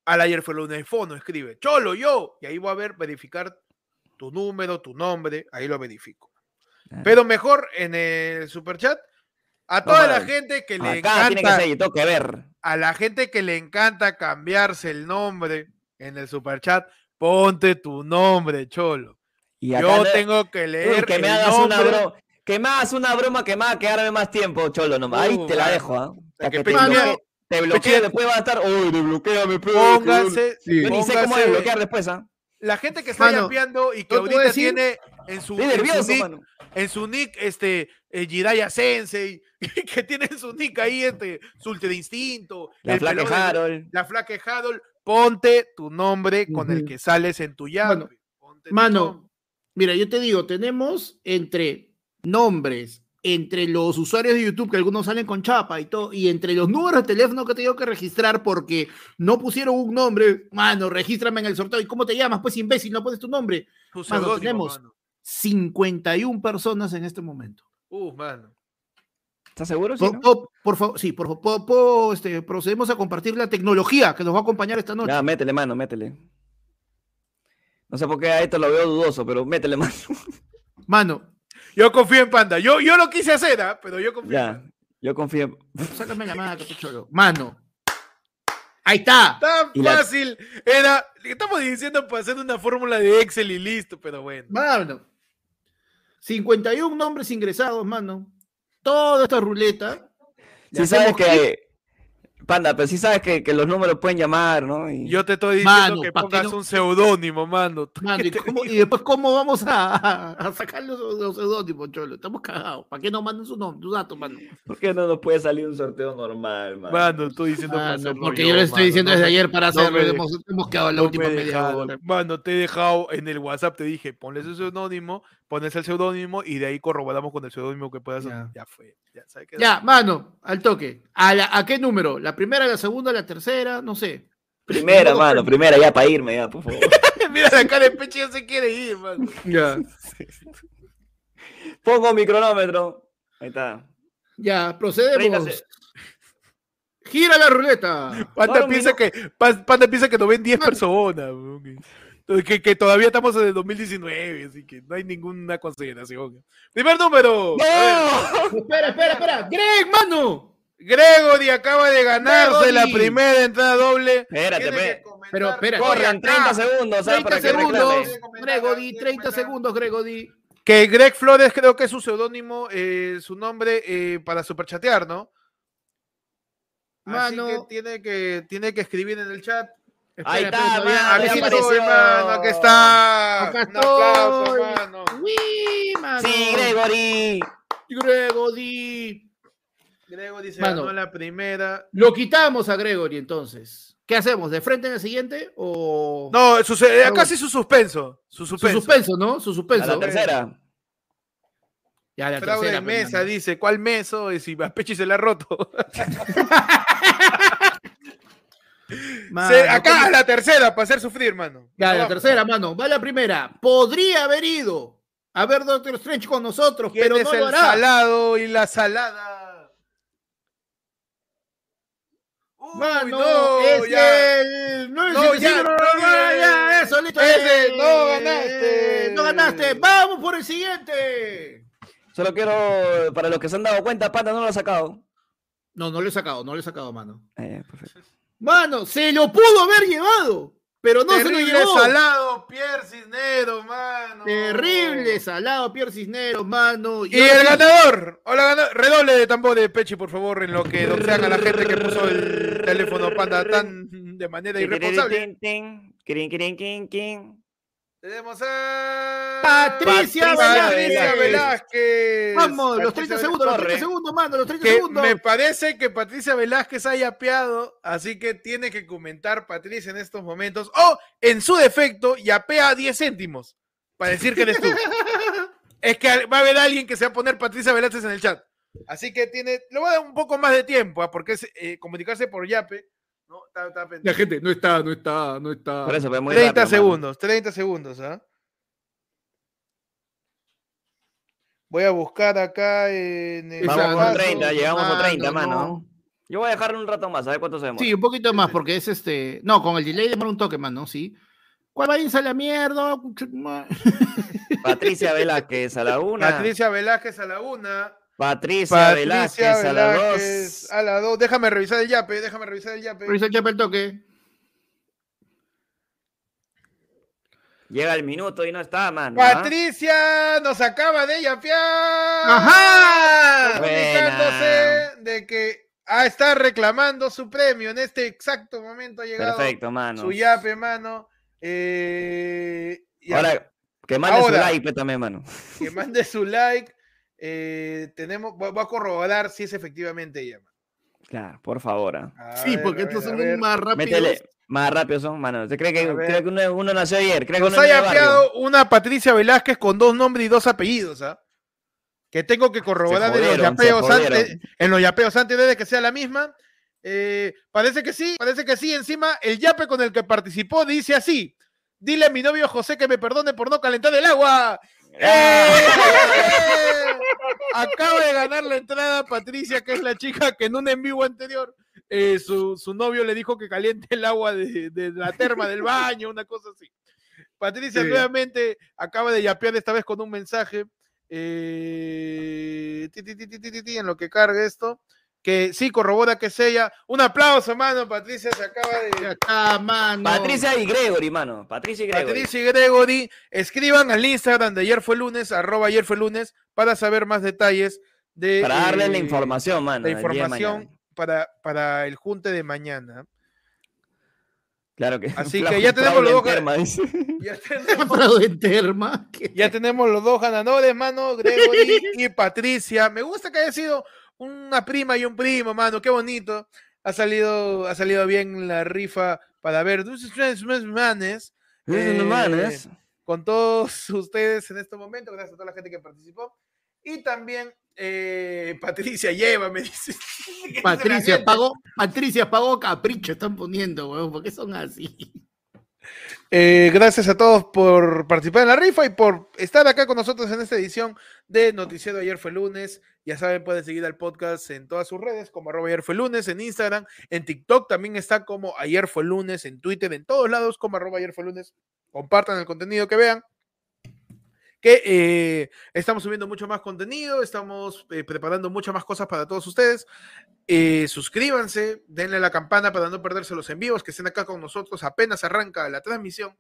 al ayer fue el iPhone, escribe Cholo, yo, y ahí voy a ver, verificar tu número, tu nombre, ahí lo verifico. Pero mejor en el super chat, a toda Vamos la gente que le Acá que encanta, ser, tengo que ver. a la gente que le encanta cambiarse el nombre en el super chat, ponte tu nombre, Cholo. Y acá Yo tengo que Uy, leer que me el hagas una broma. Que hagas una broma que a quedarme más tiempo, cholo. nomás. Ahí Uh, te la mano. dejo, ¿ah? Hasta que que te peche- después va a estar. Uy, desbloqueame, Sí. Yo ni sé cómo desbloquear después, ¿ah? la gente que está Mano, yapeando y que ahorita tiene en su, en su nick, mano. en su nick, este, eh, Jiraiya Sensei, que tiene en su nick ahí, este, su Ultra Instinto, La el de- Harold. la de Harold, ponte tu nombre con el que sales en tu llave. Ponte Mano, nombre. mira, yo te digo, tenemos entre nombres, entre los usuarios de YouTube, que algunos salen con chapa y todo, y entre los números de teléfono que tengo que registrar porque no pusieron un nombre, mano, regístrame en el sorteo. ¿Y cómo te llamas? Pues imbécil, no pones tu nombre. Tu mano, tenemos- mano. 51 personas en este momento. Uh, mano. ¿Estás seguro? Sí, Por, no? por- por favor, sí, por favor, este, procedemos a compartir la tecnología que nos va a acompañar esta noche. Ya, métele, mano, métele. No sé por qué a esto lo veo dudoso, pero métele, mano. Mano, Yo confío en Panda. Yo, yo lo quise hacer, ¿ah? pero yo confío en Ya, Panda. yo confío. sácame la mano, capucholo. Mano. Ahí está. Tan Y la- fácil. Era. Estamos diciendo para hacer una fórmula de Excel y listo, pero bueno. Mano. 51 nombres ingresados, mano. Toda esta ruleta. Sí sabes clic. que... Panda, pero sí sabes que, que los números pueden llamar, ¿no? Y... Yo te estoy diciendo Mano, que ¿pa' qué pongas no? un seudónimo, mano. ¿Tú Mano, ¿y, cómo- y después, ¿cómo vamos a, sacar los, los seudónimos, cholo? Estamos cagados. ¿Para qué no mandan su nombre, tus datos, mano? ¿Por qué no nos puede salir un sorteo normal, mano? Mano, estoy diciendo para Mano, hacerlo porque yo, yo les estoy diciendo no desde ayer para no hacerlo. me- hemos, hemos quedado en la no última me media hora. Mano, te he dejado en el WhatsApp, te dije, ponle ese seudónimo, pones el seudónimo y de ahí corroboramos con el seudónimo que puedas. Ya. Ya, fue. Ya, ¿sabes qué? Ya, mano, al toque. ¿A, la- ¿A qué número? ¿La primera, la segunda, la tercera? No sé. Primera, mano, primera, ya para irme, ya, por favor. Mira la cara de pecho, ya se quiere ir, mano. Ya. Pongo mi cronómetro. Ahí está. Ya, 30 procedemos. Gira la ruleta. Panda piensa, que, Pa- Panda piensa que nos ven 10 personas. Que- todavía estamos en el 2019, así que no hay ninguna consideración. Primer número. Espera, espera, espera. Greg, mano. Gregory acaba de ganarse la Gregory. primera entrada doble. Espérate, pe. Pero, espera, por Corran acá 30 segundos, ¿sabes? 30 Para que segundos. Gregody, 30 segundos, Gregody. Que Greg Flores creo que es su seudónimo, eh, su nombre eh, para superchatear, ¿no? Así Mano. que tiene que tiene que escribir en el chat. Ahí está, mano, Aquí ya sí, estoy, apareció. mano, aquí está. Acá Un aplauso, mano. Uy, mano. Sí, Gregory. Gregody. Gregory se Mano. ganó la primera. Lo quitamos a Gregory entonces. ¿Qué hacemos? ¿De frente en el siguiente o.? No, su, eh, acá sí su suspenso. Su Su suspenso. ¿no? Su A suspenso. la tercera. Ya, la Fraude tercera. pues, mesa, dice. ¿Cuál meso? Y si a Pechi se le ha roto. Mano, Se- acá ¿cómo- a la tercera para hacer sufrir, mano. Ya, la tercera, mano. Va la primera. Podría haber ido a ver Doctor Strange con nosotros, ¿Quién pero es no el lo hará. salado y la salada? Uy, Mano, no, es ya. el. No, No, ya, no, eso, listo. ese, eh, no ganaste. No ganaste. Vamos por el siguiente. Solo quiero, para los que se han dado cuenta, Panda no lo ha sacado. No, no lo he sacado, no lo he sacado, mano. Eh, perfecto. Mano, se lo pudo haber llevado, pero no se lo Terrible llevó. salado, Pierre Cisneros, mano. Terrible, salado, Pierre Cisneros, mano. Y el ganador, hola, ganador, redoble de tambor de Pechi, por favor, en lo que doxean a la gente que puso el teléfono panda tan de manera irresponsable. Tenemos a Patricia Patricia Velázquez. Velázquez. Vamos, los Patricia 30 Velázquez. segundos, los 30 corre. segundos, mano, los 30 Que segundos. me parece que Patricia Velázquez haya apeado, así que tiene que comentar Patricia en estos momentos. O, en su defecto, yapea 10 céntimos para decir que eres tú. es que va a haber alguien que se va a poner Patricia Velázquez en el chat. Así que tiene, le voy a dar un poco más de tiempo, ¿ah? porque es eh, comunicarse por yape. ¿No? Está- está pendiente. La gente, no está, no está, no está. Por eso, pero muy 30 rápido, mano. segundos, 30 segundos, ¿ah? Voy a buscar acá en el Vamos caso. 30, llegamos a 30, mano, mano. no. Yo voy a dejarle un rato más, a ver cuánto se demora. Sí, un poquito más, porque es este. No, con el delay demora un toque, mano, sí. ¿Cuál va a irse a la mierda? Patricia Velázquez a la una. Patricia Velázquez a la una. Patricia, Patricia Velázquez, a la Velázquez dos. a la dos. Déjame revisar el yape, déjame revisar el yape. Revisa el chapa el toque. Llega el minuto y no está, mano. ¿ah? Patricia nos acaba de yapear. ¡Ajá! Comunicándose de que ah, está reclamando su premio. En este exacto momento ha llegado Perfecto, mano. su yape, mano. Eh, y Ahora, Que mande su like pues, también, mano. que mande su like. Eh, tenemos, voy a corroborar si es efectivamente ella. Claro, por favor. ah. Sí, ver, porque estos son ver. más rápidos. Métele. Más rápido son, mano. ¿Usted cree que, cree que uno, uno nació ayer? ¿Cree que Nos uno ha es de barrio? yapeado una Patricia Velázquez con dos nombres y dos apellidos, ¿ah? Que tengo que corroborar en los yapeos antes, en los yapeos antes de que sea la misma. Eh, parece que sí, parece que sí. Encima, el yape con el que participó dice así: Dile a mi novio José que me perdone por no calentar el agua. ¡Eh! Acaba de ganar la entrada Patricia, que es la chica que en un en vivo anterior eh, su, su novio le dijo que caliente el agua de, de la terma del baño, una cosa así. Patricia Sí. nuevamente acaba de yapear esta vez con un mensaje eh, ti, ti, ti, ti, ti, ti, ti, en lo que carga esto. Que sí corrobora que es ella. Un aplauso, mano. Patricia se acaba de. Acá, mano. Patricia y Gregory, mano. Patricia y Gregory. Patricia y Gregory, escriban al Instagram de ayer fue lunes, arroba ayer fue lunes, para saber más detalles de Para darle la eh, información, mano. la información para, para el junte de mañana. Claro que Así que ya tenemos los dos dice. Ya tenemos, terma. ya tenemos los dos ganadores, mano, Gregory y Patricia. Me gusta que haya sido una prima y un primo, mano, qué bonito. Ha salido, ha salido bien la rifa para ver Manes. Eh, con todos ustedes en este momento, gracias a toda la gente que participó. Y también eh, Patricia lleva, me dice. ¿Qué dice la Patricia pagó, Patricia pagó capricho, están poniendo, weón, ¿por qué son así? Eh, gracias a todos por participar en la rifa y por estar acá con nosotros en esta edición de Noticiero Ayer fue lunes. Ya saben, pueden seguir al podcast en todas sus redes, como arroba ayer fue lunes, en Instagram, en TikTok también está como ayer fue lunes, en Twitter, en todos lados como arroba ayer fue lunes. Compartan el contenido que vean. Que eh, estamos subiendo mucho más contenido, estamos eh, preparando muchas más cosas para todos ustedes. Eh, suscríbanse, denle a la campana para no perderse los envíos, que estén acá con nosotros apenas arranca la transmisión.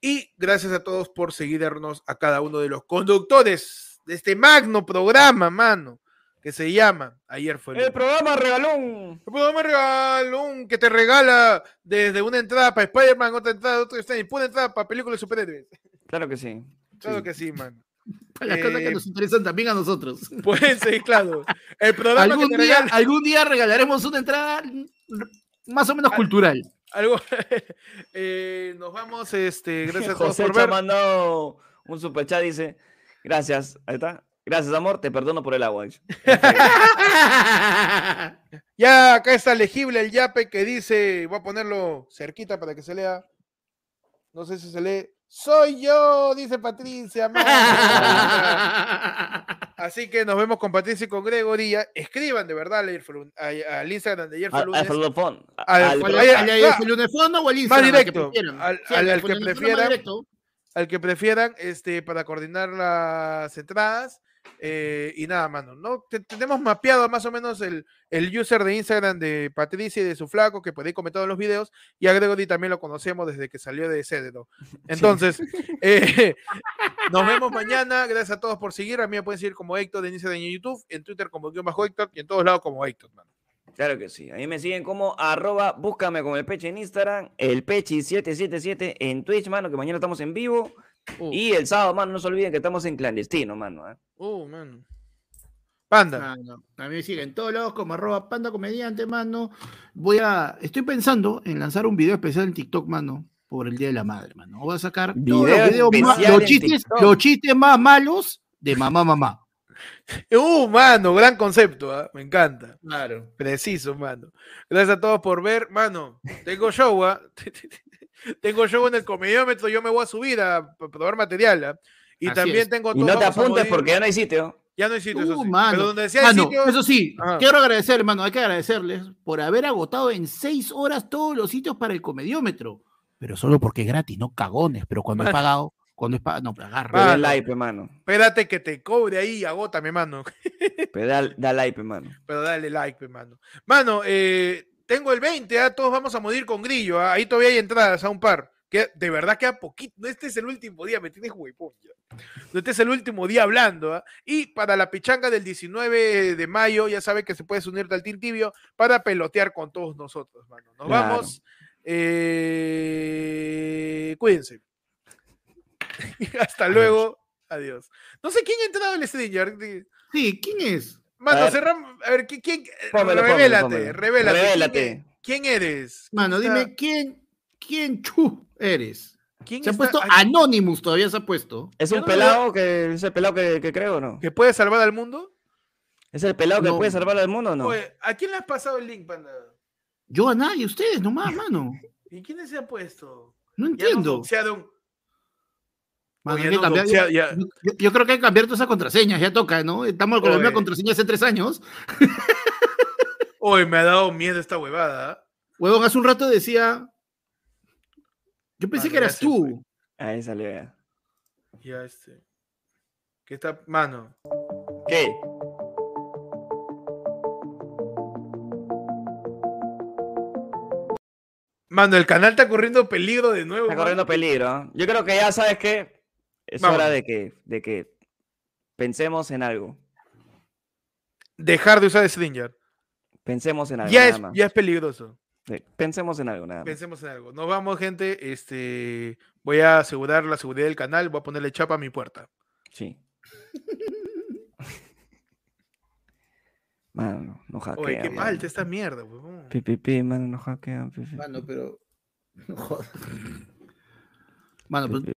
Y gracias a todos por seguirnos a cada uno de los conductores de este magno programa, mano, que se llama Ayer fue El programa regalón. El programa regalo un que te regala desde una entrada para Spider-Man, otra entrada, otra entrada, una entrada para películas de superhéroes. Claro que sí. Claro que sí, mano. Para las cosas Eh, que nos interesan también a nosotros. Pues sí, claro. El programa Algún que día, algún día regalaremos una entrada más o menos cultural. algo. eh, nos vamos, este, gracias a todos José por ver. mandado un superchat, dice. Gracias. Ahí está. Gracias, amor. Te perdono por el agua. Ya acá está legible el yape que dice, voy a ponerlo cerquita para que se lea. No sé si se lee. Soy yo, dice Patricia. Así que nos vemos con Patricia y con Gregory. Ya Escriban de verdad al, Instagram de ayer fue Al, lunes. al Falofón. Al- Al- al- ¿Al- al- al- ah, o al más Instagram? que directo, al- que más prefieran. directo. al que prefieran este, para coordinar las entradas. Eh, y nada, mano, ¿no? Te- tenemos mapeado más o menos el, el user de Instagram de Patricia y de su flaco, que podéis comentar en los videos, y a Gregory también lo conocemos desde que salió de Cedro. Entonces, eh, nos vemos mañana. Gracias a todos por seguir. A mí me pueden seguir como Héctor en Instagram en YouTube, en Twitter como guion bajo Héctor y en todos lados como Héctor, mano. Claro que sí. Ahí me siguen como arroba, búscame con el peche en Instagram, el pechi777 en Twitch, mano, que mañana estamos en vivo. Uh, Y el sábado, mano, no se olviden que estamos en clandestino, mano. ¿eh? uh, mano. Panda. Mano, a mí me siguen en todos lados como arroba panda comediante, mano. Voy a, estoy pensando en lanzar un video especial en TikTok, mano, por el Día de la Madre, mano. Voy a sacar todos los, videos más- chistes, los chistes más malos de mamá, mamá. Uh, mano, gran concepto, ¿ah? me encanta. Claro. Preciso, mano. Gracias a todos por ver. Mano, tengo show, ¿ah? tengo show en el comediómetro. Yo me voy a subir a probar material. ¿ah? Y Así también es. tengo Y no te apuntes porque ya no hay sitio. Ya no hay sitio, eso Uh, sí. mano. Pero donde decía Mano, sitio. eso sí, Ajá. quiero agradecer, hermano, hay que agradecerles por haber agotado en seis horas todos los sitios para el comediómetro. Pero solo porque es gratis, no cagones. Pero cuando he pagado, cuando he pagado, no, agarra. Pero da Mano. like, pe, mano. Espérate que te cobre ahí y agótame, mano. Pero da, da like, pe, mano. Pero dale like, pe, mano. Mano, eh, tengo el 20, ¿ah? todos vamos a morir con grillo. ¿ah? Ahí todavía hay entradas a un par. Que de verdad queda poquito. No, Este es el último día, me tienes huevón Este es el último día hablando. ¿ah? Y para la pichanga del 19 de mayo, ya sabe que se puede unirte al Team Tibio para pelotear con todos nosotros, mano. Nos Claro. vamos. Eh, cuídense. Hasta luego. Adiós. No sé quién ha entrado al Stringer. Di- Sí, ¿quién es? Mano, A ver. cerramos. A ver, ¿qui- ¿quién? Pónmelo, revélate, revélate. ¿Quién Revélate. ¿Quién, eres? Mano, ¿Quién dime, está- ¿quién, quién chu eres? ¿Quién Se ha puesto Anonymous, todavía se ha puesto. ¿Es un no pelado que es el pelado que, que creo o no? ¿Que puede salvar al mundo? ¿Es el pelado que No. puede salvar al mundo o no? Oye, ¿a quién le has pasado el link, panda? Yo a nadie, ustedes nomás, mano. ¿Y quiénes se han puesto? No Ya entiendo. nos doxearon. Mano, Oye, no, ya- yo, creo que hay que cambiar todas esas contraseñas, ya toca, ¿no? Estamos con la misma Oye. contraseña hace tres años. Hoy me ha dado miedo esta huevada. ¿ah? Huevón, hace un rato decía. Yo pensé Mano, que eras se fue. tú. Ahí salió ya. Ya este. ¿Qué está? Mano. ¿Qué? Mano, el canal está corriendo peligro de nuevo. Está mano. corriendo peligro. Yo creo que ya sabes que es Vamos. hora de que, de que pensemos en algo. Dejar de usar Stringer. Pensemos en algo. Ya nada es, más. ya es peligroso. Pensemos en algo, nada más. Pensemos en algo. Nos vamos, gente. Este, voy a asegurar la seguridad del canal. Voy a ponerle chapa a mi puerta. Sí. Mano, no hackea. Oye, qué mano. falta esta mierda, pi, pi, mano, no hackean. pi, pi, Mano, pero. No jodas. Mano, pi, pues, pi.